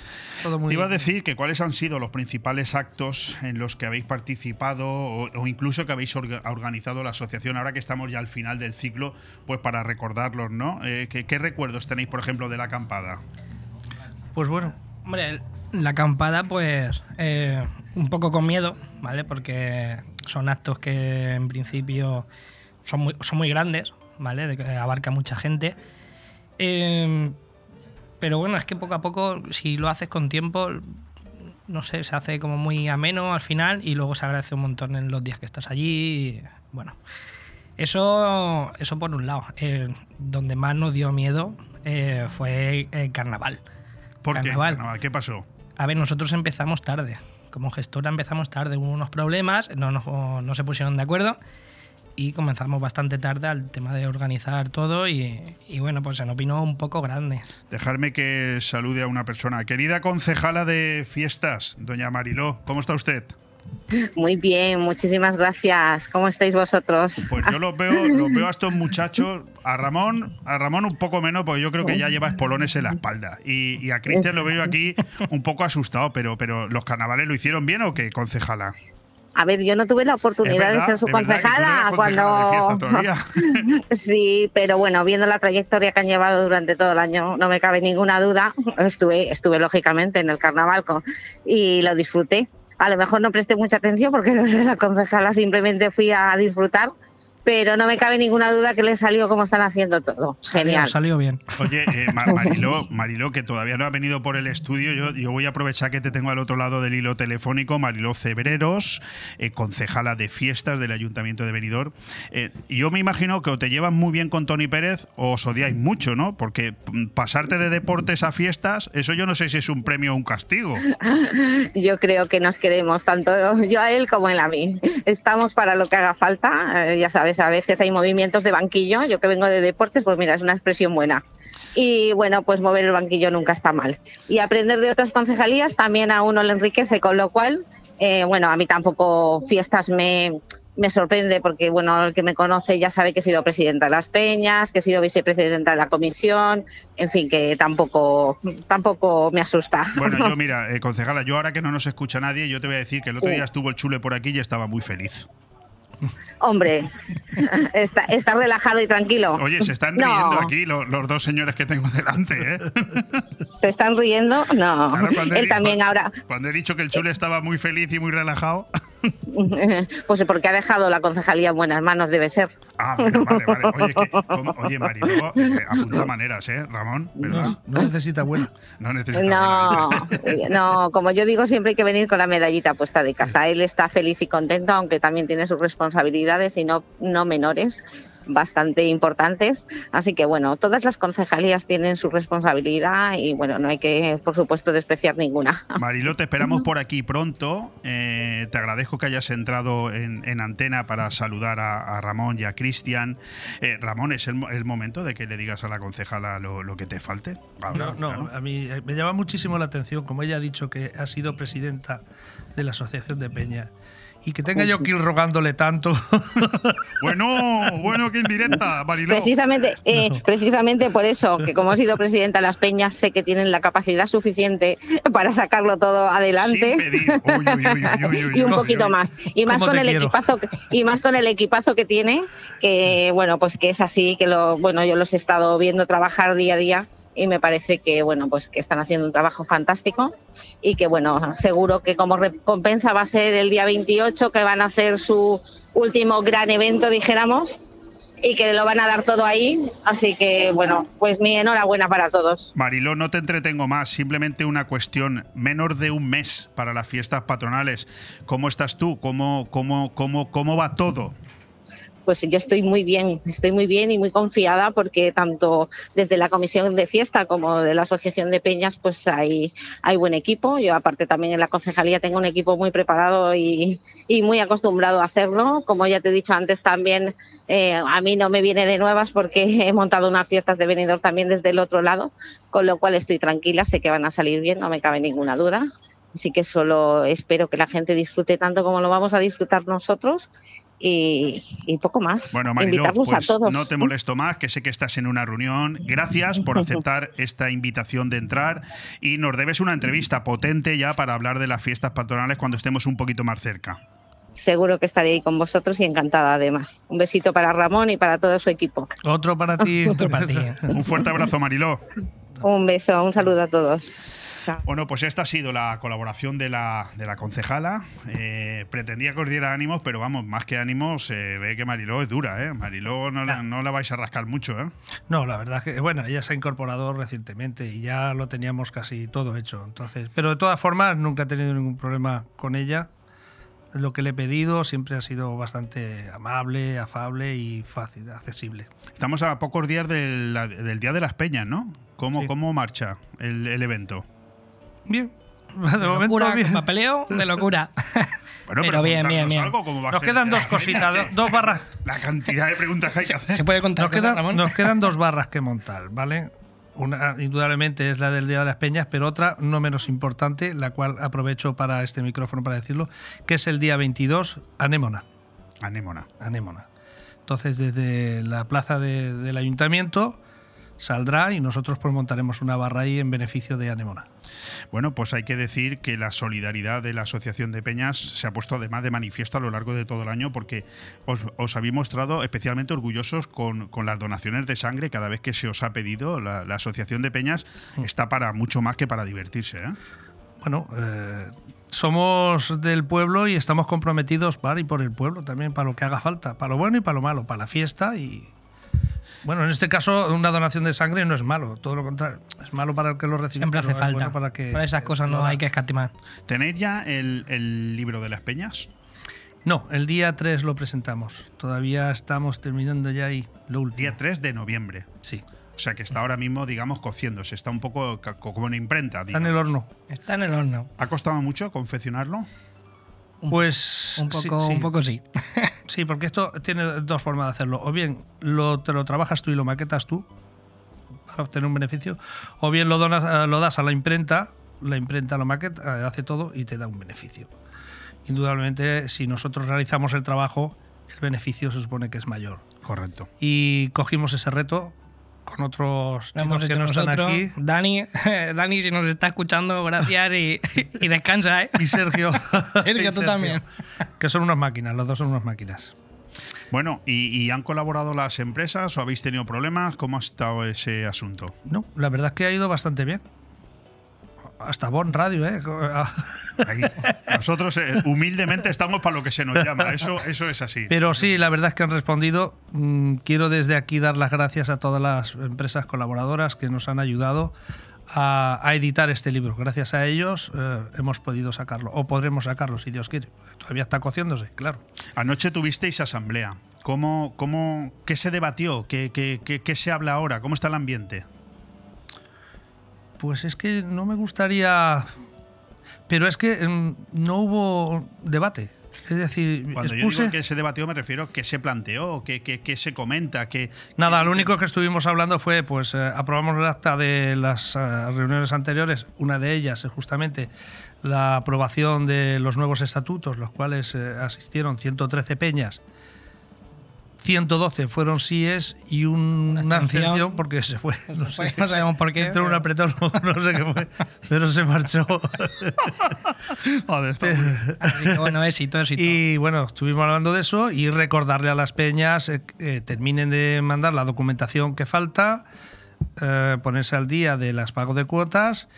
todo muy. Te iba a decir que cuáles han sido los principales actos en los que habéis participado o, o incluso que habéis orga- organizado la asociación ahora que estamos ya al final del ciclo, pues para recordarlos, ¿no? Eh, ¿qué, qué recuerdos tenéis, por ejemplo, de la acampada? Pues bueno, Hombre, la acampada, pues eh, un poco con miedo, ¿vale? Porque son actos que en principio son muy, son muy grandes, ¿vale? De que abarca mucha gente. Eh, pero bueno, es que poco a poco, si lo haces con tiempo, no sé, se hace como muy ameno al final y luego se agradece un montón en los días que estás allí. y, Bueno, eso, eso por un lado. Eh, donde más nos dio miedo eh, fue el carnaval. ¿Por qué? Carnaval. Carnaval, ¿Qué pasó? A ver, nosotros empezamos tarde como gestora empezamos tarde, hubo unos problemas, no, no, no se pusieron de acuerdo y comenzamos bastante tarde al tema de organizar todo y, y bueno, pues se nos vino un poco grande. Dejarme que salude a una persona. Querida concejala de fiestas, doña Mariló, ¿cómo está usted? Muy bien, muchísimas gracias. ¿Cómo estáis vosotros? Pues yo los veo, los veo a estos muchachos, a Ramón, a Ramón un poco menos, porque yo creo que ya lleva espolones en la espalda. Y, y a Cristian lo veo aquí un poco asustado, pero, pero ¿los carnavales lo hicieron bien o qué, concejala? A ver, yo no tuve la oportunidad verdad, de ser su concejala cuando. sí, pero bueno, viendo la trayectoria que han llevado durante todo el año, no me cabe ninguna duda. Estuve, estuve lógicamente en el carnaval con- y lo disfruté. A lo mejor no presté mucha atención porque no era la concejala, simplemente fui a disfrutar. Pero no me cabe ninguna duda que le salió como están haciendo todo. Genial. Salió bien. Oye, eh, Ma- Mariló, Mariló, que todavía no ha venido por el estudio, yo, yo voy a aprovechar que te tengo al otro lado del hilo telefónico, Mariló Cebreros, eh, concejala de fiestas del Ayuntamiento de Benidorm. Eh, yo me imagino que o te llevas muy bien con Tony Pérez o os odiáis mucho, ¿no? Porque mm, pasarte de deportes a fiestas, eso yo no sé si es un premio o un castigo. Yo creo que nos queremos, tanto yo a él como él a mí. Estamos para lo que haga falta. Eh, ya sabes, a veces hay movimientos de banquillo. Yo que vengo de deportes, pues mira, es una expresión buena. Y bueno, pues mover el banquillo nunca está mal. Y aprender de otras concejalías también a uno le enriquece, con lo cual, eh, bueno, a mí tampoco fiestas me, me sorprende porque, bueno, el que me conoce ya sabe que he sido presidenta de las Peñas, que he sido vicepresidenta de la comisión, en fin, que tampoco, tampoco me asusta. Bueno, yo mira, eh, concejala, yo ahora que no nos escucha nadie, yo te voy a decir que el otro Sí. día estuvo el chule por aquí y estaba muy feliz. Hombre, está, está relajado y tranquilo. Oye, se están No. riendo aquí lo- los, dos señores que tengo delante, ¿eh? ¿Se están riendo? No. Claro, cuando he Él también ahora, Cuando he dicho que el chule estaba muy feliz y muy relajado. pues porque ha dejado la concejalía en buenas manos, debe ser. Ah, bueno, vale, vale. Oye, que- ¿cómo- oye Mariló, eh, apunta maneras, ¿eh, Ramón? ¿Verdad? No necesita buena. No necesita No, no, como yo digo, siempre hay que venir con la medallita puesta de casa. Él está feliz y contento, aunque también tiene sus responsabilidades y no, no menores bastante importantes. Así que bueno, todas las concejalías tienen su responsabilidad y bueno, no hay que, por supuesto, despreciar ninguna. Mariló, te esperamos por aquí pronto. Eh, te agradezco que hayas entrado en, en antena para saludar a, a Ramón y a Cristian. Eh, Ramón, ¿es el, mo- el momento de que le digas a la concejala lo, lo que te falte? Ahora, No, no, a mí eh, me llama muchísimo la atención, como ella ha dicho que ha sido presidenta de la Asociación de Peña, y que tenga yo que ir rogándole tanto. Bueno, bueno, qué indirecta, Mariló. Precisamente, eh, precisamente por eso, que como he sido presidenta de las peñas, sé que tienen la capacidad suficiente para sacarlo todo adelante. y un poquito más. Y más ¿Cómo con el quiero? equipazo que- y más con el equipazo que tiene, que bueno, pues que es así, que lo, bueno, yo los he estado viendo trabajar día a día y me parece que bueno, pues que están haciendo un trabajo fantástico y que bueno, seguro que como recompensa va a ser el día 28 que van a hacer su último gran evento, dijéramos. Y que lo van a dar todo ahí, así que bueno, pues mi enhorabuena para todos. Mariló, no te entretengo más, simplemente una cuestión. Menos de un mes para las fiestas patronales. ¿Cómo estás tú? ¿Cómo, cómo, cómo, cómo va todo? Pues yo estoy muy bien, estoy muy bien y muy confiada porque tanto desde la comisión de fiesta como de la asociación de peñas pues hay, hay buen equipo. Yo aparte también en la concejalía tengo un equipo muy preparado y, y muy acostumbrado a hacerlo. Como ya te he dicho antes también, eh, a mí no me viene de nuevas porque he montado unas fiestas de venidor también desde el otro lado, con lo cual estoy tranquila, sé que van a salir bien, no me cabe ninguna duda. Así que solo espero que la gente disfrute tanto como lo vamos a disfrutar nosotros y, y poco más. Bueno, Mariló, Invitarlos pues a todos. no te molesto más, que sé que estás en una reunión. Gracias por aceptar esta invitación de entrar y nos debes una entrevista potente ya para hablar de las fiestas patronales cuando estemos un poquito más cerca. Seguro que estaré ahí con vosotros y encantada además. Un besito para Ramón y para todo su equipo. Otro para ti. Otro para ti. Un fuerte abrazo, Mariló. Un beso, un saludo a todos. Bueno, pues esta ha sido la colaboración de la, de la concejala. Eh, pretendía que os diera ánimos, pero vamos, más que ánimos, se ve que Mariló es dura, ¿eh? Mariló no, la- no la vais a rascar mucho, ¿eh? No, la verdad es que, bueno, ella se ha incorporado recientemente y ya lo teníamos casi todo hecho. Entonces, pero de todas formas, nunca he tenido ningún problema con ella. Lo que le he pedido siempre ha sido bastante amable, afable y fácil, accesible. Estamos a pocos días del, del Día de las Peñas, ¿no? ¿Cómo, cómo marcha el, el evento? Bien, De, momento locura, bien. papeleo, de locura. Bueno, pero, bien, bien, contarnos bien. algo, ¿cómo va a Nos ser quedan dos cositas, do- dos barras. La cantidad de preguntas que hay que hacer. ¿Se puede contar Nos Ramón? nos quedan dos barras que montar, ¿vale? Una, indudablemente, es la del Día de las Peñas, pero otra, no menos importante, la cual aprovecho para este micrófono para decirlo, que es el día 22, Anémona. Anémona. Anémona. Entonces, desde la plaza de- del ayuntamiento saldrá y nosotros pues montaremos una barra ahí en beneficio de Anémona. Bueno, pues hay que decir que la solidaridad de la Asociación de Peñas se ha puesto además de manifiesto a lo largo de todo el año porque os, os habéis mostrado especialmente orgullosos con, con las donaciones de sangre cada vez que se os ha pedido. La, la Asociación de Peñas está para mucho más que para divertirse. ¿eh? Bueno, eh, somos del pueblo y estamos comprometidos para y por el pueblo también, para lo que haga falta, para lo bueno y para lo malo, para la fiesta y... Bueno, en este caso una donación de sangre no es malo, todo lo contrario, es malo para el que lo recibe. Siempre hace falta. bueno para que Para esas cosas no hay que escatimar. ¿Tenéis ya el, el libro de las peñas? No, el día 3 lo presentamos. Todavía estamos terminando ya ahí lo último. Día 3 de noviembre. Sí. O sea que está ahora mismo, digamos, cociéndose. Está un poco como en imprenta. Está en el digamos. horno. Está en el horno. ¿Ha costado mucho confeccionarlo? Pues Un poco, un poco sí. Sí, porque esto tiene dos formas de hacerlo. O bien lo, te lo trabajas tú y lo maquetas tú para obtener un beneficio, o bien lo, donas, eh, lo das a la imprenta, la imprenta lo maqueta, eh, hace todo y te da un beneficio. Indudablemente, si nosotros realizamos el trabajo, el beneficio se supone que es mayor. Correcto. Y cogimos ese reto con otros Lo hemos chicos que no están nosotros. aquí. Dani, Dani, si nos está escuchando, gracias y, y descansa, ¿eh? Y Sergio. Sergio, Y tú también. Que son unas máquinas, los dos son unas máquinas. Bueno, ¿y, y han colaborado las empresas o habéis tenido problemas? ¿Cómo ha estado ese asunto? No, la verdad es que ha ido bastante bien. Hasta Bon Radio, ¿eh? Ahí. Nosotros eh, humildemente estamos para lo que se nos llama. Eso, eso es así. Pero sí, la verdad es que han respondido. Mm, quiero desde aquí dar las gracias a todas las empresas colaboradoras que nos han ayudado a, a editar este libro. Gracias a ellos eh, hemos podido sacarlo, o podremos sacarlo si Dios quiere. Todavía está cociéndose, claro. Anoche tuvisteis asamblea. ¿Cómo, cómo, ¿Qué se debatió? ¿Qué, qué, qué- qué se habla ahora? ¿Cómo está el ambiente? Pues es que no me gustaría. Pero es que mm, no hubo debate. Es decir, Cuando yo digo que se debatió me refiero a qué se planteó, qué se comenta, qué, Nada, lo único que estuvimos hablando fue, pues, eh, aprobamos el acta de las eh, reuniones anteriores. Una de ellas es justamente la aprobación de los nuevos estatutos, los cuales eh, asistieron 113 peñas. 112 fueron síes y un- una abstención. porque se fue. No, fue, sé. no sabemos por qué, Entró un apretón, no sé qué fue, pero se marchó. Así que bueno, éxito, éxito. Y bueno, estuvimos hablando de eso y recordarle a las peñas eh, que terminen de mandar la documentación que falta, eh, ponerse al día de las pagos de cuotas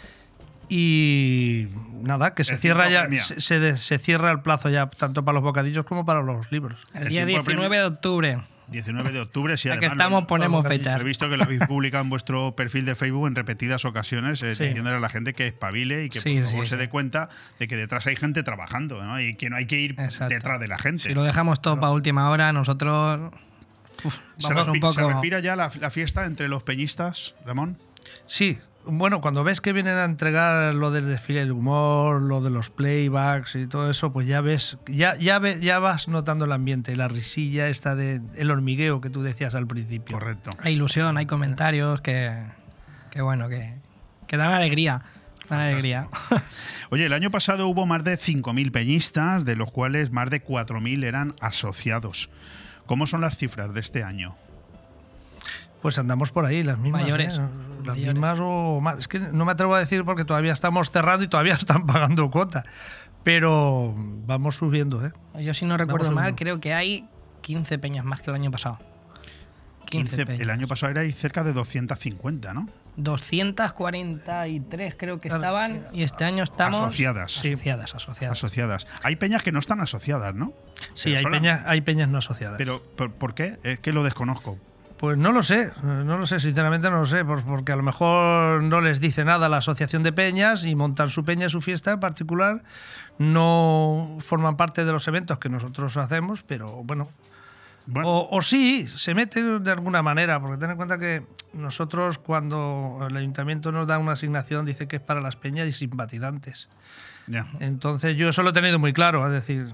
y nada, que se El cierra ya, se, se- se cierra el plazo ya tanto para los bocadillos como para los libros. El día tiempo 19 de octubre. 19 de octubre, sí, Ya que además estamos, lo- ponemos fechas. He visto que lo habéis publicado en vuestro perfil de Facebook en repetidas ocasiones, eh, Sí. diciéndole a la gente que espabile y que Sí, por favor sí, se sí. dé cuenta de que detrás hay gente trabajando ¿no? y que no hay que ir detrás de la gente. Si lo dejamos todo para última hora, nosotros uf, ¿Se, vamos un respi- poco. se respira ya la, la fiesta entre los peñistas, Ramón? Sí, bueno, cuando ves que vienen a entregar lo del desfile del humor, lo de los playbacks y todo eso, pues ya ves, ya, ya, ve- ya vas notando el ambiente, la risilla esta de el hormigueo que tú decías al principio. Correcto. Hay ilusión, hay comentarios que, que bueno, que, que dan alegría. Dan alegría. Oye, el año pasado hubo más de 5.000 peñistas, de los cuales más de 4.000 eran asociados. ¿Cómo son las cifras de este año? Pues andamos por ahí, las mismas. Mayores, ¿eh? Las mayores. mismas o más. Es que no me atrevo a decir porque todavía estamos cerrando y todavía están pagando cuota. Pero vamos subiendo, ¿eh? Yo si no recuerdo mal, creo que hay 15 peñas más que el año pasado. 15 15, peñas. el año pasado era cerca de 250, ¿no? 243 creo que estaban y este año estamos Asociadas. asociadas, asociadas. Asociadas. Hay peñas que no están asociadas, ¿no? Sí, hay peñas, hay peñas no asociadas. Pero, ¿por, por qué? Es que lo desconozco. Pues no lo sé, no lo sé, sinceramente no lo sé, por- porque a lo mejor no les dice nada la asociación de peñas y montan su peña, su fiesta en particular, no forman parte de los eventos que nosotros hacemos, pero bueno, O, o sí, se mete de alguna manera, porque ten en cuenta que nosotros cuando el ayuntamiento nos da una asignación dice que es para las peñas y simpatizantes. Ya. Entonces yo eso lo he tenido muy claro, es decir,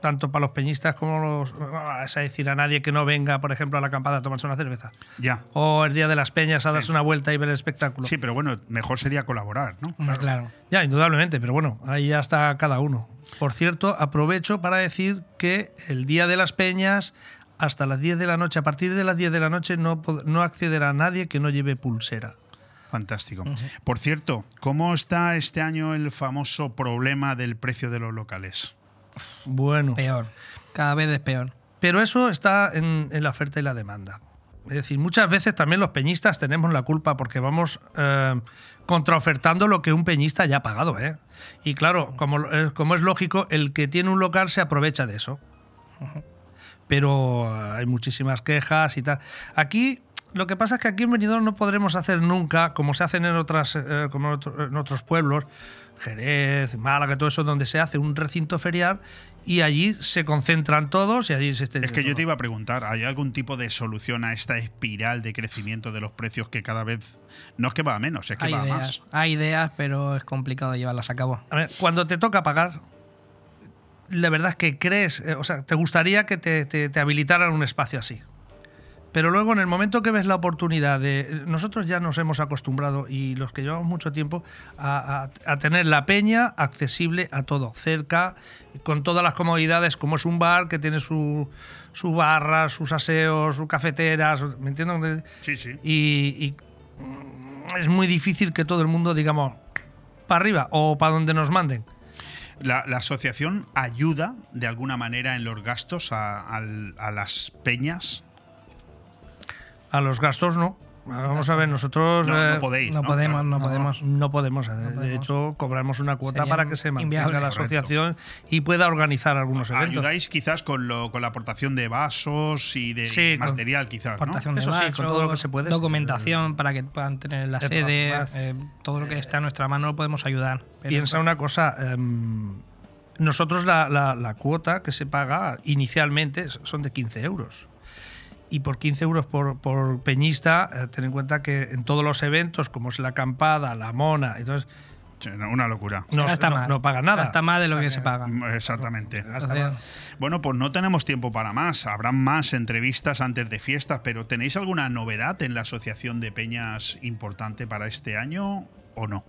tanto para los peñistas como los... no vas a decir a nadie que no venga, por ejemplo, a la acampada a tomarse una cerveza. Ya. O el día de las peñas a darse una vuelta y ver el espectáculo. Sí, pero bueno, mejor sería colaborar, ¿no? Claro. Ya, indudablemente, pero bueno, ahí ya está cada uno. Por cierto, aprovecho para decir que el día de las peñas, hasta las 10 de la noche, a partir de las 10 de la noche, no, no accederá nadie que no lleve pulsera. Fantástico. Por cierto, ¿cómo está este año el famoso problema del precio de los locales? Bueno. Peor. Cada vez es peor. Pero eso está en, la oferta y la demanda. Es decir, muchas veces también los peñistas tenemos la culpa porque vamos eh, contraofertando lo que un peñista ya ha pagado. ¿eh? Y claro, como, eh, como es lógico, el que tiene un local se aprovecha de eso. Pero hay muchísimas quejas y tal. Aquí, lo que pasa es que aquí en Benidorm no podremos hacer nunca, como se hacen en, otras, eh, como en otros pueblos, Jerez, Málaga, todo eso, donde se hace un recinto ferial y allí se concentran todos y allí se Es que yo te iba a preguntar, ¿hay algún tipo de solución a esta espiral de crecimiento de los precios que cada vez no es que va a menos, es que Hay va a más? hay ideas, pero es complicado llevarlas a cabo. A ver, cuando te toca pagar, la verdad es que crees, eh, o sea, te gustaría que te, te- te habilitaran un espacio así. Pero luego, en el momento que ves la oportunidad de. Nosotros ya nos hemos acostumbrado, y los que llevamos mucho tiempo, a, a- a tener la peña accesible a todo, cerca, con todas las comodidades, como es un bar que tiene su, su barra, sus aseos, su cafetera, su- ¿me entiendes? Sí, sí. Y, y, es muy difícil que todo el mundo, digamos, para arriba o para donde nos manden. La, la asociación ayuda de alguna manera en los gastos a las peñas. A los gastos no. Vamos a ver, nosotros No, no eh, podéis, No ¿no? podemos, no podemos. No podemos. De hecho, cobramos una cuota Sería para que se mantenga inviable. la Correcto. asociación y pueda organizar algunos eventos. Ayudáis quizás con, lo, con la aportación de vasos y de Sí, con- material, quizás, ¿no? Aportación de Eso sí, con vasos, todo lo que se puede. Documentación para que puedan tener la Eh, sede, eh, todo lo que está a nuestra mano lo podemos ayudar. Pero- Piensa una cosa. em, nosotros la, la- la cuota que se paga inicialmente son de 15 euros. Y por 15 euros por, por peñista, eh, ten en cuenta que en todos los eventos, como es la acampada, la mona, entonces Una locura. no, Gasta no- más. no paga nada. Gasta más de lo que se paga. Mm, Exactamente. Bueno, pues no tenemos tiempo para más. Habrán más entrevistas antes de fiestas, pero ¿tenéis alguna novedad en la Asociación de Peñas importante para este año o no?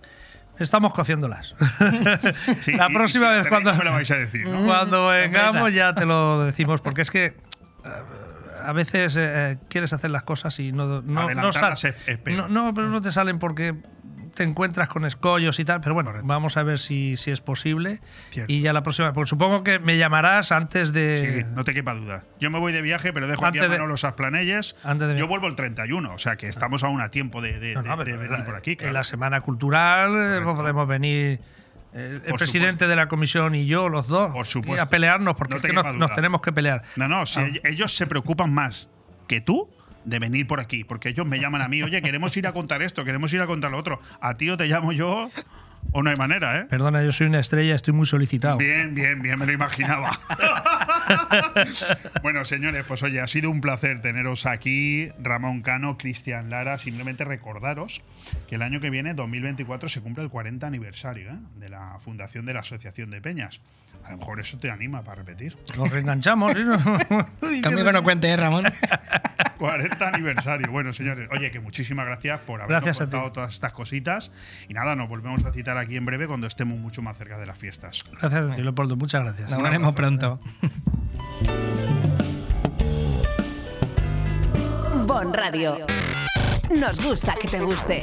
Estamos cociéndolas. Sí, la próxima vez cuando, no me lo vais a decir, ¿no? cuando vengamos ya te lo decimos, porque es que eh, a veces eh, quieres hacer las cosas y no, no, no, sal- no, no, pero no te salen porque te encuentras con escollos y tal, pero bueno, vamos a ver si, si es posible. Cierto. Y ya la próxima, pues supongo que me llamarás antes de... Sí, no te quepa duda. Yo me voy de viaje, pero dejo aquí Antes a de- Manolo Sasplanelles. antes de- Yo vuelvo el 31, o sea que estamos aún a tiempo de, de- No, no, de- de en venir la- por aquí. En claro. la semana cultural eh, podemos venir el presidente de la comisión y yo, los dos, Por supuesto. a pelearnos porque No es te que quepa nos, tenemos que pelear. No, no, si Ah. ell- ellos se preocupan más que tú de venir por aquí, porque ellos me llaman a mí, oye, queremos ir a contar esto, queremos ir a contar lo otro. A ti o te llamo yo, o no hay manera, ¿eh? Perdona, yo soy una estrella, estoy muy solicitado. Bien, bien, bien, me lo imaginaba. bueno, señores, pues oye, ha sido un placer teneros aquí, Ramón Cano, Cristian Lara. Simplemente recordaros que el año que viene, 2024, se cumple el 40 aniversario ¿eh? de la fundación de la Asociación de Peñas. A lo mejor eso te anima para repetir. Nos reenganchamos. ¿sí? Conmigo no cuente, ¿eh, Ramón. 40 aniversario. Bueno, señores, oye, que muchísimas gracias por habernos Gracias contado todas estas cositas. Y nada, nos volvemos a citar aquí en breve cuando estemos mucho más cerca de las fiestas. Gracias a ti, Leopoldo. Muchas gracias. Nos veremos pronto. Bon Radio. Nos gusta que te guste.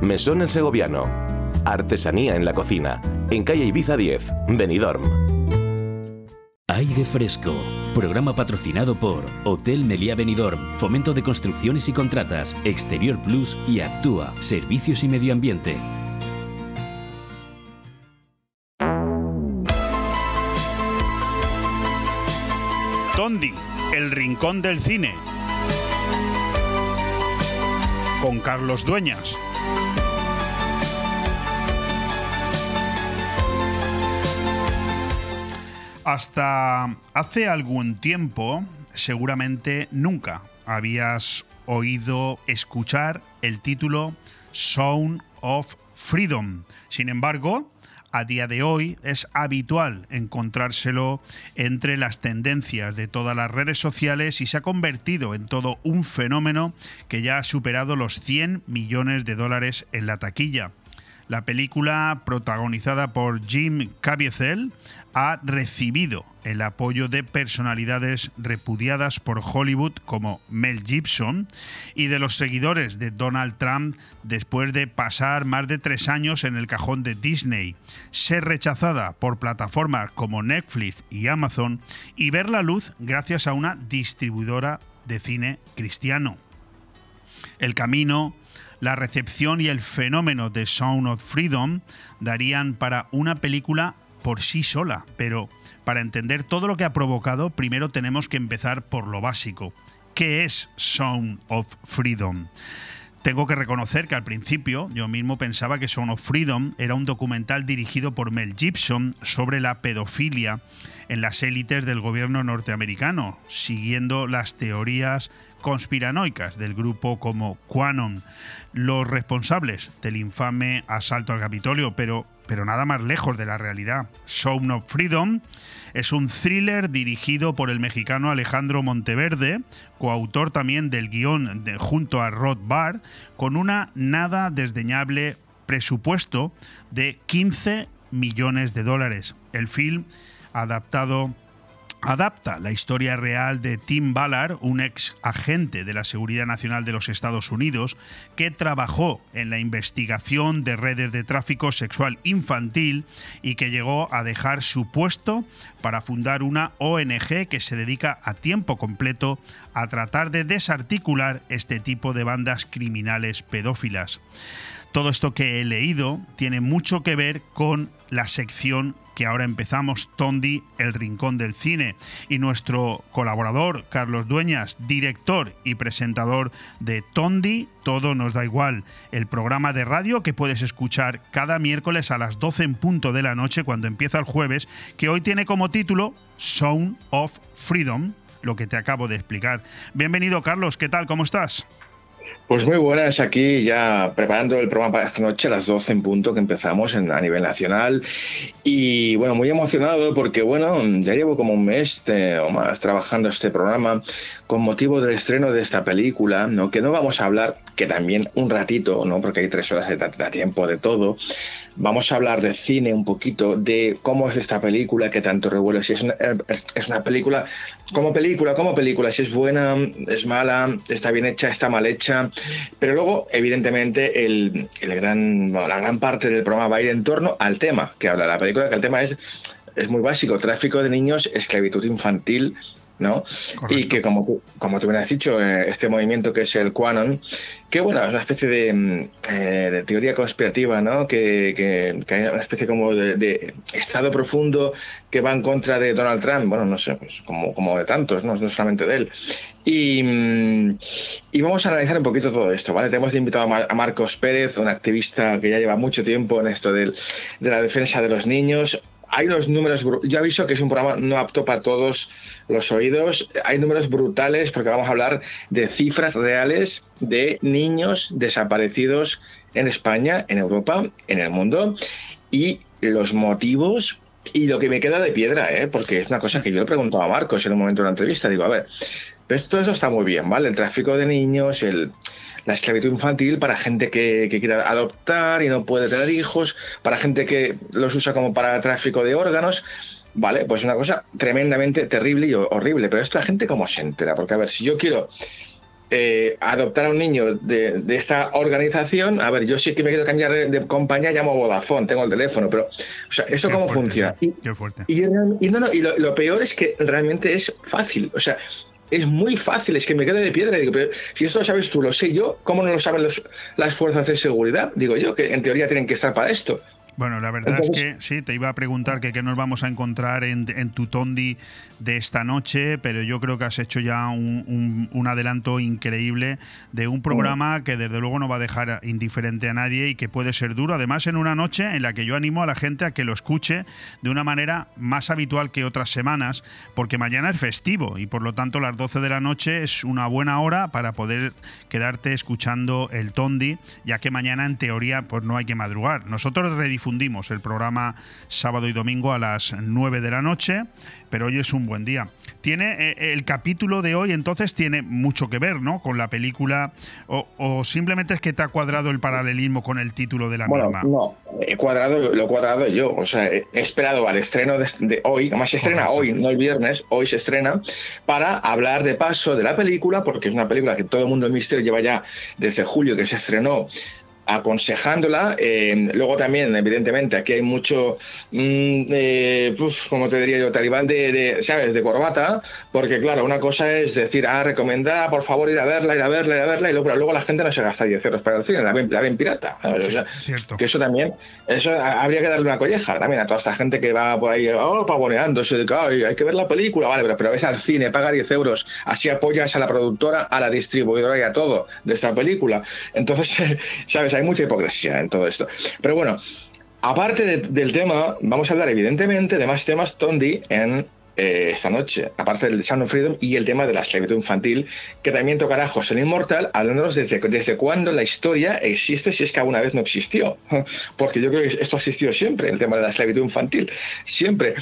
Mesón el Segoviano. Artesanía en la cocina. En calle Ibiza 10, Benidorm. Aire Fresco. Programa patrocinado por Hotel Meliá Benidorm, Fomento de Construcciones y Contratas, Exterior Plus y Actúa, Servicios y Medio Ambiente. Tondi, el rincón del cine. Con Carlos Dueñas. Hasta hace algún tiempo, seguramente nunca habías oído escuchar el título Sound of Freedom. Sin embargo, a día de hoy es habitual encontrárselo entre las tendencias de todas las redes sociales y se ha convertido en todo un fenómeno que ya ha superado los 100 millones de dólares en la taquilla. La película, protagonizada por Jim Caviezel, ha recibido el apoyo de personalidades repudiadas por Hollywood como Mel Gibson y de los seguidores de Donald Trump después de pasar más de tres años en el cajón de Disney, ser rechazada por plataformas como Netflix y Amazon y ver la luz gracias a una distribuidora de cine cristiano. El camino la recepción y el fenómeno de Sound of Freedom darían para una película por sí sola, pero para entender todo lo que ha provocado, primero tenemos que empezar por lo básico. ¿Qué es Sound of Freedom? Tengo que reconocer que al principio yo mismo pensaba que Sound of Freedom era un documental dirigido por Mel Gibson sobre la pedofilia en las élites del gobierno norteamericano, siguiendo las teorías conspiranoicas del grupo como Quanon, los responsables del infame asalto al Capitolio, pero, pero nada más lejos de la realidad. Sound of Freedom es un thriller dirigido por el mexicano Alejandro Monteverde, coautor también del guion junto a Rod Barr, con una nada desdeñable presupuesto de 15 millones de dólares. El film adaptado adapta la historia real de Tim Ballard, un ex agente de la Seguridad Nacional de los Estados Unidos que trabajó en la investigación de redes de tráfico sexual infantil y que llegó a dejar su puesto para fundar una ONG que se dedica a tiempo completo a tratar de desarticular este tipo de bandas criminales pedófilas. Todo esto que he leído tiene mucho que ver con la sección que ahora empezamos, Tondi, el rincón del cine, y nuestro colaborador, Carlos Dueñas, director y presentador de Tondi, Todo nos da igual, el programa de radio que puedes escuchar cada miércoles a las 12 en punto de la noche cuando empieza el jueves, que hoy tiene como título Sound of Freedom, lo que te acabo de explicar. Bienvenido, Carlos, ¿qué tal? ¿Cómo estás? Pues muy buenas, aquí ya preparando el programa para esta noche a las 12 en punto que empezamos en, a nivel nacional. Y bueno, muy emocionado porque bueno, ya llevo como un mes eh, o más trabajando este programa con motivo del estreno de esta película, ¿no? que no vamos a hablar, que también un ratito, ¿no? porque hay tres horas de, de tiempo de todo, vamos a hablar de cine un poquito, de cómo es esta película que tanto revuelve, si es una, es una película, como película, como película, si es buena, es mala, está bien hecha, está mal hecha, pero luego, evidentemente, el, el gran, la gran parte del programa va a ir en torno al tema que habla la película, que el tema es, es muy básico, tráfico de niños, esclavitud infantil, ¿no? Y que como tú, como tú me has dicho, eh, este movimiento que es el QAnon, que bueno, es una especie de, mm, eh, de teoría conspirativa, ¿no? Que, que, que, hay una especie como de, de, estado profundo que va en contra de Donald Trump, bueno, no sé, pues como, como de tantos, ¿no? no solamente de él. Y, mm, y, vamos a analizar un poquito todo esto, ¿vale? Tenemos invitado a Marcos Pérez, un activista que ya lleva mucho tiempo en esto del, de la defensa de los niños, hay unos números, yo aviso que es un programa no apto para todos los oídos, hay números brutales porque vamos a hablar de cifras reales de niños desaparecidos en España, en Europa, en el mundo y los motivos y lo que me queda de piedra, ¿eh? porque es una cosa que yo le preguntaba a Marcos en un momento de una entrevista, digo, a ver, pues todo eso está muy bien, ¿vale? El tráfico de niños, el, la esclavitud infantil para gente que, que, quiera adoptar y no puede tener hijos, para gente que los usa como para tráfico de órganos. Vale, pues una cosa tremendamente terrible y horrible. Pero esto la gente cómo se entera. Porque, a ver, si yo quiero eh, adoptar a un niño de, de, esta organización, a ver, yo sí que me quiero cambiar de, compañía, llamo a Vodafone, tengo el teléfono, pero, o sea, ¿eso Qué cómo fuerte, funciona? sí. Qué fuerte. Y, y, no, no, y lo, lo, peor es que realmente es fácil, o sea, es muy fácil, es que me queda de piedra. Digo, pero si esto lo sabes tú, lo sé yo, ¿cómo no lo saben los, las fuerzas de seguridad? Digo yo, que en teoría tienen que estar para esto. Bueno, la verdad Entonces, es que sí, te iba a preguntar que qué nos vamos a encontrar en, en, tu Tondi de esta noche, pero yo creo que has hecho ya un, un, un, adelanto increíble de un programa que desde luego no va a dejar indiferente a nadie y que puede ser duro. Además, en una noche en la que yo animo a la gente a que lo escuche de una manera más habitual que otras semanas, porque mañana es festivo y por lo tanto las 12 de la noche es una buena hora para poder quedarte escuchando el Tondi, ya que mañana en teoría pues no hay que madrugar. Nosotros redifundimos el programa sábado y domingo a las 9 de la noche, pero hoy es un buen día. Tiene eh, el capítulo de hoy, entonces, tiene mucho que ver, ¿no? Con la película, o, o, simplemente es que te ha cuadrado el paralelismo con el título de la bueno, misma. No, he cuadrado, lo he cuadrado yo. O sea, he esperado al estreno de, de hoy, además se estrena Correcto. hoy, no el viernes, hoy se estrena, para hablar de paso de la película, porque es una película que todo el mundo del misterio lleva ya desde julio que se estrenó aconsejándola. Eh, luego también, evidentemente, aquí hay mucho, mmm, eh, pues, como te diría yo, talibán de, de, ¿sabes?, de corbata, porque claro, una cosa es decir, ah, recomendada, por favor, ir a verla, ir a verla, ir a verla, y luego, luego la gente no se gasta 10 euros para el cine, la ven, la ven pirata. Sí, o sea, cierto. que eso también, eso habría que darle una colleja también a toda esta gente que va por ahí, oh, pavoneándose, ay, hay que ver la película, vale, pero, pero ves al cine, paga 10 euros, así apoyas a la productora, a la distribuidora y a todo de esta película. Entonces, ¿sabes? Hay mucha hipocresía en todo esto. Pero bueno, aparte de, del tema, vamos a hablar evidentemente de más temas Tondi en eh, esta noche, aparte del Sound of Freedom y el tema de la esclavitud infantil, que también tocará José el Inmortal, hablándonos desde, desde cuándo la historia existe, si es que alguna vez no existió. Porque yo creo que esto ha existido siempre, el tema de la esclavitud infantil, siempre.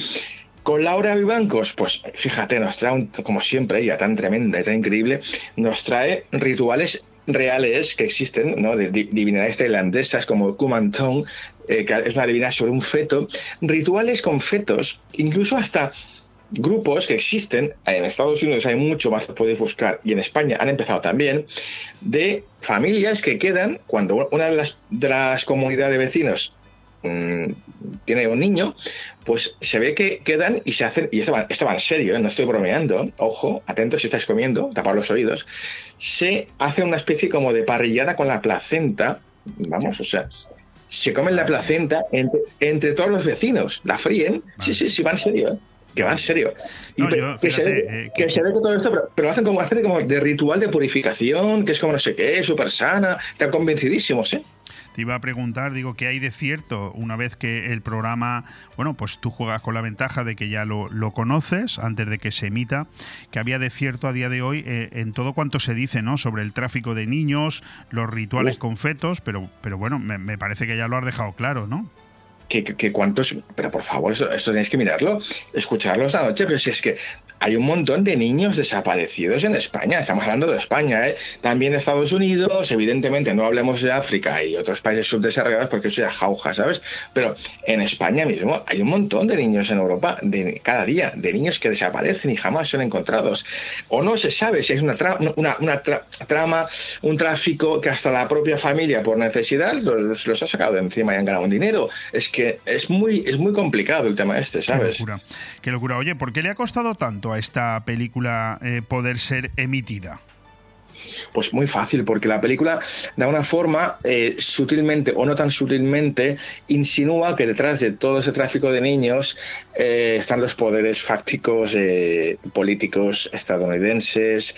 Con Laura Vivancos, pues fíjate, nos trae, un, como siempre, ella tan tremenda y tan increíble, nos trae rituales reales que existen, ¿no? de divinidades tailandesas como Kumantong, eh, que es una divinidad sobre un feto, rituales con fetos, incluso hasta grupos que existen, en Estados Unidos hay mucho más que podéis buscar, y en España han empezado también, de familias que quedan cuando una de las, de las comunidades de vecinos mmm, tiene un niño, pues se ve que quedan y se hacen, y esto va, esto va en serio, ¿eh? no estoy bromeando, ojo, atentos si estáis comiendo, tapar los oídos, se hace una especie como de parrillada con la placenta, vamos, o sea, se comen la placenta entre, entre todos los vecinos, la fríen, sí, sí, sí, va en serio, ¿eh? que va en serio. Y no, yo, que, fíjate, se ve, eh, que, que, se ve que todo esto, pero, pero, lo hacen como, hacen como de ritual de purificación, que es como no sé qué, súper sana, están convencidísimos, ¿eh? Te iba a preguntar, digo, ¿qué hay de cierto una vez que el programa, bueno, pues tú juegas con la ventaja de que ya lo, lo conoces antes de que se emita, que había de cierto a día de hoy eh, en todo cuanto se dice, ¿no? Sobre el tráfico de niños, los rituales con fetos, pero, pero bueno, me, me parece que ya lo has dejado claro, ¿no? que, que- que cuántos, pero por favor, esto, esto tenéis que mirarlo, escucharlo esta noche, pero si es que hay un montón de niños desaparecidos en España, estamos hablando de España, ¿eh? también de Estados Unidos, evidentemente no hablemos de África y otros países subdesarrollados porque eso ya jauja, ¿sabes? Pero en España mismo hay un montón de niños en Europa, de cada día, de niños que desaparecen y jamás son encontrados. O no se sabe si es una, tra- una, una tra- trama, un tráfico que hasta la propia familia por necesidad los, los ha sacado de encima y han ganado un dinero. Es que es muy, es muy complicado el tema este, ¿sabes? Qué locura. Qué locura. Oye, ¿por qué le ha costado tanto a esta película eh, poder ser emitida? Pues muy fácil, porque la película de una forma eh, sutilmente o no tan sutilmente insinúa que detrás de todo ese tráfico de niños eh, están los poderes fácticos eh, políticos estadounidenses,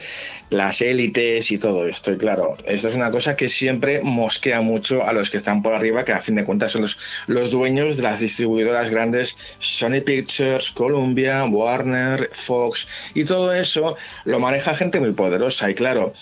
las élites y todo esto. Y claro, esto es una cosa que siempre mosquea mucho a los que están por arriba, que a fin de cuentas son los, los dueños de las distribuidoras grandes Sony Pictures, Columbia, Warner, Fox y todo eso lo maneja gente muy poderosa. Y claro,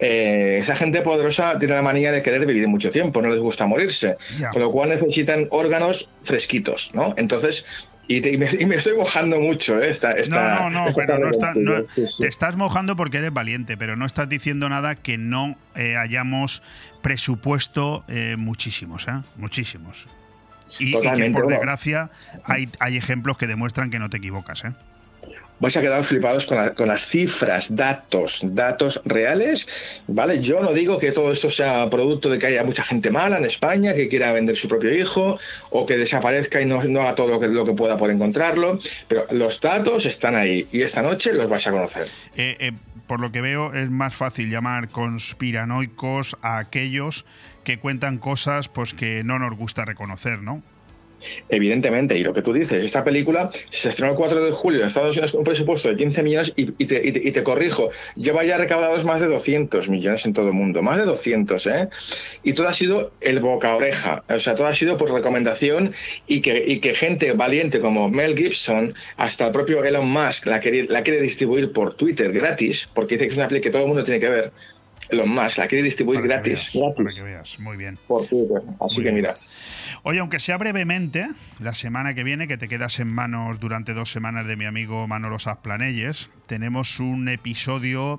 eh, esa gente poderosa tiene la manía de querer vivir mucho tiempo, no les gusta morirse, con lo cual necesitan órganos fresquitos, ¿no? Entonces, y, te- y me, y me estoy mojando mucho, ¿eh? Esta, esta- no, no, no, pero no está, contigo. no- Sí, sí. te estás mojando porque eres valiente, pero no estás diciendo nada que no eh, hayamos presupuesto eh, muchísimos, ¿eh? Muchísimos. Y, y que por desgracia hay, hay ejemplos que demuestran que no te equivocas, ¿eh? Vais a quedar flipados con, la- con las cifras, datos, datos reales, ¿vale? Yo no digo que todo esto sea producto de que haya mucha gente mala en España, que quiera vender su propio hijo, o que desaparezca y no, haga todo lo que, lo que pueda por encontrarlo, pero los datos están ahí y esta noche los vais a conocer. Eh, eh, por lo que veo, es más fácil llamar conspiranoicos a aquellos que cuentan cosas pues que no nos gusta reconocer, ¿no? Evidentemente, y lo que tú dices, esta película se estrenó el 4 de julio en Estados Unidos con un presupuesto de 15 millones y, y te, y te- y te corrijo, lleva ya recaudados más de 200 millones en todo el mundo, más de 200, ¿eh? Y todo ha sido el boca oreja, o sea, todo ha sido por recomendación y que, y que gente valiente como Mel Gibson, hasta el propio Elon Musk la quiere, la quiere distribuir por Twitter gratis, porque dice que es una película que todo el mundo tiene que ver. Elon Musk la quiere distribuir gratis, Para que veas, muy bien. por Twitter. Así que mira. Oye, aunque sea brevemente, la semana que viene, que te quedas en manos durante dos semanas de mi amigo Manolo Sasplanelles, tenemos un episodio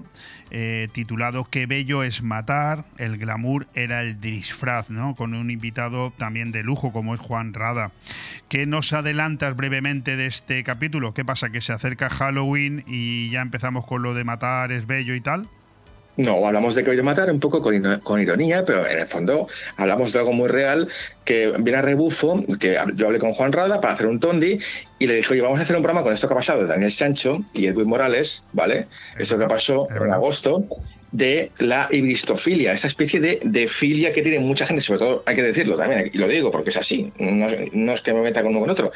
eh, titulado Qué bello es matar, el glamour era el disfraz, ¿no? Con un invitado también de lujo como es Juan Rada. ¿Qué nos adelantas brevemente de este capítulo? ¿Qué pasa? ¿Que se acerca Halloween y ya empezamos con lo de matar es bello y tal? No, hablamos de que voy a matar un poco con, ironía, pero en el fondo hablamos de algo muy real que viene a rebufo, que yo hablé con Juan Rada para hacer un tondi y le dije, oye, vamos a hacer un programa con esto que ha pasado de Daniel Sancho y Edwin Morales, ¿vale? Eso que pasó en agosto de la ibistofilia, esta especie de, de filia que tiene mucha gente, sobre todo hay que decirlo también, y lo digo porque es así, no, es- no es que me meta con uno con otro.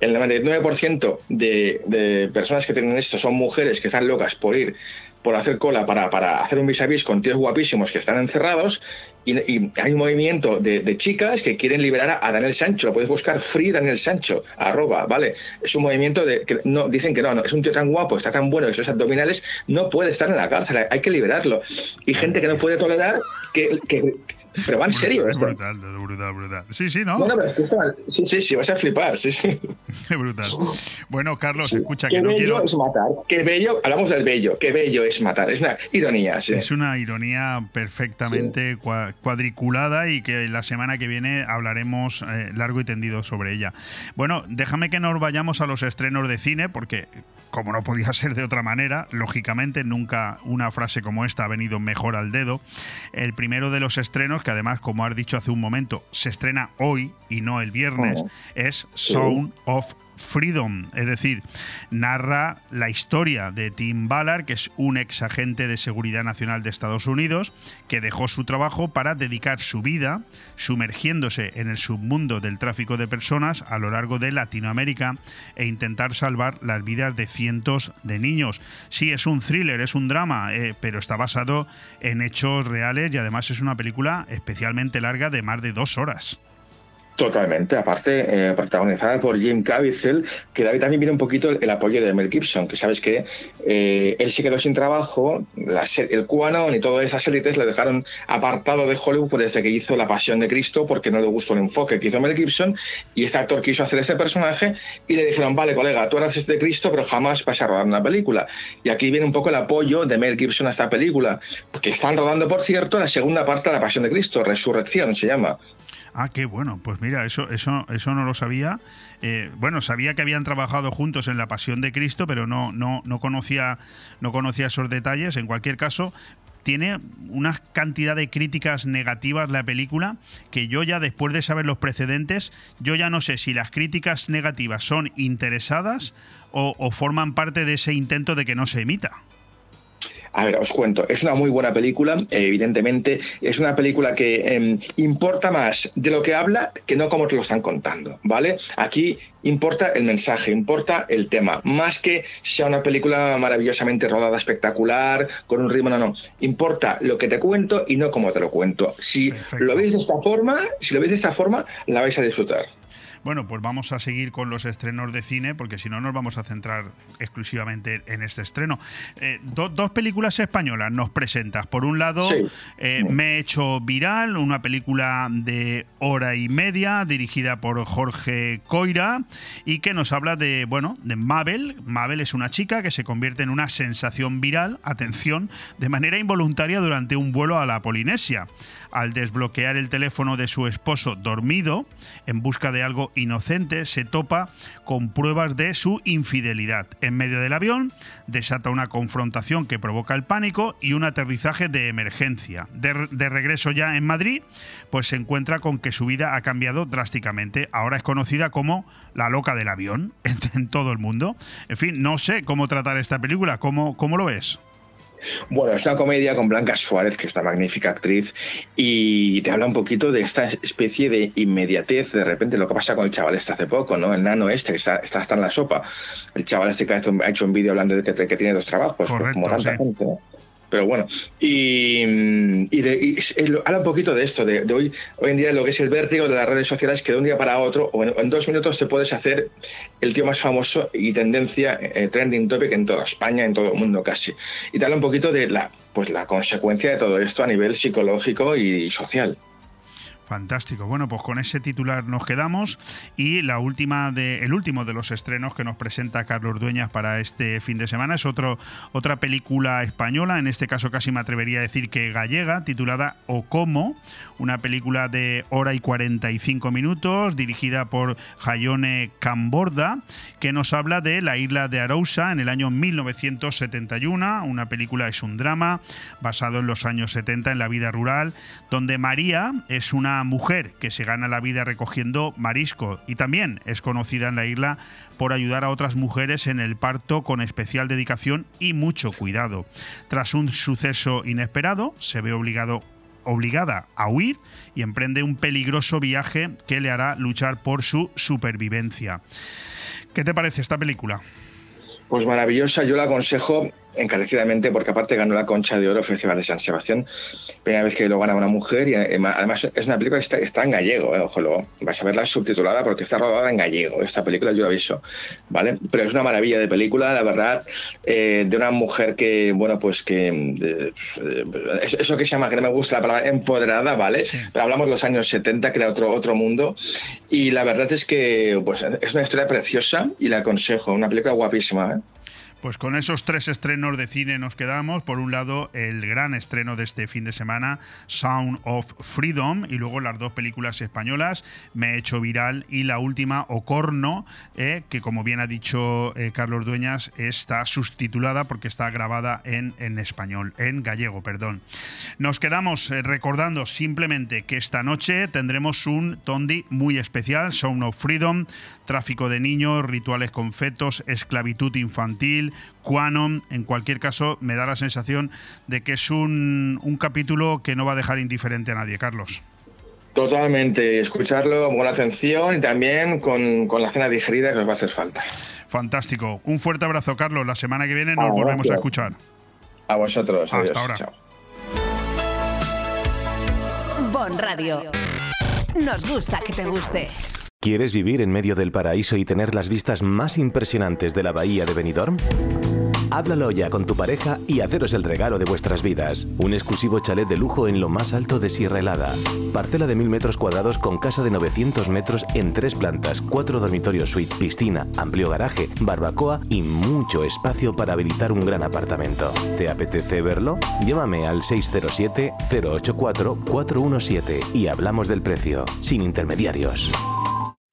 El 99% de, de personas que tienen esto son mujeres que están locas por ir por hacer cola para, para hacer un vis a vis con tíos guapísimos que están encerrados y, hay un movimiento de, chicas que quieren liberar a, Daniel Sancho. Lo puedes buscar Free Daniel Sancho, arroba, ¿vale? Es un movimiento de que no dicen que no, no, es un tío tan guapo, está tan bueno, esos abdominales, no puede estar en la cárcel, hay que liberarlo. Y gente que no puede tolerar que- pero va en serio Es esto. brutal, es brutal, brutal. Sí, sí, ¿no? No, no, pero sí, sí, sí, vas a flipar, sí, sí. Qué brutal. Bueno, Carlos, escucha, Qué que no bello quiero... es matar. Qué bello, hablamos del bello, qué bello es matar. Es una ironía, sí. Es una ironía perfectamente cua- cuadriculada y que la semana que viene hablaremos eh, largo y tendido sobre ella. Bueno, déjame que nos vayamos a los estrenos de cine porque como no podía ser de otra manera, lógicamente nunca una frase como esta ha venido mejor al dedo. El primero de los estrenos, que además, como has dicho hace un momento, se estrena hoy y no el viernes, Oh. es Sound of Freedom, es decir, narra la historia de Tim Ballard, que es un ex agente de seguridad nacional de Estados Unidos, que dejó su trabajo para dedicar su vida sumergiéndose en el submundo del tráfico de personas a lo largo de Latinoamérica e intentar salvar las vidas de cientos de niños. Sí, es un thriller, es un drama, eh, pero está basado en hechos reales y además es una película especialmente larga de más de dos horas. Totalmente, aparte eh, protagonizada por Jim Caviezel, que David también viene un poquito el, el apoyo de Mel Gibson, que sabes que eh, él se quedó sin trabajo, la el QAnon y todas esas élites le dejaron apartado de Hollywood desde que hizo La Pasión de Cristo porque no le gustó el enfoque que hizo Mel Gibson y este actor quiso hacer ese personaje y le dijeron, vale colega, tú eres de Cristo pero jamás vas a rodar una película. Y aquí viene un poco el apoyo de Mel Gibson a esta película, que están rodando, por cierto, la segunda parte de La Pasión de Cristo, Resurrección se llama. Ah, qué bueno. Pues mira, eso, eso, eso no lo sabía. Eh, bueno, sabía que habían trabajado juntos en La Pasión de Cristo, pero no, no, no conocía, no conocía esos detalles. En cualquier caso, tiene una cantidad de críticas negativas la película que yo ya después de saber los precedentes, yo ya no sé si las críticas negativas son interesadas o, o forman parte de ese intento de que no se emita. A ver, os cuento, es una muy buena película, eh, evidentemente, es una película que eh, importa más de lo que habla que no como te lo están contando, ¿vale? Aquí importa el mensaje, importa el tema, más que sea una película maravillosamente rodada, espectacular, con un ritmo, no, no, importa lo que te cuento y no cómo te lo cuento. Si lo veis de esta forma, si lo veis de esta forma, la vais a disfrutar. Bueno, pues vamos a seguir con los estrenos de cine, porque si no nos vamos a centrar exclusivamente en este estreno. Eh, do- dos películas españolas nos presentas. Por un lado, Sí. eh, Me he hecho viral, una película de hora y media, dirigida por Jorge Coira, y que nos habla de, bueno, de Mabel. Mabel es una chica que se convierte en una sensación viral, atención, de manera involuntaria durante un vuelo a la Polinesia. Al desbloquear el teléfono de su esposo dormido, en busca de algo inocente, se topa con pruebas de su infidelidad. En medio del avión, desata una confrontación que provoca el pánico y un aterrizaje de emergencia. De, regreso ya en Madrid, pues se encuentra con que su vida ha cambiado drásticamente. Ahora es conocida como la loca del avión en, todo el mundo. En fin, no sé cómo tratar esta película. ¿Cómo, cómo lo ves? Bueno, es una comedia con Blanca Suárez, que es una magnífica actriz, y te habla un poquito de esta especie de inmediatez, de repente lo que pasa con el chaval este hace poco, ¿no? El nano este, que está, está hasta en la sopa. El chaval este que ha hecho, un vídeo hablando de que, que tiene dos trabajos, pues, Correcto, como tanta sí. gente, ¿no? Pero bueno, y, de- y habla un poquito de esto, de, hoy, hoy en día lo que es el vértigo de las redes sociales, que de un día para otro, o en, o en dos minutos te puedes hacer el tío más famoso y tendencia, eh, trending topic en toda España, en todo el mundo casi. Y te habla un poquito de la, pues, la consecuencia de todo esto a nivel psicológico y social. Fantástico. Bueno, pues con ese titular nos quedamos y la última de el último de los estrenos que nos presenta Carlos Dueñas para este fin de semana es otro otra película española, en este caso casi me atrevería a decir que gallega, titulada O como, una película de hora y 45 minutos dirigida por Jayone Camborda, que nos habla de la isla de Arousa en el año 1971, una película es un drama basado en los años 70 en la vida rural, donde María es una mujer que se gana la vida recogiendo marisco y también es conocida en la isla por ayudar a otras mujeres en el parto con especial dedicación y mucho cuidado. Tras un suceso inesperado, se ve obligado obligada a huir y emprende un peligroso viaje que le hará luchar por su supervivencia. ¿Qué te parece esta película? Pues maravillosa, yo la aconsejo encarecidamente porque aparte ganó la Concha de Oro Festival de San Sebastián, primera vez que lo gana una mujer y eh, además es una película que está, está en gallego, eh, ojo, luego vas a verla subtitulada porque está rodada en gallego, esta película yo aviso, ¿vale? Pero es una maravilla de película, la verdad, eh, de una mujer que, bueno, pues que, eh, eso que se llama, que no me gusta la palabra, empoderada, ¿vale? Pero hablamos de los años 70, que era otro, otro mundo, y la verdad es que pues, es una historia preciosa y la aconsejo, una película guapísima, ¿eh? Pues con esos tres estrenos de cine nos quedamos. Por un lado, el gran estreno de este fin de semana, Sound of Freedom, y luego las dos películas españolas, Me he hecho viral, y la última, Ocorno, eh, que como bien ha dicho eh, Carlos Dueñas, está subtitulada porque está grabada en, en español, en gallego, perdón. Nos quedamos eh, recordando simplemente que esta noche tendremos un Tondi muy especial, Sound of Freedom, tráfico de niños, rituales con fetos, esclavitud infantil, Quanon. En cualquier caso, me da la sensación de que es un, un capítulo que no va a dejar indiferente a nadie, Carlos. Totalmente, escucharlo con atención y también con, con la cena digerida que os va a hacer falta. Fantástico. Un fuerte abrazo, Carlos. La semana que viene nos Ah, volvemos gracias. a escuchar. A vosotros. Hasta adiós, ahora. chao. Bon Radio. Nos gusta que te guste. ¿Quieres vivir en medio del paraíso y tener las vistas más impresionantes de la bahía de Benidorm? Háblalo ya con tu pareja y haceros el regalo de vuestras vidas. Un exclusivo chalet de lujo en lo más alto de Sierra Helada. Parcela de 1000 metros cuadrados con casa de 900 metros en tres plantas, cuatro dormitorios suite, piscina, amplio garaje, barbacoa y mucho espacio para habilitar un gran apartamento. ¿Te apetece verlo? Llámame al 607-084-417 y hablamos del precio, sin intermediarios.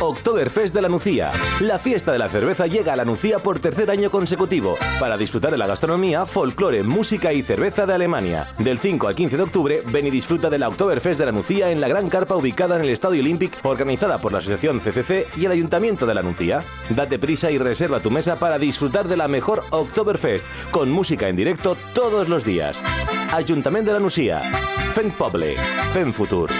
Oktoberfest de la Nucía. La fiesta de la cerveza llega a la Nucía por tercer año consecutivo para disfrutar de la gastronomía, folclore, música y cerveza de Alemania. Del 5 al 15 de octubre, ven y disfruta de la Oktoberfest de la Nucía en la gran carpa ubicada en el Estadio Olympic, organizada por la Asociación CCC y el Ayuntamiento de la Nucía. Date prisa y reserva tu mesa para disfrutar de la mejor Oktoberfest, con música en directo todos los días. Ayuntamiento de la Nucía. Fent Poble. Fent Futur.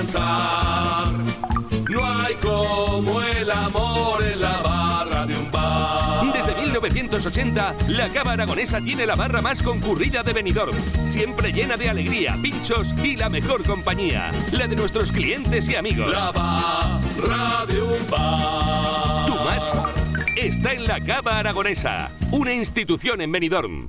Descansar. No hay como el amor en la barra de un bar. Desde 1980, la Cava Aragonesa tiene la barra más concurrida de Benidorm, siempre llena de alegría, pinchos y la mejor compañía, la de nuestros clientes y amigos. La barra de un bar. Tu match está en la Cava Aragonesa, una institución en Benidorm.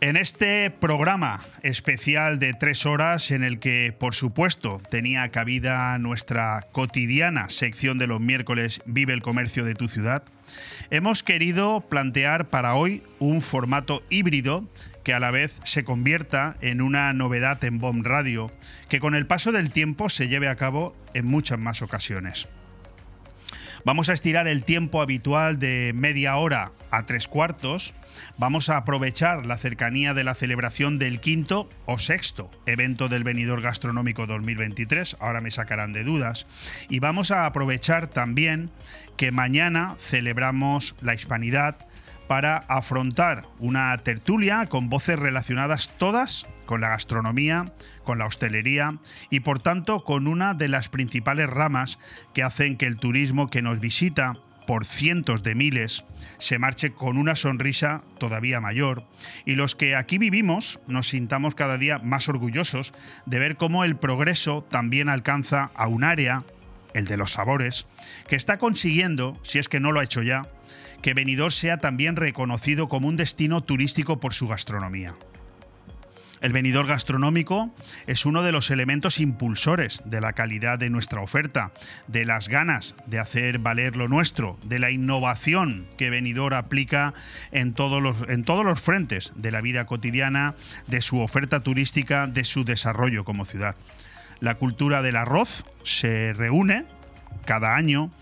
En este programa especial de tres horas, en el que, por supuesto, tenía cabida nuestra cotidiana sección de los miércoles Vive el comercio de tu ciudad, hemos querido plantear para hoy un formato híbrido que a la vez se convierta en una novedad en Bomb Radio, que con el paso del tiempo se lleve a cabo en muchas más ocasiones. Vamos a estirar el tiempo habitual de media hora a tres cuartos. Vamos a aprovechar la cercanía de la celebración del quinto o sexto evento del Venidor Gastronómico 2023. Ahora me sacarán de dudas. Y vamos a aprovechar también que mañana celebramos la Hispanidad para afrontar una tertulia con voces relacionadas todas con la gastronomía, con la hostelería y por tanto con una de las principales ramas que hacen que el turismo que nos visita por cientos de miles se marche con una sonrisa todavía mayor y los que aquí vivimos nos sintamos cada día más orgullosos de ver cómo el progreso también alcanza a un área, el de los sabores, que está consiguiendo, si es que no lo ha hecho ya, que Benidorm sea también reconocido como un destino turístico por su gastronomía. El venidor gastronómico es uno de los elementos impulsores de la calidad de nuestra oferta, de las ganas de hacer valer lo nuestro, de la innovación que Venidor aplica en todos los, en todos los frentes de la vida cotidiana, de su oferta turística, de su desarrollo como ciudad. La cultura del arroz se reúne cada año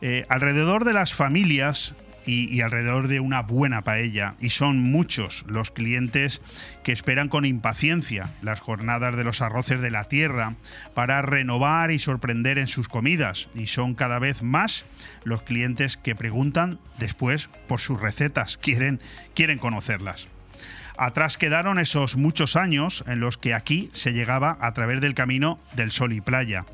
eh, alrededor de las familias y, alrededor de una buena paella. Y son muchos los clientes que esperan con impaciencia las jornadas de los arroces de la tierra para renovar y sorprender en sus comidas. Y son cada vez más los clientes que preguntan después por sus recetas, quieren, quieren conocerlas. Atrás quedaron esos muchos años en los que aquí se llegaba a través del camino del sol y playa.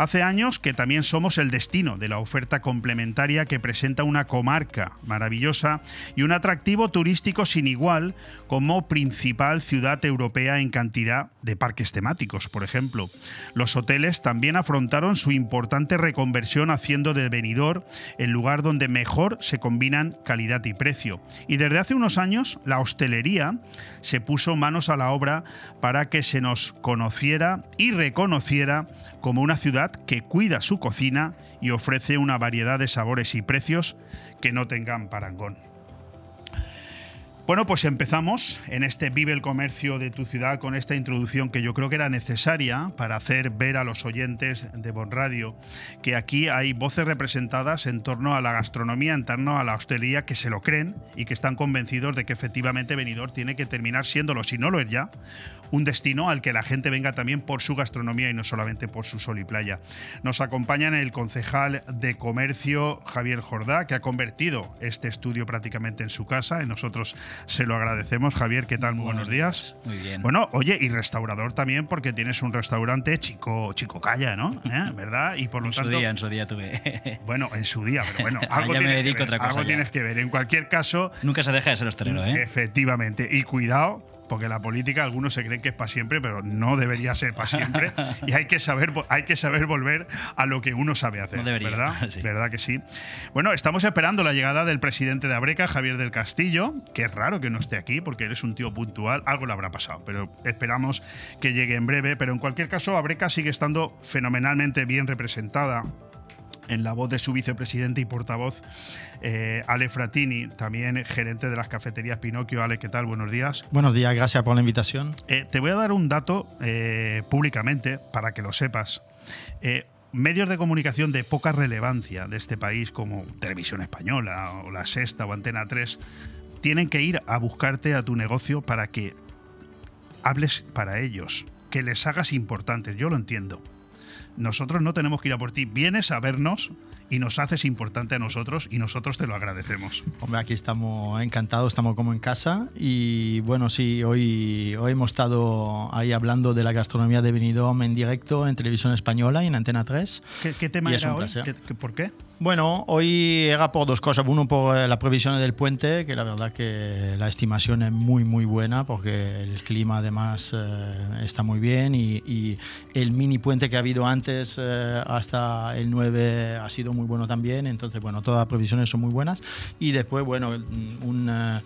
Hace años que también somos el destino de la oferta complementaria que presenta una comarca maravillosa y un atractivo turístico sin igual como principal ciudad europea en cantidad de parques temáticos, por ejemplo. Los hoteles también afrontaron su importante reconversión haciendo de Benidorm el lugar donde mejor se combinan calidad y precio. Y desde hace unos años la hostelería se puso manos a la obra para que se nos conociera y reconociera como una ciudad que cuida su cocina y ofrece una variedad de sabores y precios que no tengan parangón. Bueno, pues empezamos en este Vive el Comercio de tu ciudad con esta introducción que yo creo que era necesaria para hacer ver a los oyentes de Bon Radio que aquí hay voces representadas en torno a la gastronomía, en torno a la hostelería que se lo creen y que están convencidos de que efectivamente Benidorm tiene que terminar siéndolo, si no lo es ya, un destino al que la gente venga también por su gastronomía y no solamente por su sol y playa. Nos acompañan el concejal de comercio Javier Jordá, que ha convertido este estudio prácticamente en su casa y nosotros se lo agradecemos. Javier, ¿qué tal? Muy buenos días. Muy bien. Bueno, oye, y restaurador también porque tienes un restaurante chico, chico calla, ¿no? ¿Eh? ¿Verdad? Y por lo en tanto... su día, en su día tuve. Bueno, en su día, pero bueno, algo, me tienes, dedico que ver, otra cosa algo tienes que ver. En cualquier caso, Nunca se deja de ser hostelero, ¿eh? Efectivamente. Y cuidado, porque la política algunos se creen que es para siempre, pero no debería ser para siempre. y hay que saber, hay que saber volver a lo que uno sabe hacer. No debería, ¿Verdad? sí. ¿Verdad que sí? Bueno, estamos esperando la llegada del presidente de Abreca, Javier del Castillo, que es raro que no esté aquí porque eres un tío puntual, algo le habrá pasado, pero esperamos que llegue en breve. Pero en cualquier caso, Abreca sigue estando fenomenalmente bien representada en la voz de su vicepresidente y portavoz, eh, Ale Fratini, también gerente de las cafeterías Pinocchio. Ale, ¿qué tal? Buenos días. Buenos días, gracias por la invitación. Eh, te voy a dar un dato eh, públicamente para que lo sepas. Eh, medios de comunicación de poca relevancia de este país, como Televisión Española o La Sexta o Antena 3, tienen que ir a buscarte a tu negocio para que hables para ellos, que les hagas importantes. Yo lo entiendo. Nosotros no tenemos que ir a por ti. Vienes a vernos y nos haces importante a nosotros y nosotros te lo agradecemos. Hombre, aquí estamos encantados, estamos como en casa y bueno, sí, hoy, hoy hemos estado ahí hablando de la gastronomía de Benidorm en directo en Televisión Española y en Antena 3. ¿Qué, qué tema Y era hoy? placer. ¿Qué- qué- ¿Por qué? Bueno, hoy era por dos cosas. Uno, por eh, la previsión del puente, que la verdad que la estimación es muy, muy buena porque el clima además eh, está muy bien y, y el mini puente que ha habido antes eh, hasta el 9 ha sido muy bueno también. Entonces, bueno, todas las previsiones son muy buenas. Y después, bueno, un, eh,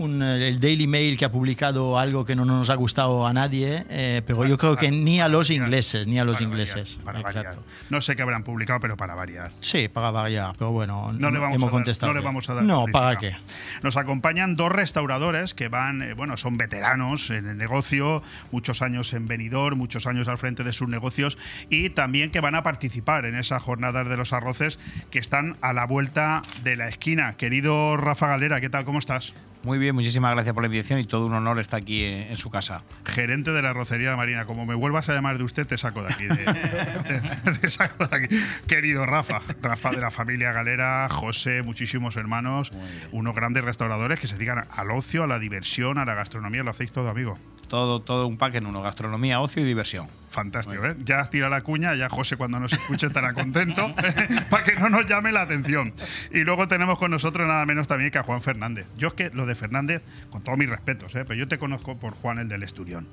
un, eh, el Daily Mail que ha publicado algo que no nos ha gustado a nadie, eh, pero yo creo que ni a los ingleses, ni a los ingleses. Para variar. No sé qué habrán publicado, pero para variar. Sí, para variar, pero bueno, No le vamos, hemos a dar, contestado. no le vamos a dar No. ¿para qué? Nos acompañan dos restauradores que van, eh, bueno, son veteranos en el negocio, muchos años en venidor, muchos años al frente de sus negocios y también que van a participar en esas jornadas de los arroces que están a la vuelta de la esquina. Querido Rafa Galera, ¿qué tal? ¿Cómo estás? Muy bien, muchísimas gracias por la invitación y todo un honor estar aquí en, en su casa. Gerente de la arrocería Marina. Como me vuelvas a llamar de usted, te saco de aquí. de- te saco de aquí. Querido Rafa, Rafa de la familia Galera, José, muchísimos hermanos, unos grandes restauradores que se dedican al ocio, a la diversión, a la gastronomía. Lo hacéis todo, amigo. Todo, todo un pack en uno, gastronomía, ocio y diversión. Fantástico, ¿eh? Ya tirado la cuña, ya José cuando nos escuche estará contento para que no nos llame la atención. Y luego tenemos con nosotros nada menos también que a Juan Fernández. Yo es que lo de Fernández, con todos mis respetos, ¿eh? pero yo te conozco por Juan el del Esturión.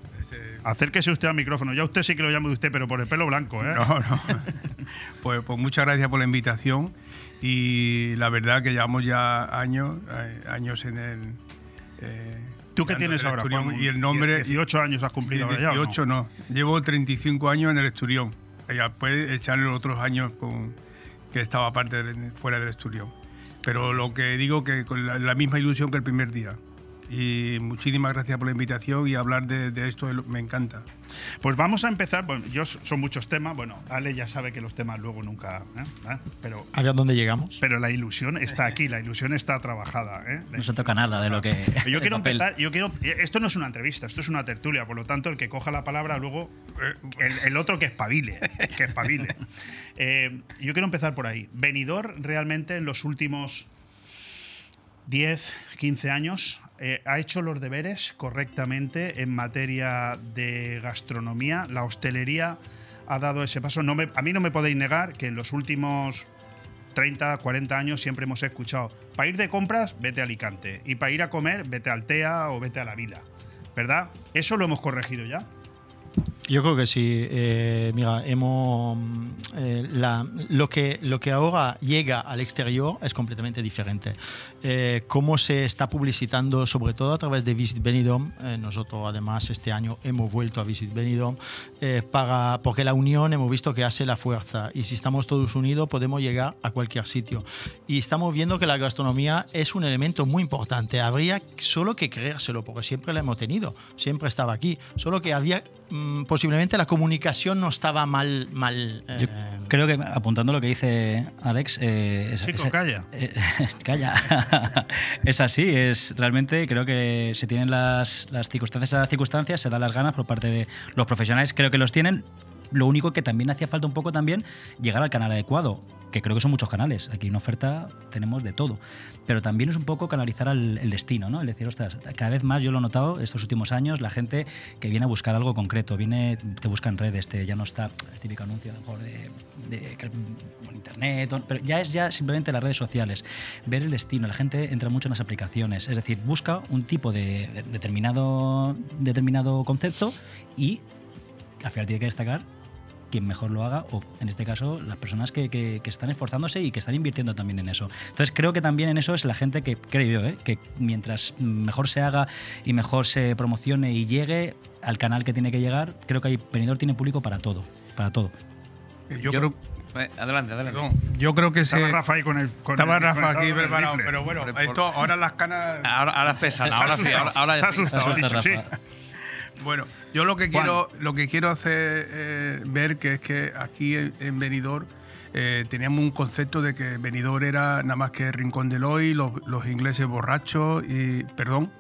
Acérquese usted al micrófono. Ya usted sí que lo llamo de usted, pero por el pelo blanco, ¿eh? No, no. Pues, pues muchas gracias por la invitación y la verdad que llevamos ya años, eh, años en el. eh, ¿Tú qué tienes ahora, Juan? Y el nombre. 18 años has cumplido ahora ya, ¿o no? 18 no? Llevo 35 años en el Esturión. Y después echarle los otros años con, que estaba parte del- fuera del Esturión. Pero lo que digo que con la, la misma ilusión que el primer día. Y muchísimas gracias por la invitación y hablar de, de esto me encanta. Pues vamos a empezar. Bueno, yo son muchos temas. Bueno, Ale ya sabe que los temas luego nunca. ¿eh? ¿Eh? Pero, A ver dónde llegamos. pero la ilusión está aquí, la ilusión está trabajada. ¿eh? No se toca nada de lo que. Yo quiero papel. empezar, yo quiero. Esto no es una entrevista, esto es una tertulia, por lo tanto, el que coja la palabra luego. El, el otro que espabile. Que espabile. Eh, yo quiero empezar por ahí. Venidor realmente en los últimos 10, 15 años eh, ha hecho los deberes correctamente en materia de gastronomía. La hostelería ha dado ese paso. No a mí no me podéis negar que en los últimos 30, 40 años siempre hemos escuchado, para ir de compras, vete a Alicante. Y para ir a comer, vete a Altea o vete a la Vila. ¿Verdad? Eso lo hemos corregido ya. Yo creo que sí. eh, mira, hemos mm, eh, la- lo que lo que ahora llega al exterior es completamente diferente. Eh, cómo se está publicitando, sobre todo a través de Visit Benidorm. eh, nosotros además este año hemos vuelto a Visit Benidorm eh, para porque la unión hemos visto que hace la fuerza y si estamos todos unidos podemos llegar a cualquier sitio. Y estamos viendo que la gastronomía es un elemento muy importante. Habría solo que creérselo porque siempre la hemos tenido, siempre estaba aquí. Solo que había mm, posiblemente la comunicación no estaba mal. mal eh, Yo creo que apuntando lo que dice Alex. eh, es- Chico, es- calla. eh, calla. es así, es realmente creo que se tienen las, las circunstancias a las circunstancias, se dan las ganas por parte de los profesionales, creo que los tienen. Lo único que también hacía falta un poco también llegar al canal adecuado, que creo que son muchos canales. Aquí en oferta tenemos de todo. Pero también es un poco canalizar al- el destino, ¿no? El decir, ostras, cada vez más yo lo he notado estos últimos años, la gente que viene a buscar algo concreto, viene, te busca en redes, te, ya no está el típico anuncio mejor de, de- por internet, pero ya es ya simplemente las redes sociales. Ver el destino, la gente entra mucho en las aplicaciones, es decir, busca un tipo de de determinado, determinado concepto y al final tiene que destacar quien mejor lo haga, o en este caso las personas que, que- que están esforzándose y que están invirtiendo también en eso. Entonces creo que también en eso es la gente que, creo yo, ¿eh? que mientras mejor se haga y mejor se promocione y llegue al canal que tiene que llegar, creo que ahí Benidorm tiene público para todo, para todo. Yo, creo. Eh, adelante, adelante. Perdón, yo creo que se. Estaba Rafa ahí con el. con Estaba el- Rafa con el- aquí preparado, rifle. pero bueno, esto, ahora las canas. Ahora, ahora pesan, Se ahora sí, ahora, ahora se ha asustado, ha dicho sí. Bueno, yo lo que Juan. quiero, lo que quiero hacer eh, ver que es que aquí en, en Benidorm eh, teníamos un concepto de que Benidorm era nada más que Rincón del Hoy, los, los ingleses borrachos y perdón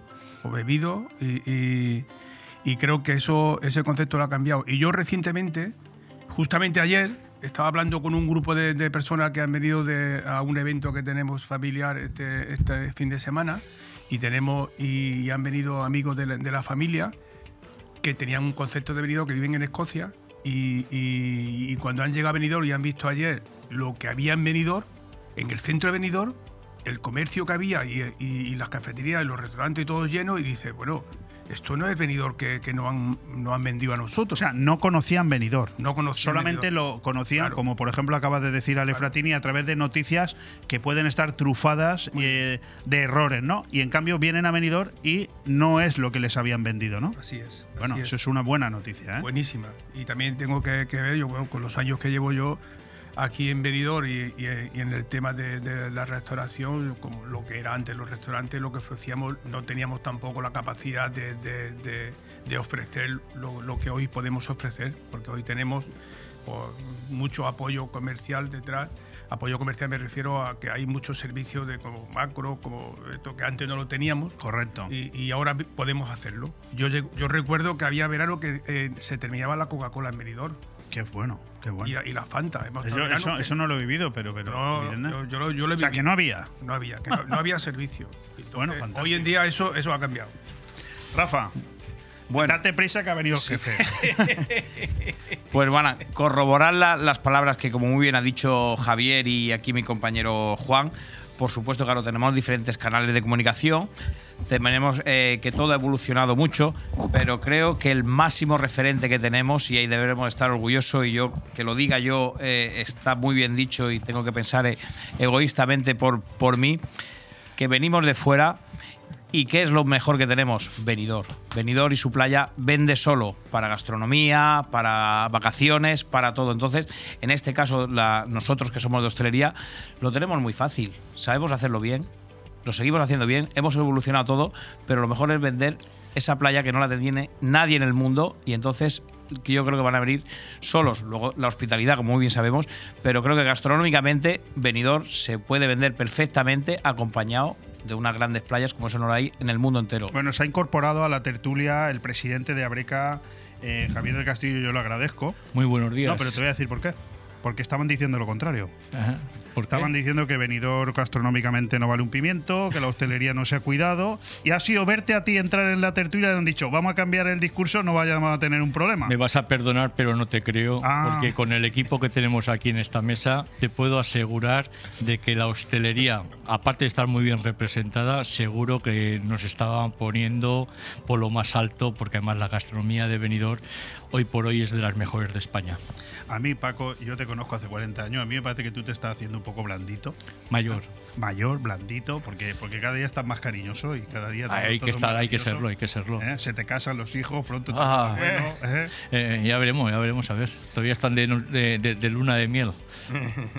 o bebidos y, y- y creo que eso ese concepto lo ha cambiado. Y yo recientemente, justamente ayer, estaba hablando con un grupo de, de personas que han venido de, a un evento que tenemos familiar este, este fin de semana y tenemos y, y han venido amigos de la, de la familia que tenían un concepto de Benidorm que viven en Escocia y, y- y cuando han llegado a Benidorm y han visto ayer lo que había en Benidorm, en el centro de Benidorm, el comercio que había y, y- y las cafeterías y los restaurantes todos llenos y dice, bueno, esto no es Benidorm que, que nos, han, nos han vendido a nosotros. O sea, no conocían Benidorm. No conocían Solamente lo conocían, como por ejemplo acaba de decir Ale Fratini, a través de noticias que pueden estar trufadas eh, de errores, ¿no? Y en cambio vienen a Benidorm y no es lo que les habían vendido, ¿no? Así es. Bueno, eso es una buena noticia, ¿eh? Buenísima. Y también tengo que, que ver, yo bueno, con los años que llevo yo, aquí en Benidorm y, y- y en el tema de, de la restauración, como lo que era antes los restaurantes, lo que ofrecíamos, no teníamos tampoco la capacidad de, de- de- de ofrecer lo, lo que hoy podemos ofrecer, porque hoy tenemos pues, mucho apoyo comercial detrás. Apoyo comercial me refiero a que hay muchos servicios de como macro, como esto que antes no lo teníamos. Correcto. Y, y ahora podemos hacerlo. Yo recuerdo que había verano que eh, se terminaba la Coca-Cola en Benidorm. Qué bueno, qué bueno. Y la, y la Fanta. Hemos Eso, verano eso- que- eso no lo he vivido, pero, pero No, yo, yo lo, yo lo he O sea, vivido. que no había. No había, que no, no había servicio. Bueno, fantástico. hoy en día eso, eso ha cambiado. Rafa, date prisa que ha venido el jefe. Pues van a corroborar la- las palabras que, como muy bien ha dicho Javier y aquí mi compañero Juan, por supuesto, claro, tenemos diferentes canales de comunicación, tenemos eh, que todo ha evolucionado mucho, pero creo que el máximo referente que tenemos, y ahí deberemos estar orgullosos, y yo que lo diga yo, eh, está muy bien dicho y tengo que pensar eh, egoístamente por, por mí, que venimos de fuera ¿Y qué es lo mejor que tenemos? Benidorm. Benidorm y su playa vende solo para gastronomía, para vacaciones, para todo. Entonces, en este caso, nosotros que somos de hostelería, lo tenemos muy fácil. Sabemos hacerlo bien, lo seguimos haciendo bien, hemos evolucionado todo, pero lo mejor es vender esa playa que no la tiene nadie en el mundo y entonces que yo creo que van a venir solos. Luego la hospitalidad, como muy bien sabemos, pero creo que gastronómicamente Benidorm se puede vender perfectamente acompañado de unas grandes playas como eso no lo hay en el mundo entero. Bueno, se ha incorporado a la tertulia el presidente de Abreca, eh, Javier del Castillo, yo lo agradezco. Muy buenos días. No, pero te voy a decir por qué. Porque estaban diciendo lo contrario. Ajá. Estaban diciendo que Benidorm gastronómicamente no vale un pimiento, que la hostelería no se ha cuidado. Y ha sido verte a ti entrar en la tertulia y han dicho, vamos a cambiar el discurso, no vayamos a tener un problema. Me vas a perdonar, pero no te creo, Ah. porque con el equipo que tenemos aquí en esta mesa, te puedo asegurar de que la hostelería, aparte de estar muy bien representada, seguro que nos estaban poniendo por lo más alto, porque además la gastronomía de Benidorm hoy por hoy es de las mejores de España. A mí, Paco, yo te conozco hace 40 años, a mí me parece que tú te estás haciendo un poco blandito. Mayor. Mayor, blandito, porque, porque cada día estás más cariñoso y cada día... Hay todo que es estar, hay que serlo, hay que serlo. ¿Eh? Se te casan los hijos, pronto te Ah. bueno, ¿eh? Eh, ya veremos, ya veremos, a ver. Todavía están de, de- de- de luna de miel.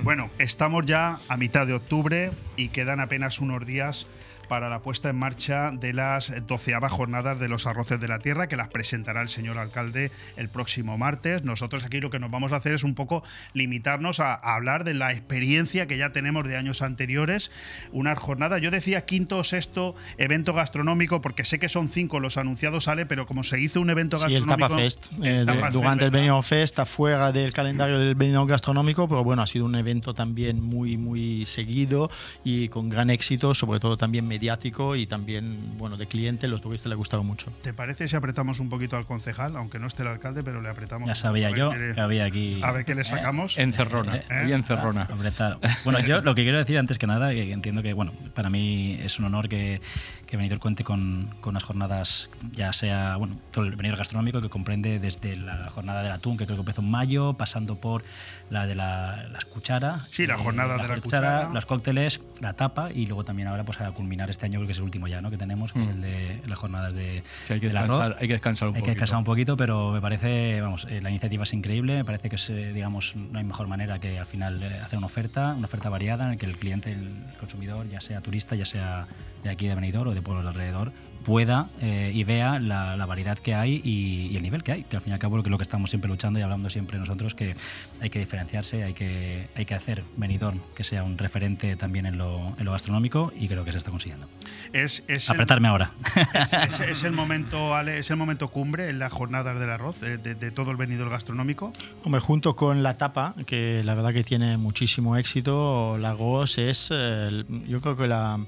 Bueno, estamos ya a mitad de octubre y quedan apenas unos días para la puesta en marcha de las doceavas jornadas de los arroces de la tierra, que las presentará el señor alcalde el próximo martes. Nosotros aquí lo que nos vamos a hacer es un poco limitarnos a, a hablar de la experiencia que ya tenemos de años anteriores. Una jornada, yo decía quinto o sexto evento gastronómico, porque sé que son cinco los anunciados, sale, pero como se hizo un evento Sí, el gastronómico. Tapa Fest. eh, de- Tapa Fest, durante el ¿verdad? Benidorm Fest está fuera del calendario del Benidorm gastronómico, pero bueno, ha sido un evento también muy, muy seguido y con gran éxito, sobre todo también mediático y también, bueno, de cliente, los turistas les ha gustado mucho. ¿Te parece si apretamos un poquito al concejal, aunque no esté el alcalde, pero le apretamos? Ya un sabía yo le- que había aquí. A ver qué le sacamos. Encerrona, ¿Eh? ahí encerrona. Apretar. Bueno, yo lo que quiero decir antes que nada, que entiendo que, bueno, para mí es un honor que, que Benidorm cuente con, con unas jornadas, ya sea, bueno, todo el Benidorm gastronómico, que comprende desde la jornada del atún, que creo que empezó en mayo, pasando por la de la, las cuchara. Sí, la jornada de la cuchara, cuchara. Los cócteles, la tapa, y luego también ahora, pues a culminar este año, creo que es el último ya, ¿no? Que tenemos, que es Mm. el de las jornadas de, Sí, hay que del arroz. descansar- hay que descansar un Hay que poquito. descansar un poquito, pero me parece, vamos, eh, la iniciativa es increíble, me parece que es, eh, digamos, no hay mejor manera que al final eh, hacer una oferta, una oferta variada en la que el cliente, el consumidor, ya sea turista, ya sea de aquí de Benidorm o de pueblos de alrededor, pueda eh, y vea la, la variedad que hay y, y el nivel que hay, que al fin y al cabo lo que, lo que estamos siempre luchando y hablando siempre nosotros, que hay que diferenciarse, hay que, hay que hacer Benidorm que sea un referente también en lo, en lo gastronómico y creo que se está consiguiendo. Es, es el- Apretarme ahora. Es, es- es el momento, Ale, es el momento cumbre en las jornadas del arroz, de, de- de todo el venidor gastronómico. Hombre, junto con la tapa, que la verdad que tiene muchísimo éxito, Lagos es, eh, el- yo creo que la,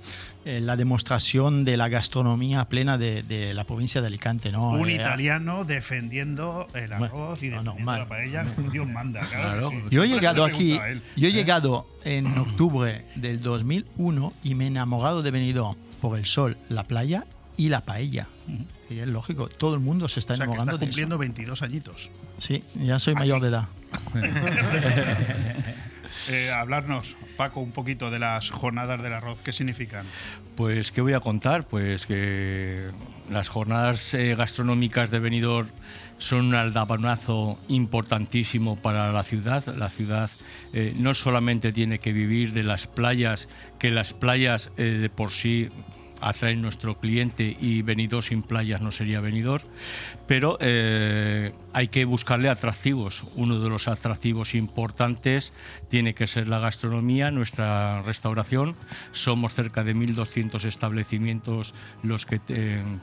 eh, la demostración de la gastronomía plena de, de la provincia de Alicante. ¿no? Un Eh, italiano defendiendo el Bueno, arroz y no, no, defendiendo mal. la paella Dios manda. Claro, que sí. Yo he llegado le aquí, yo he llegado en octubre del 2001 y me he enamorado de Benidorm por el sol, la playa y la paella. Y es lógico, todo el mundo se está O sea, que enamorando está de eso. cumpliendo 22 añitos. Sí, ya soy mayor de edad. eh, hablarnos, Paco, un poquito de las jornadas del arroz. ¿Qué significan? Pues, ¿qué voy a contar? Pues que las jornadas eh, gastronómicas de Benidorm son un aldabanazo importantísimo para la ciudad. La ciudad eh, no solamente tiene que vivir de las playas, que las playas de por sí atraen nuestro cliente y Benidorm sin playas no sería Benidorm, pero eh, hay que buscarle atractivos. Uno de los atractivos importantes tiene que ser la gastronomía, nuestra restauración. Somos cerca de 1.200 establecimientos los que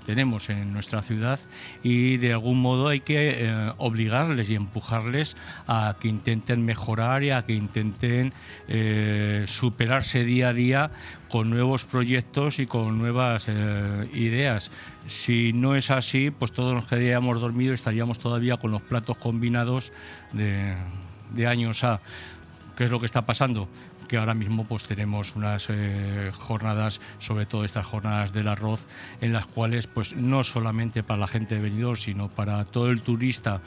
tenemos en nuestra ciudad y de algún modo hay que eh, obligarles y empujarles a que intenten mejorar y a que intenten eh, superarse día a día con nuevos proyectos y con nuevas ideas. Si no es así, pues todos nos quedaríamos dormidos y estaríamos todavía con los platos combinados de, de años A. ¿Qué es lo que está pasando? que ahora mismo pues tenemos unas eh, jornadas, sobre todo estas jornadas del arroz, en las cuales pues no solamente para la gente de Benidorm, sino para todo el turista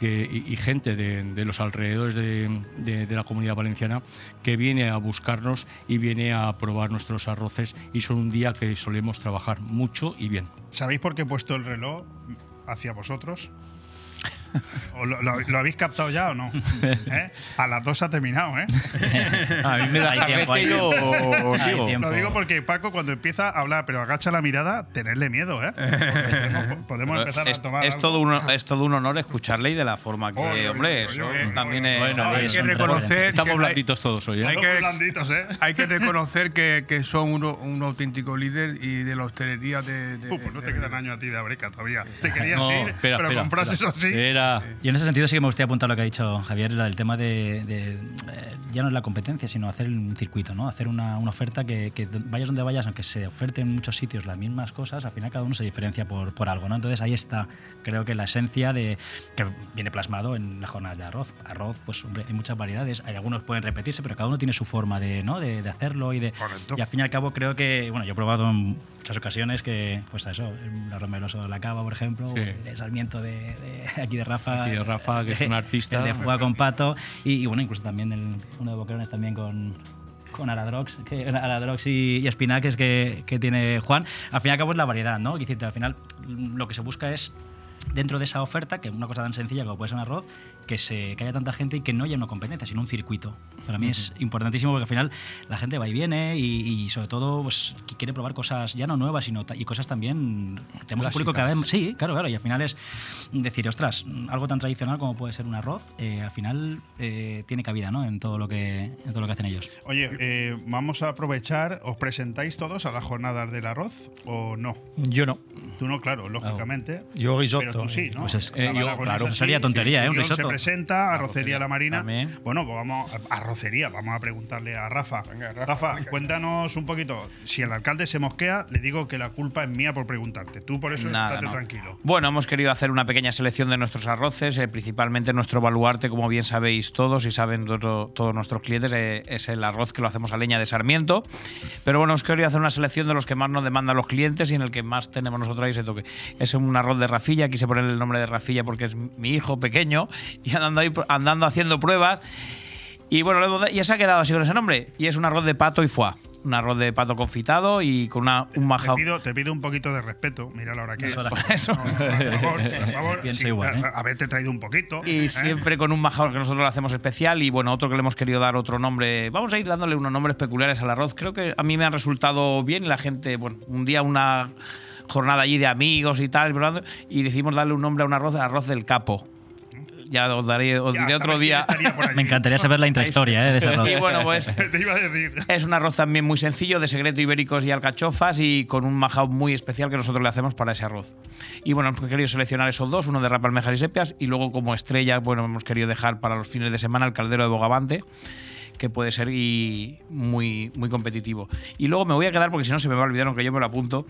y, gente de, los alrededores de, de- de la comunidad valenciana que viene a buscarnos y viene a probar nuestros arroces y son un día que solemos trabajar mucho y bien. ¿Sabéis por qué he puesto el reloj hacia vosotros? ¿O lo, lo- lo habéis captado ya o no? ¿Eh? A las dos ha terminado, ¿eh? A mí me da Hay tiempo, hay yo tiempo. sigo. Hay tiempo. Lo digo porque Paco cuando empieza a hablar, pero agacha la mirada, tenerle miedo, ¿eh? Podemos, empezar es, a tomar es algo. todo un, es todo un honor escucharle y de la forma que, Oye, hombre, oye, eso oye, también oye, es. bueno, hay que reconocer Estamos que hay- blanditos todos hoy, ¿eh? Hay Todos que, blanditos, ¿eh? hay que reconocer que, que son uno- un auténtico líder y de la hostelería de. de- Uh, pues no te de- quedan años a ti de breca todavía. Te querías No, ir, espera, pero espera, con frases espera. así. Era. Y en ese sentido sí que me gustaría apuntar lo que ha dicho Javier, el tema de, de, eh, ya no es la competencia, sino hacer un circuito, ¿no? Hacer una, una oferta que, que vayas donde vayas, aunque se oferten en muchos sitios las mismas cosas, al final cada uno se diferencia por, por algo, ¿no? Entonces ahí está, creo que la esencia de que viene plasmado en la jornada de arroz. Arroz, pues hombre, hay muchas variedades, hay algunos pueden repetirse, pero cada uno tiene su forma de, ¿no? de, de hacerlo y de y al fin y al cabo creo que, bueno, yo he probado en muchas ocasiones que, pues eso, el arroz meloso de la cava, por ejemplo, Sí. el Sarmiento de, de aquí de Rafa, Aquí de Rafa, que es un artista. el de Fuga con Pato y, y bueno, incluso también el, uno de Boquerones también con con Aladrox, que, Aladrox y, y espinaques que, que tiene Juan. Al fin y al cabo es la variedad, ¿no? Decirte, al final lo que se busca es dentro de esa oferta, que una cosa tan sencilla como puede ser un arroz, que, se, que haya tanta gente y que no haya una competencia, sino un circuito. Para mí es importantísimo porque al final la gente va y viene y, y sobre todo pues, quiere probar cosas ya no nuevas, sino y cosas también... Tenemos un público cada vez... Sí, claro, claro. Y al final es decir, ostras, algo tan tradicional como puede ser un arroz, eh, al final eh, tiene cabida ¿no? en, todo lo que, en todo lo que hacen ellos. Oye, eh, vamos a aprovechar. ¿Os presentáis todos a las jornadas del arroz o no? Yo no. Tú no, claro, lógicamente. Yo risotto. Pero tú sí, ¿no? Pues es- eh, yo, claro, sí, sería tontería, ¿eh? Un risotto. Presenta, Arrocería La Marina. También. Bueno, pues vamos a Arrocería, vamos a preguntarle a Rafa. Rafa, cuéntanos un poquito. Si el alcalde se mosquea, le digo que la culpa es mía por preguntarte. Tú por eso Nada, estate no. tranquilo. Bueno, hemos querido hacer una pequeña selección de nuestros arroces, eh, principalmente nuestro baluarte, como bien sabéis todos y saben todo- todos nuestros clientes, eh, es el arroz que lo hacemos a leña de Sarmiento. Pero bueno, hemos querido hacer una selección de los que más nos demandan los clientes y en el que más tenemos nosotros ahí ese toque. Es un arroz de Rafilla, quise ponerle el nombre de Rafilla porque es mi hijo pequeño y andando ahí, andando haciendo pruebas. Y bueno, ya se ha quedado así con ese nombre. Y es un arroz de pato y foie. Un arroz de pato confitado y con una, un Te majao. pido, te pido un poquito de respeto. Mira la hora que es. Por eso. No, por favor, por favor. Pienso sí, igual, ¿eh? Haberte traído un poquito. Y ¿eh? siempre con un majador que nosotros le hacemos especial y bueno, otro que le hemos querido dar otro nombre. Vamos a ir dándole unos nombres peculiares al arroz. Creo que a mí me han resultado bien la gente, bueno, un día una jornada allí de amigos y tal, y decidimos darle un nombre a un arroz, arroz del capo. Ya os, daré, os Ya, diré otro ¿sabes quién día. Me encantaría saber la intrahistoria ¿eh? de ese arroz. Y bueno, pues Te iba a decir. es un arroz también muy sencillo, de secreto ibéricos y alcachofas y con un majao muy especial que nosotros le hacemos para ese arroz. Y bueno, hemos querido seleccionar esos dos, uno de rapa, almejas y sepias y luego como estrella, bueno, hemos querido dejar para los fines de semana el caldero de bogavante que puede ser y muy, muy competitivo. Y luego me voy a quedar, porque si no se me va a olvidar, aunque yo me lo apunto,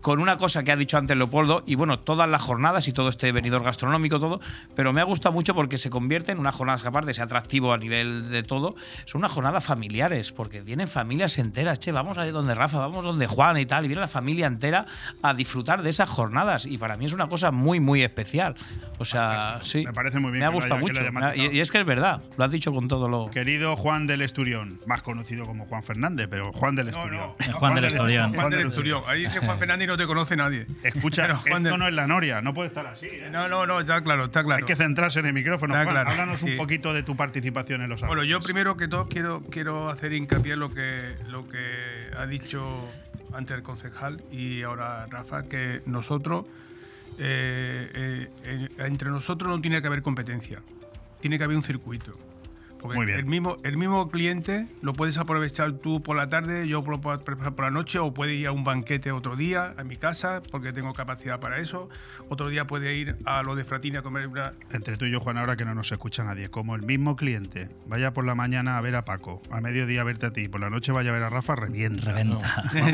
con una cosa que ha dicho antes Leopoldo, y bueno, todas las jornadas y todo este venidor gastronómico, todo, pero me ha gustado mucho porque se convierte en unas jornadas que aparte ser atractivo a nivel de todo, son unas jornadas familiares, porque vienen familias enteras, che, vamos a ir donde Rafa, vamos donde Juan y tal, y viene la familia entera a disfrutar de esas jornadas, y para mí es una cosa muy, muy especial. O sea, sí. Me parece muy bien Me ha gustado mucho. y, y es que es verdad, lo has dicho con todo lo... Querido Juan del Esturión, más conocido como Juan Fernández, pero Juan del Esturión. Juan del Esturión. Juan del Esturión. Ahí dice Juan Fernández y no te conoce nadie. Escucha, Pero Juan esto del- no es la noria, no puede estar así. ¿eh? No, no, no, está claro, está claro. Hay que centrarse en el micrófono. Está Juan, claro, háblanos sí. un poquito de tu participación en los Bueno, yo primero que todo quiero, quiero hacer hincapié en lo que, lo que ha dicho antes el concejal y ahora Rafa, que nosotros, eh, eh, entre nosotros no tiene que haber competencia, tiene que haber un circuito. Porque Muy bien. El, mismo, el mismo cliente lo puedes aprovechar tú por la tarde, yo puedo preparar por la noche, o puede ir a un banquete otro día a mi casa, porque tengo capacidad para eso. Otro día puede ir a lo de Fratini a comer una, Entre tú y yo, Juan, ahora que no nos escucha nadie, como el mismo cliente vaya por la mañana a ver a Paco, a mediodía a verte a ti, y por la noche vaya a ver a Rafa, revienta. Vamos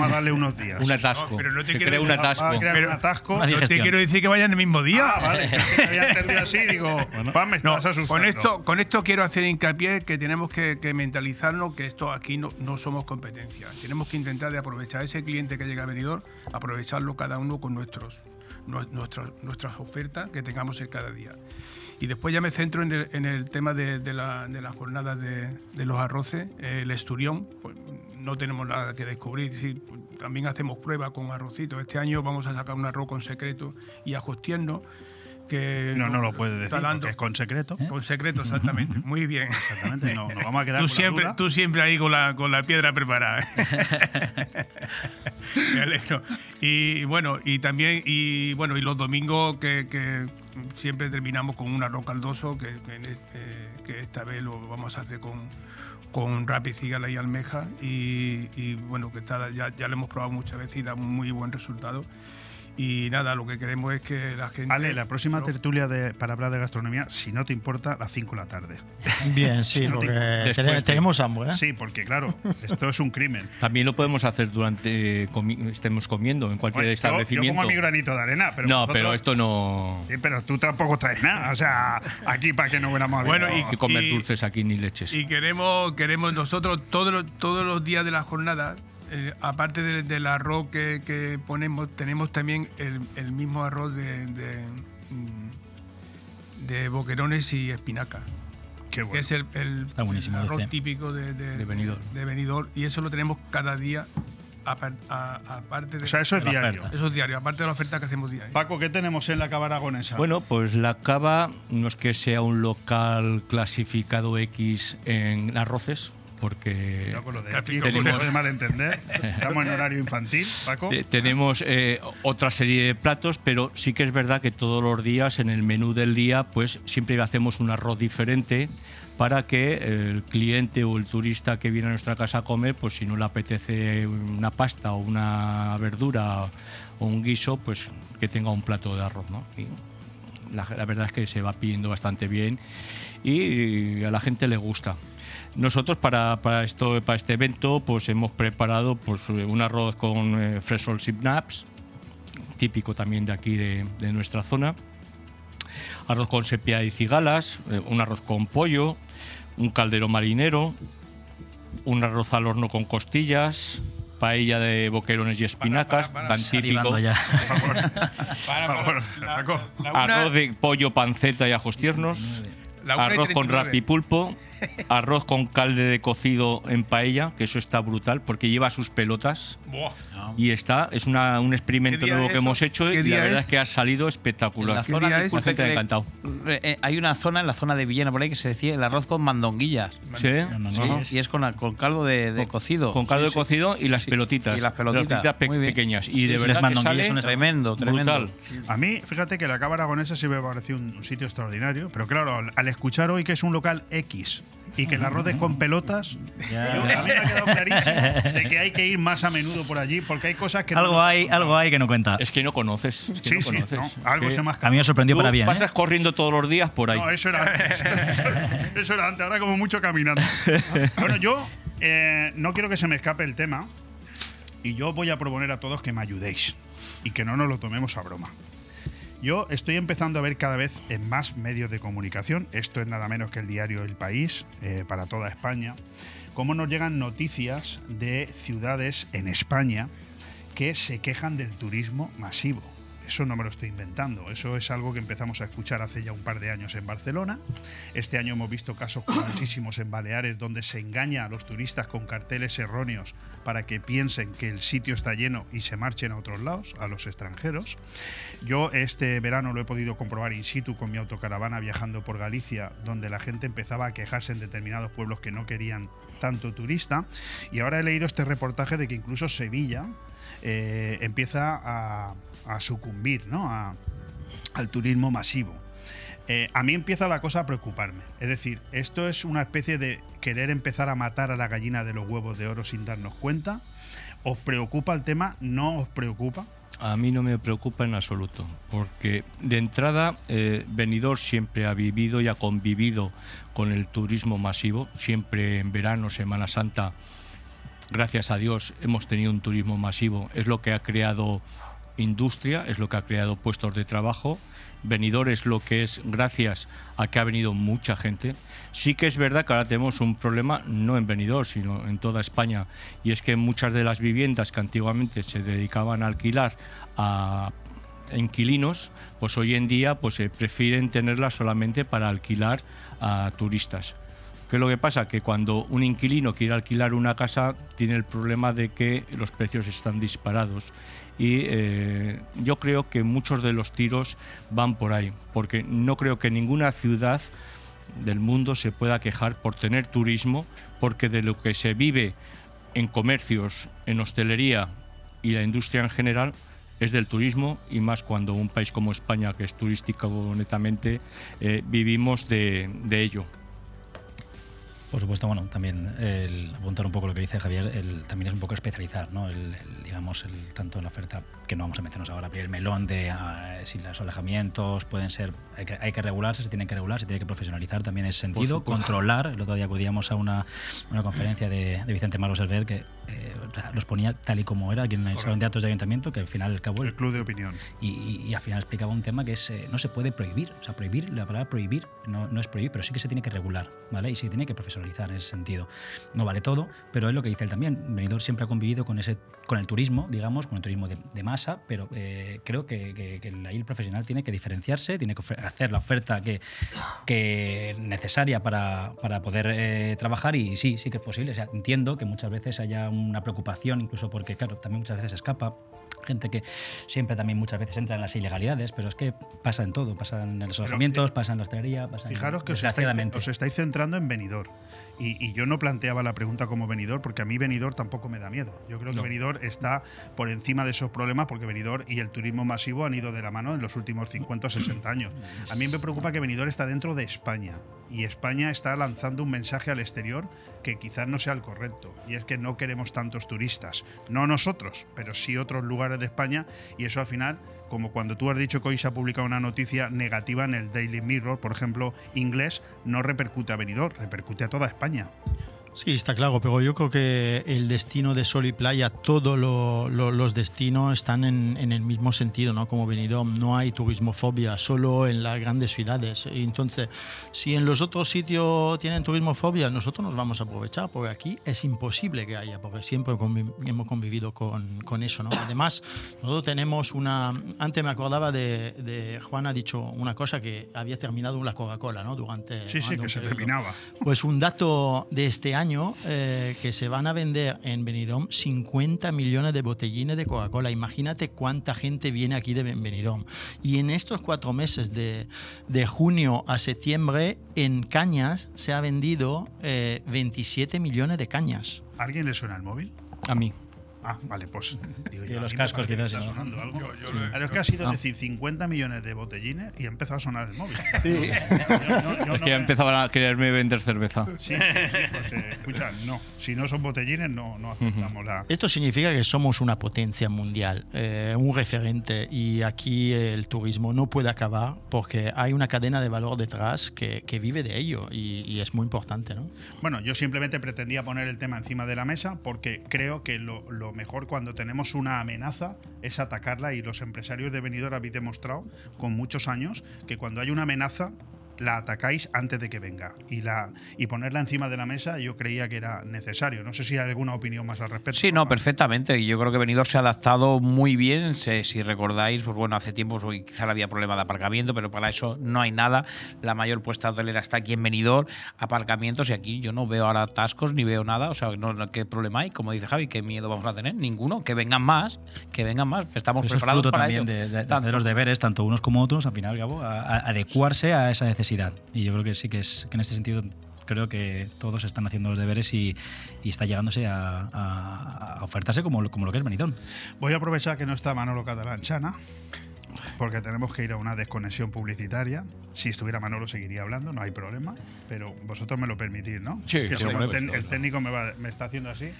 a darle unos días. Un atasco. No, pero no te Se quiero crea un atasco. A crear Pero- un atasco. No te quiero decir que vayan el mismo día. Ah, vale. Había entendido así, digo, Juan, me No, estás asustando. con esto, con esto quiero hacer hincapié que tenemos que, mentalizarnos que esto aquí no, no somos competencia. Tenemos que intentar de aprovechar ese cliente que llega a venidor, aprovecharlo cada uno con nuestros, nue- nuestras, ofertas que tengamos en cada día. Y después ya me centro en el, en el tema de, de la- de las jornadas de, de los arroces. El esturión, pues no tenemos nada que descubrir. también hacemos pruebas con arrocitos. Este año vamos a sacar un arroz con secreto y ajuos tiernos. Que No, no lo puede decir porque es con secreto. con secreto, exactamente. Muy bien. Exactamente, no, nos vamos a quedar tú con la siempre, duda. Tú siempre ahí con la, con la piedra preparada. Me alegro. Y bueno, y también, y bueno, y los domingos que, que siempre terminamos con un arroz caldoso, que, que, en este- que esta vez lo vamos a hacer con, con rapi, cigala y almeja. Y, y, bueno, que está, ya, ya lo hemos probado muchas veces y da muy buen resultado. Y nada, lo que queremos es que la gente. Ale, la próxima tertulia de, para hablar de gastronomía, si no te importa, a las 5 de la tarde. Bien, sí, Si no porque tenemos hambre. ¿eh? Sí, porque claro, esto es un crimen. También lo podemos hacer durante comi- estemos comiendo en cualquier Bueno, yo, yo establecimiento. pongo mi granito de arena, pero no, vosotros- pero esto no. Sí, pero tú tampoco traes nada. O sea, aquí para que no hubiéramos Bueno, y- que comer y- dulces aquí ni leches. Y queremos, queremos nosotros todos los, todos los días de la jornada, eh, aparte de- del arroz que, que ponemos, tenemos también el, el mismo arroz de, de, mm, de boquerones y espinaca. Qué Que es el, el- Está buenísimo, el arroz dice. típico de, de, De Benidorm. de Benidorm, Y eso lo tenemos cada día, aparte de. O sea, eso es diario. oferta. Eso es diario, aparte de la oferta que hacemos diario. Paco, ¿qué tenemos en la cava aragonesa? Bueno, pues la cava no es que sea un local clasificado X en arroces, porque Cuidado con lo de aquí, tenemos- malentender. Estamos en horario infantil, Paco. Eh, tenemos eh, otra serie de platos, pero sí que es verdad que todos los días en el menú del día, pues siempre hacemos un arroz diferente para que el cliente o el turista que viene a nuestra casa a comer, pues si no le apetece una pasta o una verdura o un guiso, pues que tenga un plato de arroz, ¿no? Y la, la verdad es que se va pidiendo bastante bien y a la gente le gusta. Nosotros para, para esto, para este evento pues hemos preparado pues, un arroz con eh, fresol naps, típico también de aquí de, de nuestra zona. Arroz con sepia y cigalas, eh, un arroz con pollo, un caldero marinero, un arroz al horno con costillas, paella de boquerones y espinacas, para, tan típico. Salivando ya. Para, para, favor, la- Paco. la una- Arroz de pollo, panceta y ajos tiernos. Arroz con 39. rapipulpo. Arroz con calde de cocido en paella, que eso está brutal porque lleva sus pelotas. Buah. Y está, es una- un experimento ¿Qué día nuevo es que eso? hemos hecho ¿Qué y la verdad es? es que ha salido espectacular. La ¿Qué zona de? La gente le ha encantado. Eh, hay una zona en la zona de Villena por ahí que se decía el arroz con mandonguillas. Sí, Sí, y es con, con caldo de, de cocido. con caldo Sí, de sí. cocido y las Sí, pelotitas. y las pelotitas, pe- muy bien. pequeñas. Y Sí, de sí, verdad las que mandonguillas sale son Tremendo, tremendo. brutal. A mí, fíjate que la cava aragonesa sí me pareció un, un sitio extraordinario, pero claro, al, al escuchar hoy que es un local X y que el arroz es con pelotas, Ya. yo- a mí me ha quedado clarísimo de que hay que ir más a menudo por allí porque hay cosas que no Algo han hay, algo hay que no cuenta. Es que no conoces. Es que Sí, no sí, conoces. no, Es algo que se me ha A mí me sorprendió tú para bien. ¿eh? pasas corriendo todos los días por ahí. No, eso era antes. Eso, eso era antes, ahora como mucho caminando. Bueno, yo eh, no quiero que se me escape el tema y yo voy a proponer a todos que me ayudéis y que no nos lo tomemos a broma. Yo estoy empezando a ver cada vez en más medios de comunicación, esto es nada menos que el diario El País, eh, para toda España, cómo nos llegan noticias de ciudades en España que se quejan del turismo masivo. Eso no me lo estoy inventando, eso es algo que empezamos a escuchar hace ya un par de años en Barcelona. Este año hemos visto casos muchísimos en Baleares donde se engaña a los turistas con carteles erróneos para que piensen que el sitio está lleno y se marchen a otros lados, a los extranjeros. Yo este verano lo he podido comprobar in situ con mi autocaravana viajando por Galicia, donde la gente empezaba a quejarse en determinados pueblos que no querían tanto turista. Y ahora he leído este reportaje de que incluso Sevilla eh, empieza a, a sucumbir ¿no? a- al turismo masivo. Eh, a mí empieza la cosa a preocuparme. Es decir, esto es una especie de querer empezar a matar a la gallina de los huevos de oro sin darnos cuenta. ¿Os preocupa el tema? ¿No os preocupa? A mí no me preocupa en absoluto, porque de entrada eh, Benidorm siempre ha vivido y ha convivido con el turismo masivo, siempre en verano, Semana Santa, gracias a Dios hemos tenido un turismo masivo, es lo que ha creado industria, es lo que ha creado puestos de trabajo. Benidorm es lo que es gracias a que ha venido mucha gente. Sí que es verdad que ahora tenemos un problema no en Benidorm, sino en toda España, y es que muchas de las viviendas que antiguamente se dedicaban a alquilar a inquilinos, pues hoy en día pues se prefieren tenerlas solamente para alquilar a turistas. ¿Qué es lo que pasa? Que cuando un inquilino quiere alquilar una casa tiene el problema de que los precios están disparados. Y eh, yo creo que muchos de los tiros van por ahí, porque no creo que ninguna ciudad del mundo se pueda quejar por tener turismo, porque de lo que se vive en comercios, en hostelería y la industria en general es del turismo y más cuando un país como España, que es turístico netamente, eh, vivimos de, de ello. Por supuesto, bueno, también el apuntar un poco lo que dice Javier, el, también es un poco especializar, ¿no? El, el, digamos, el, tanto la oferta, que no vamos a meternos ahora, pero el melón de ah, si los alejamientos pueden ser, hay que, hay que regularse, se tienen que regular, se tiene que profesionalizar también ese sentido, controlar. El otro día acudíamos a una, una conferencia de, de Vicente Malos Herber que eh, los ponía tal y como era aquí en el salón de actos de ayuntamiento, que al final al cabo. El club de opinión. Y, y, y al final explicaba un tema que es eh, no se puede prohibir. O sea, prohibir, la palabra prohibir no, no es prohibir, pero sí que se tiene que regular, ¿vale? Y se tiene que profesionalizar en ese sentido. No vale todo, pero es lo que dice él también. Benidorm siempre ha convivido con ese con el turismo, digamos, con el turismo de, masa, pero eh, creo que, que, ahí el profesional tiene que diferenciarse, tiene que hacer la oferta que, que necesaria para, para poder eh, trabajar y sí, sí que es posible. Entiendo que muchas veces haya una preocupación, incluso porque, claro, también muchas veces escapa gente que siempre también muchas veces entra en las ilegalidades, pero es que pasa en todo, pasa en los alojamientos, pasa en la hostelería, pasa Fijaros en, que os estáis, os estáis, centrando en Benidorm y, y, yo no planteaba la pregunta como Benidorm porque a mí Benidorm tampoco me da miedo. Yo creo que no. Benidorm está por encima de esos problemas porque Benidorm y el turismo masivo han ido de la mano en los últimos 50 o 60 años. A mí me preocupa que Benidorm está dentro de España y España está lanzando un mensaje al exterior que quizás no sea el correcto y es que no queremos tantos turistas, no nosotros, pero sí otros lugares de España y eso al final como cuando tú has dicho que hoy se ha publicado una noticia negativa en el Daily Mirror, por ejemplo, inglés, no repercute a Benidorm, repercute a toda España. Sí, está claro, pero yo creo que el destino de Sol y Playa, todos lo, lo, los destinos están en, en, el mismo sentido, ¿no? Como Benidorm, no hay turismofobia, solo en las grandes ciudades. Entonces, si en los otros sitios tienen turismofobia, nosotros nos vamos a aprovechar, porque aquí es imposible que haya, porque siempre conviv hemos convivido con, con, eso, ¿no? Además, nosotros tenemos una... Antes me acordaba de, de, Juan ha dicho una cosa que había terminado la Coca-Cola, ¿no? Durante... Sí, sí, que se terminaba. Pues un dato de este año año eh, que se van a vender en Benidorm 50 millones de botellines de Coca-Cola. Imagínate cuánta gente viene aquí de Benidorm. Y en estos cuatro meses de, de junio a septiembre, en cañas se ha vendido eh, 27 millones de cañas. ¿A ¿Alguien le suena el móvil? A mí. Ah, vale, pues. Digo, yo, los cascos quizás. Está sonando algo. Yo, yo sí. Pero es que ha sido ah. decir 50 millones de botellines y ha empezado a sonar el móvil. Sí. es que ya empezaban a quererme vender cerveza. Sí, sí pues eh, escucha, no. Si no son botellines, no, no aceptamos la. Esto significa que somos una potencia mundial, eh, un referente, y aquí el turismo no puede acabar porque hay una cadena de valor detrás que, que vive de ello y, y, es muy importante, ¿no? Bueno, yo simplemente pretendía poner el tema encima de la mesa porque creo que lo, lo mejor cuando tenemos una amenaza es atacarla y los empresarios de Benidorm habéis demostrado con muchos años que cuando hay una amenaza la atacáis antes de que venga. Y, la, y ponerla encima de la mesa yo creía que era necesario. No sé si hay alguna opinión más al respecto. Sí, no, perfectamente. Y yo creo que Benidorm se ha adaptado muy bien. Si recordáis, pues bueno, hace tiempo pues, quizá había problema de aparcamiento, pero para eso no hay nada. La mayor puesta hotelera está aquí en Benidorm, aparcamientos, y aquí yo no veo ahora atascos ni veo nada. O sea, no, no- ¿qué problema hay? Como dice Javi, ¿qué miedo vamos a tener? Ninguno. Que vengan más, que vengan más. Estamos Eso es preparados fruto para también ello. de, de- de los deberes, tanto unos como otros, al final, cabo, a, a adecuarse a esa necesidad. Y yo creo que sí que es que en este sentido creo que todos están haciendo los deberes y, y está llegándose a, a- a ofertarse como, como lo que es Benidorm. Voy a aprovechar que no está Manolo Catalanchana, porque tenemos que ir a una desconexión publicitaria. Si estuviera Manolo seguiría hablando, no hay problema, pero vosotros me lo permitís, ¿no? Sí, que sí, ten- el técnico me, va- me está haciendo así. ¿eh?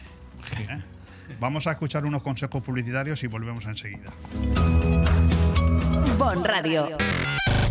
Vamos a escuchar unos consejos publicitarios y volvemos enseguida. Bon Radio.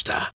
gusta.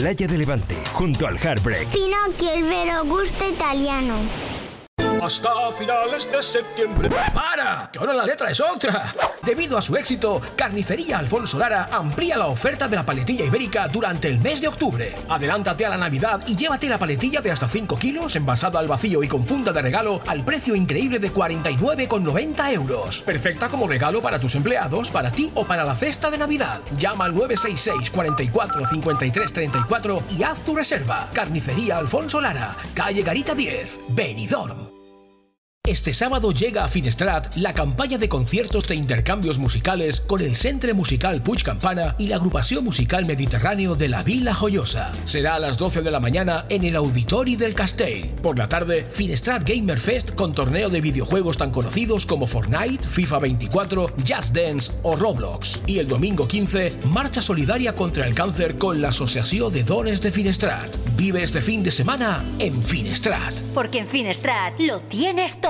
Playa de Levante, junto al Heartbreak. Pinocchio, el vero gusto italiano. Hasta finales de septiembre. ¡Para! Que ahora la letra es otra. Debido a su éxito, Carnicería Alfonso Lara amplía la oferta de la paletilla ibérica durante el mes de octubre. Adelántate a la Navidad y llévate la paletilla de hasta 5 kilos envasada al vacío y con funda de regalo al precio increíble de 49,90 euros. Perfecta como regalo para tus empleados, para ti o para la cesta de Navidad. Llama al 966 44 53 34 y haz tu reserva. Carnicería Alfonso Lara, calle Garita 10, Benidorm. Este sábado llega a Finestrat la campaña de conciertos de intercambios musicales con el Centre Musical Puig Campana y la agrupación musical mediterráneo de la Vila Joyosa. Será a las 12 de la mañana en el Auditori del Castell. Por la tarde, Finestrat Gamer Fest con torneo de videojuegos tan conocidos como Fortnite, FIFA 24, Just Dance o Roblox. Y el domingo 15, marcha solidaria contra el cáncer con la Asociación de Dones de Finestrat. Vive este fin de semana en Finestrat. Porque en Finestrat lo tienes todo.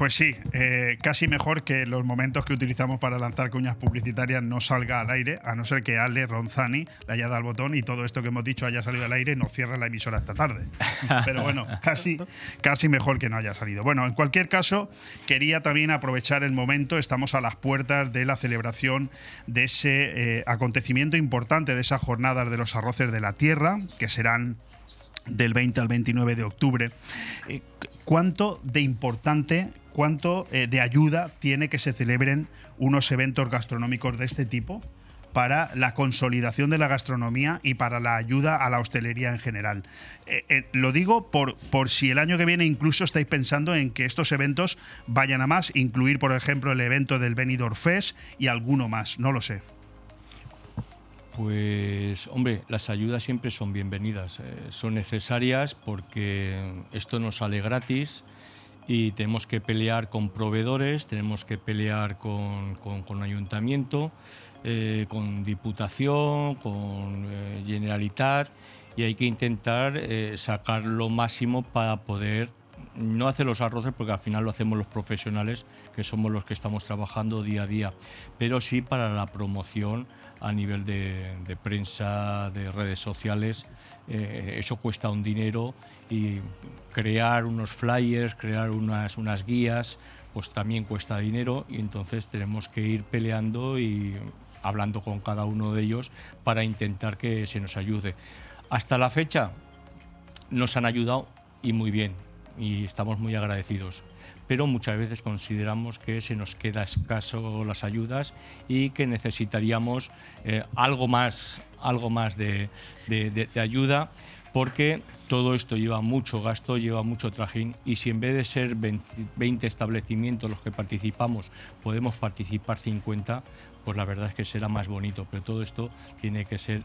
Pues sí, eh, casi mejor que los momentos que utilizamos para lanzar cuñas publicitarias no salga al aire, a no ser que Ale Ronzani le haya dado al botón y todo esto que hemos dicho haya salido al aire y nos cierre la emisora esta tarde. Pero bueno, casi, casi mejor que no haya salido. Bueno, en cualquier caso, quería también aprovechar el momento, estamos a las puertas de la celebración de ese eh, acontecimiento importante, de esas jornadas de los arroces de la tierra, que serán del 20 al 29 de octubre. Eh, ¿Cuánto de importante, cuánto eh, de ayuda tiene que se celebren unos eventos gastronómicos de este tipo? para la consolidación de la gastronomía y para la ayuda a la hostelería en general. Eh, eh, lo digo por, por si el año que viene incluso estáis pensando en que estos eventos vayan a más, incluir por ejemplo el evento del Benidorm Fest y alguno más, no lo sé. Pues, hombre, las ayudas siempre son bienvenidas, son necesarias porque esto nos sale gratis y tenemos que pelear con proveedores, tenemos que pelear con, ayuntamiento, eh, con diputación, con eh, generalitat y hay que intentar eh, sacar lo máximo para poder no hacer los arroces porque al final lo hacemos los profesionales que somos los que estamos trabajando día a día, pero sí para la promoción a nivel de, de prensa, de redes sociales, eh, eso cuesta un dinero y crear unos flyers, crear unas, unas guías, pues también cuesta dinero y entonces tenemos que ir peleando y hablando con cada uno de ellos para intentar que se nos ayude. Hasta la fecha nos han ayudado y muy bien y estamos muy agradecidos. Pero muchas veces consideramos que se nos queda escaso las ayudas y que necesitaríamos eh, algo más, algo más de, de- de- de ayuda porque todo esto lleva mucho gasto, lleva mucho trajín y si en vez de ser 20, 20 establecimientos los que participamos podemos participar 50, pues la verdad es que será más bonito. Pero todo esto tiene que ser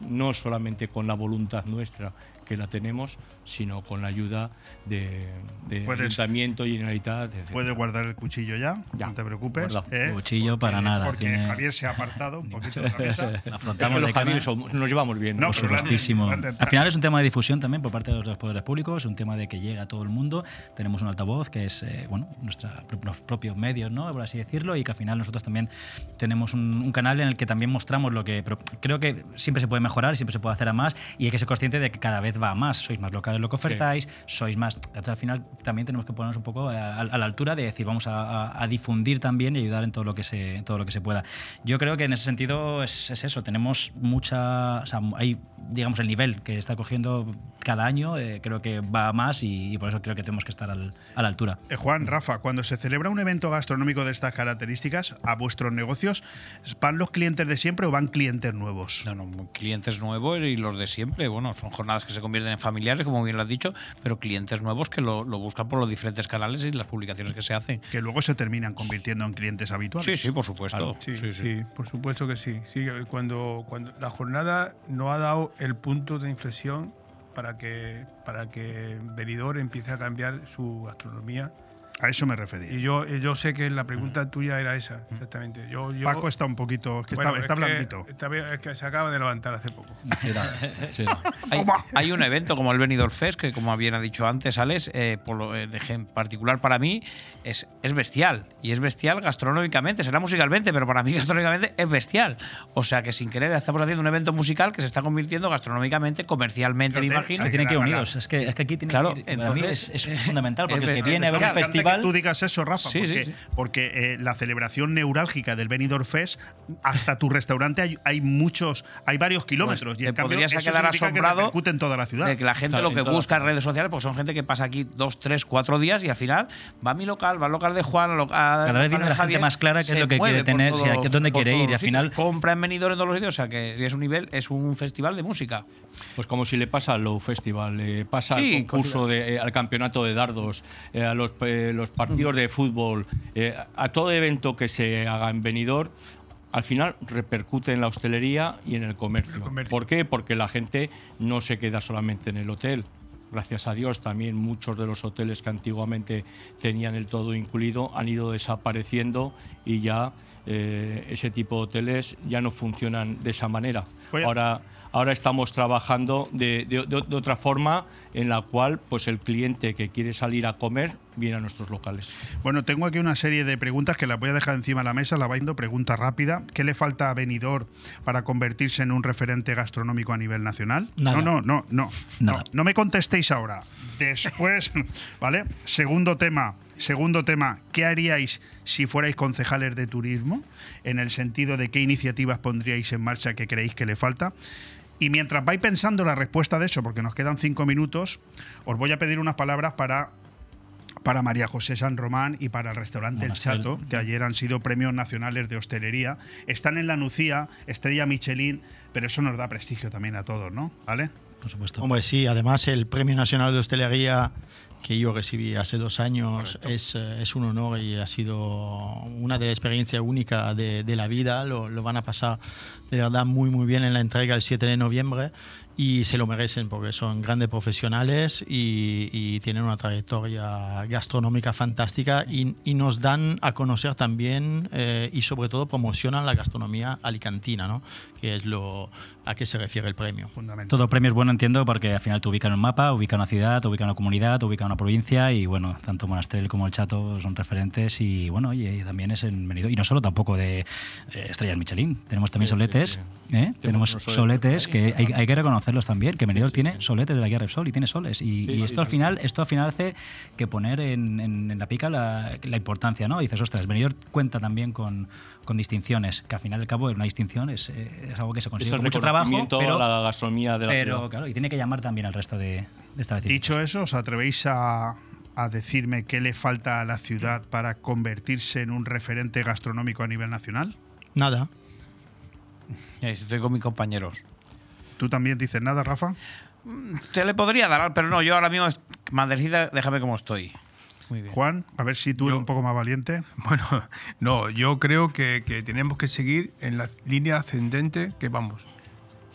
no solamente con la voluntad nuestra que la tenemos, sino con la ayuda de, de Puedes- ayuntamiento, generalitat, etc. Puedes guardar el cuchillo ya, no te preocupes. ¿eh? Cuchillo para nada. Porque tiene- Javier se ha apartado un poquito de la mesa. Afrontamos los. Javieres somos- nos llevamos bien. No, pero la- Al final es un tema de difusión también por parte de los poderes públicos, un tema de que llega a todo el mundo. Tenemos un altavoz que es eh, bueno, nuestra, los propios medios, ¿no? por así decirlo, y que al final nosotros también tenemos un, un canal en el que también mostramos lo que. Pero creo que siempre se puede mejorar, siempre se puede hacer a más, y hay que ser consciente de que cada vez va a más. Sois más locales lo que ofertáis, sois más. Al final también tenemos que ponernos un poco a, a la altura de decir, vamos a, difundir también y ayudar en todo lo que se, todo lo que se pueda. Yo creo que en ese sentido es, es eso, tenemos mucha. O sea, hay, digamos, el nivel que está cogiendo cada año, eh, creo que va a más y, y por eso creo que tenemos que estar al- a la altura. Eh, Juan, Rafa, cuando se celebra un evento gastronómico de estas características, ¿a vuestros negocios van los clientes de siempre o van clientes nuevos? No, no, clientes nuevos y los de siempre. Bueno, son jornadas que se convierten en familiares, como bien lo has dicho, pero clientes nuevos que lo, lo buscan por los diferentes canales y las publicaciones que se hacen. Que luego se terminan convirtiendo en clientes habituales. Sí, sí, por supuesto. Sí, Sí, sí, sí. por supuesto que sí. sí cuando, cuando la jornada no ha dado el punto de inflexión para que, para que Benidorm empiece a cambiar su gastronomía. A eso me refería. Y yo, yo sé que la pregunta tuya era esa, exactamente. Yo, yo- Paco está un poquito, es que Bueno, está, está es que- blandito. está bien, es que se acaba de levantar hace poco. Hay, hay un evento como el Benidorm Fest, que como bien ha dicho antes Alex, eh, por lo, en particular para mí, es, es bestial. Y es bestial gastronómicamente, será musicalmente, pero para mí gastronómicamente es bestial. O sea que sin querer estamos haciendo un evento musical que se está convirtiendo gastronómicamente, comercialmente, me imagino. Se tienen que ir unidos. Es que, es que aquí tiene Claro, que ir- entonces, es, es fundamental, porque el que viene a ver un festival. Que tú digas eso, Rafa, Sí, porque, sí. porque, eh, la celebración neurálgica del Benidorm Fest, hasta tu restaurante hay, hay muchos, hay varios kilómetros. Pues y en te cambio, podrías eso quedar que asombrado repercute en toda la ciudad. De que la gente Claro, lo que en busca en redes sociales, porque son gente que pasa aquí dos, tres, cuatro días y al final va a mi local, va al local de Juan, a- Cada vez tiene la gente más clara qué es lo que quiere tener, todo- o sea, que dónde quiere ir, y al final- compra en venidor en todos los sitios, o sea que es un nivel, es un festival de música. Pues como si le pasa al Low Festival, le pasa Sí, al concurso, de, eh, al campeonato de dardos, eh, a los, eh, los partidos de fútbol, eh, a todo evento que se haga en Benidorm, al final repercute en la hostelería y en el comercio. ¿Por qué? Porque la gente no se queda solamente en el hotel. Gracias a Dios también muchos de los hoteles que antiguamente tenían el todo incluido han ido desapareciendo y ya eh, ese tipo de hoteles ya no funcionan de esa manera. Oye. Ahora ahora estamos trabajando de, de- de- de otra forma en la cual pues el cliente que quiere salir a comer viene a nuestros locales. Bueno, tengo aquí una serie de preguntas que las voy a dejar encima de la mesa, la voy yendo pregunta rápida. ¿Qué le falta a Benidorm para convertirse en un referente gastronómico a nivel nacional? Nada. No, no, no, no. No, no me contestéis ahora. Después, ¿vale? Segundo tema, segundo tema, ¿qué haríais si fuerais concejales de turismo? En el sentido de qué iniciativas pondríais en marcha que creéis que le falta. Y mientras vais pensando la respuesta de eso, porque nos quedan cinco minutos, os voy a pedir unas palabras para para María José San Román y para el restaurante El. Chato, que ayer han sido premios nacionales de hostelería. Están en la Nucía, estrella Michelin, pero eso nos da prestigio también a todos, ¿no? ¿Vale? Por supuesto. Hombre, sí, además el Premio Nacional de Hostelería que yo recibí hace dos años es, eh, es, un honor y ha sido una de las experiencias únicas de, de la vida. Lo, lo, van a pasar de verdad muy muy bien en la entrega el 7 de noviembre y se lo merecen porque son grandes profesionales y, y tienen una trayectoria gastronómica fantástica y, y nos dan a conocer también eh, y sobre todo promocionan la gastronomía alicantina, ¿no? que es lo a qué se refiere el premio. Todo premio es bueno, entiendo, porque al final te ubican en un mapa, ubica una ciudad, ubica una comunidad, ubica una provincia y bueno, tanto Monastrell como el Chato son referentes y bueno, y, también es en Benidorm. Y no solo tampoco de eh, estrellas Michelin, tenemos también sí, soletes, sí, sí. ¿eh? tenemos soletes que hay, hay, que reconocerlos también, que Benidorm tiene soletes de la guía Repsol y tiene soles. Y, y esto al final esto al final hace que poner en, en, en la pica la, la, importancia, ¿no? Dices, ostras, Benidorm cuenta también con, con distinciones, que al final y al cabo una distinción es, eh, es algo que se consigue con mucho trabajo, pero, la gastronomía de la pero, ciudad. claro, y tiene que llamar también al resto de, de establecimientos. Dicho eso, ¿os atrevéis a, a decirme qué le falta a la ciudad para convertirse en un referente gastronómico a nivel nacional? Nada. Estoy con mis compañeros. ¿Tú también dices nada, Rafa? Se le podría dar, pero no, yo ahora mismo, Madrecida, déjame como estoy. Juan, a ver si tú yo, eres un poco más valiente. Bueno, no, yo creo que, que, tenemos que seguir en la línea ascendente que vamos.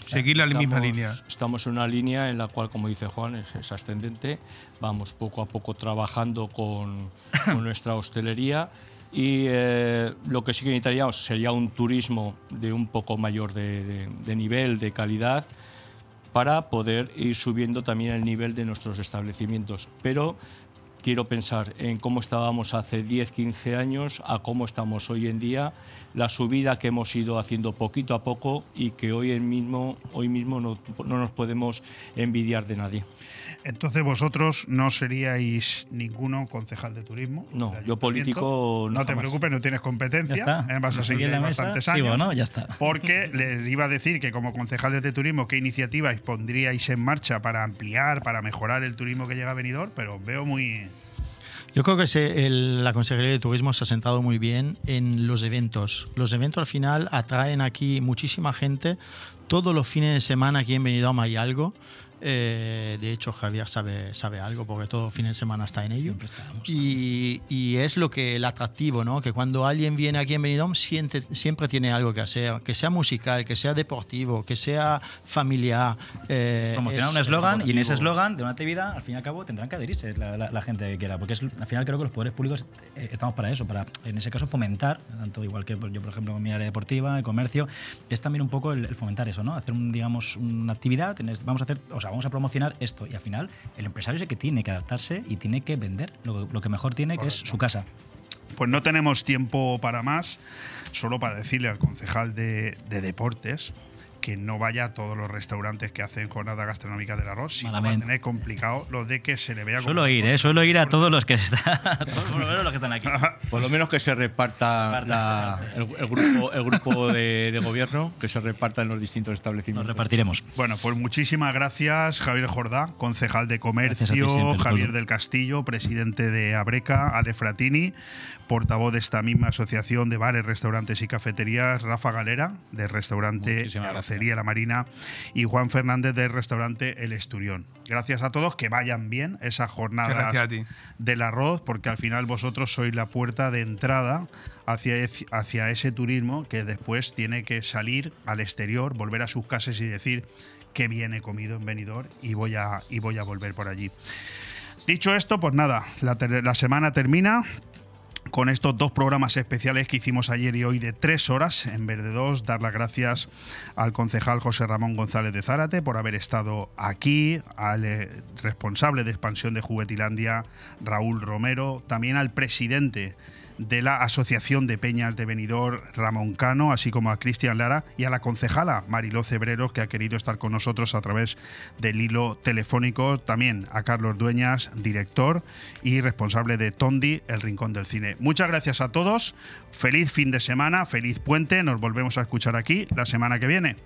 Seguir la estamos, misma línea. Estamos en una línea en la cual, como dice Juan, es, es ascendente. Vamos poco a poco trabajando con, con nuestra hostelería y eh, lo que sí que necesitaríamos sería un turismo de un poco mayor de, de, de nivel, de calidad, para poder ir subiendo también el nivel de nuestros establecimientos. Pero quiero pensar en cómo estábamos hace 10, 15 años a cómo estamos hoy en día, la subida que hemos ido haciendo poquito a poco y que hoy mismo, hoy mismo no, no nos podemos envidiar de nadie. Entonces vosotros no seríais ninguno concejal de turismo. No, yo político no. No te preocupes, no tienes competencia. ¿eh? Vas a seguir bastantes años. Sigo, ¿no? Ya está. Porque les iba a decir que como concejales de turismo, qué iniciativas pondríais en marcha para ampliar, para mejorar el turismo que llega a Benidorm, pero veo muy yo creo que se, el, la Consejería de Turismo se ha sentado muy bien en los eventos. Los eventos al final atraen aquí muchísima gente. Todos los fines de semana aquí en Benidorm hay algo. Eh, de hecho, Javier sabe, sabe algo porque todo fin de semana está en ello. Y, y, es lo que el atractivo, ¿no? Que cuando alguien viene aquí en Benidorm siente, siempre tiene algo que hacer, que sea musical, que sea deportivo, que sea familiar. Eh, promocionar un eslogan y en ese eslogan de una actividad, al fin y al cabo, tendrán que adherirse la, la, la gente que quiera. Porque es, al final creo que los poderes públicos eh, estamos para eso, para en ese caso fomentar, tanto igual que yo, por ejemplo, con mi área deportiva, el comercio, es también un poco el, el fomentar eso, ¿no? Hacer, un, digamos, una actividad, vamos a hacer, o sea, vamos a promocionar esto. Y al final, el empresario es el que tiene que adaptarse y tiene que vender lo, lo que mejor tiene, Correcto. que es su casa. Pues no tenemos tiempo para más, solo para decirle al concejal de, de deportes que no vaya a todos los restaurantes que hacen jornada gastronómica del arroz, si no va a tener complicado lo de que se le vea Suelo ir, ¿eh? Suelo ir a todos los que están, por lo menos los que están aquí. Por lo menos que se reparta la, el, el, grupo, el grupo de, de, gobierno, que se reparta en los distintos establecimientos. Nos repartiremos. Bueno, pues muchísimas gracias, Javier Jordá, concejal de comercio, ti, Javier del Castillo, presidente de Abreca, Ale Fratini, portavoz de esta misma asociación de bares, restaurantes y cafeterías, Rafa Galera, del restaurante Carrocería La Marina, y Juan Fernández del restaurante El Esturión. Gracias a todos, que vayan bien esas jornadas del arroz, porque al final vosotros sois la puerta de entrada hacia, hacia ese turismo que después tiene que salir al exterior, volver a sus casas y decir que bien he comido en Benidorm y voy a, y voy a volver por allí. Dicho esto, pues nada, la, la semana termina con estos dos programas especiales que hicimos ayer y hoy de tres horas en vez de dos. Dar las gracias al concejal José Ramón González de Zárate por haber estado aquí, al eh, responsable de expansión de Juguetilandia, Raúl Romero, también al presidente de la Asociación de Peñas de Benidorm, Ramón Cano, así como a Cristian Lara y a la concejala Mariló Cebreros, que ha querido estar con nosotros a través del hilo telefónico. También a Carlos Dueñas, director y responsable de Tondi, el Rincón del Cine. Muchas gracias a todos. Feliz fin de semana, feliz puente. Nos volvemos a escuchar aquí la semana que viene.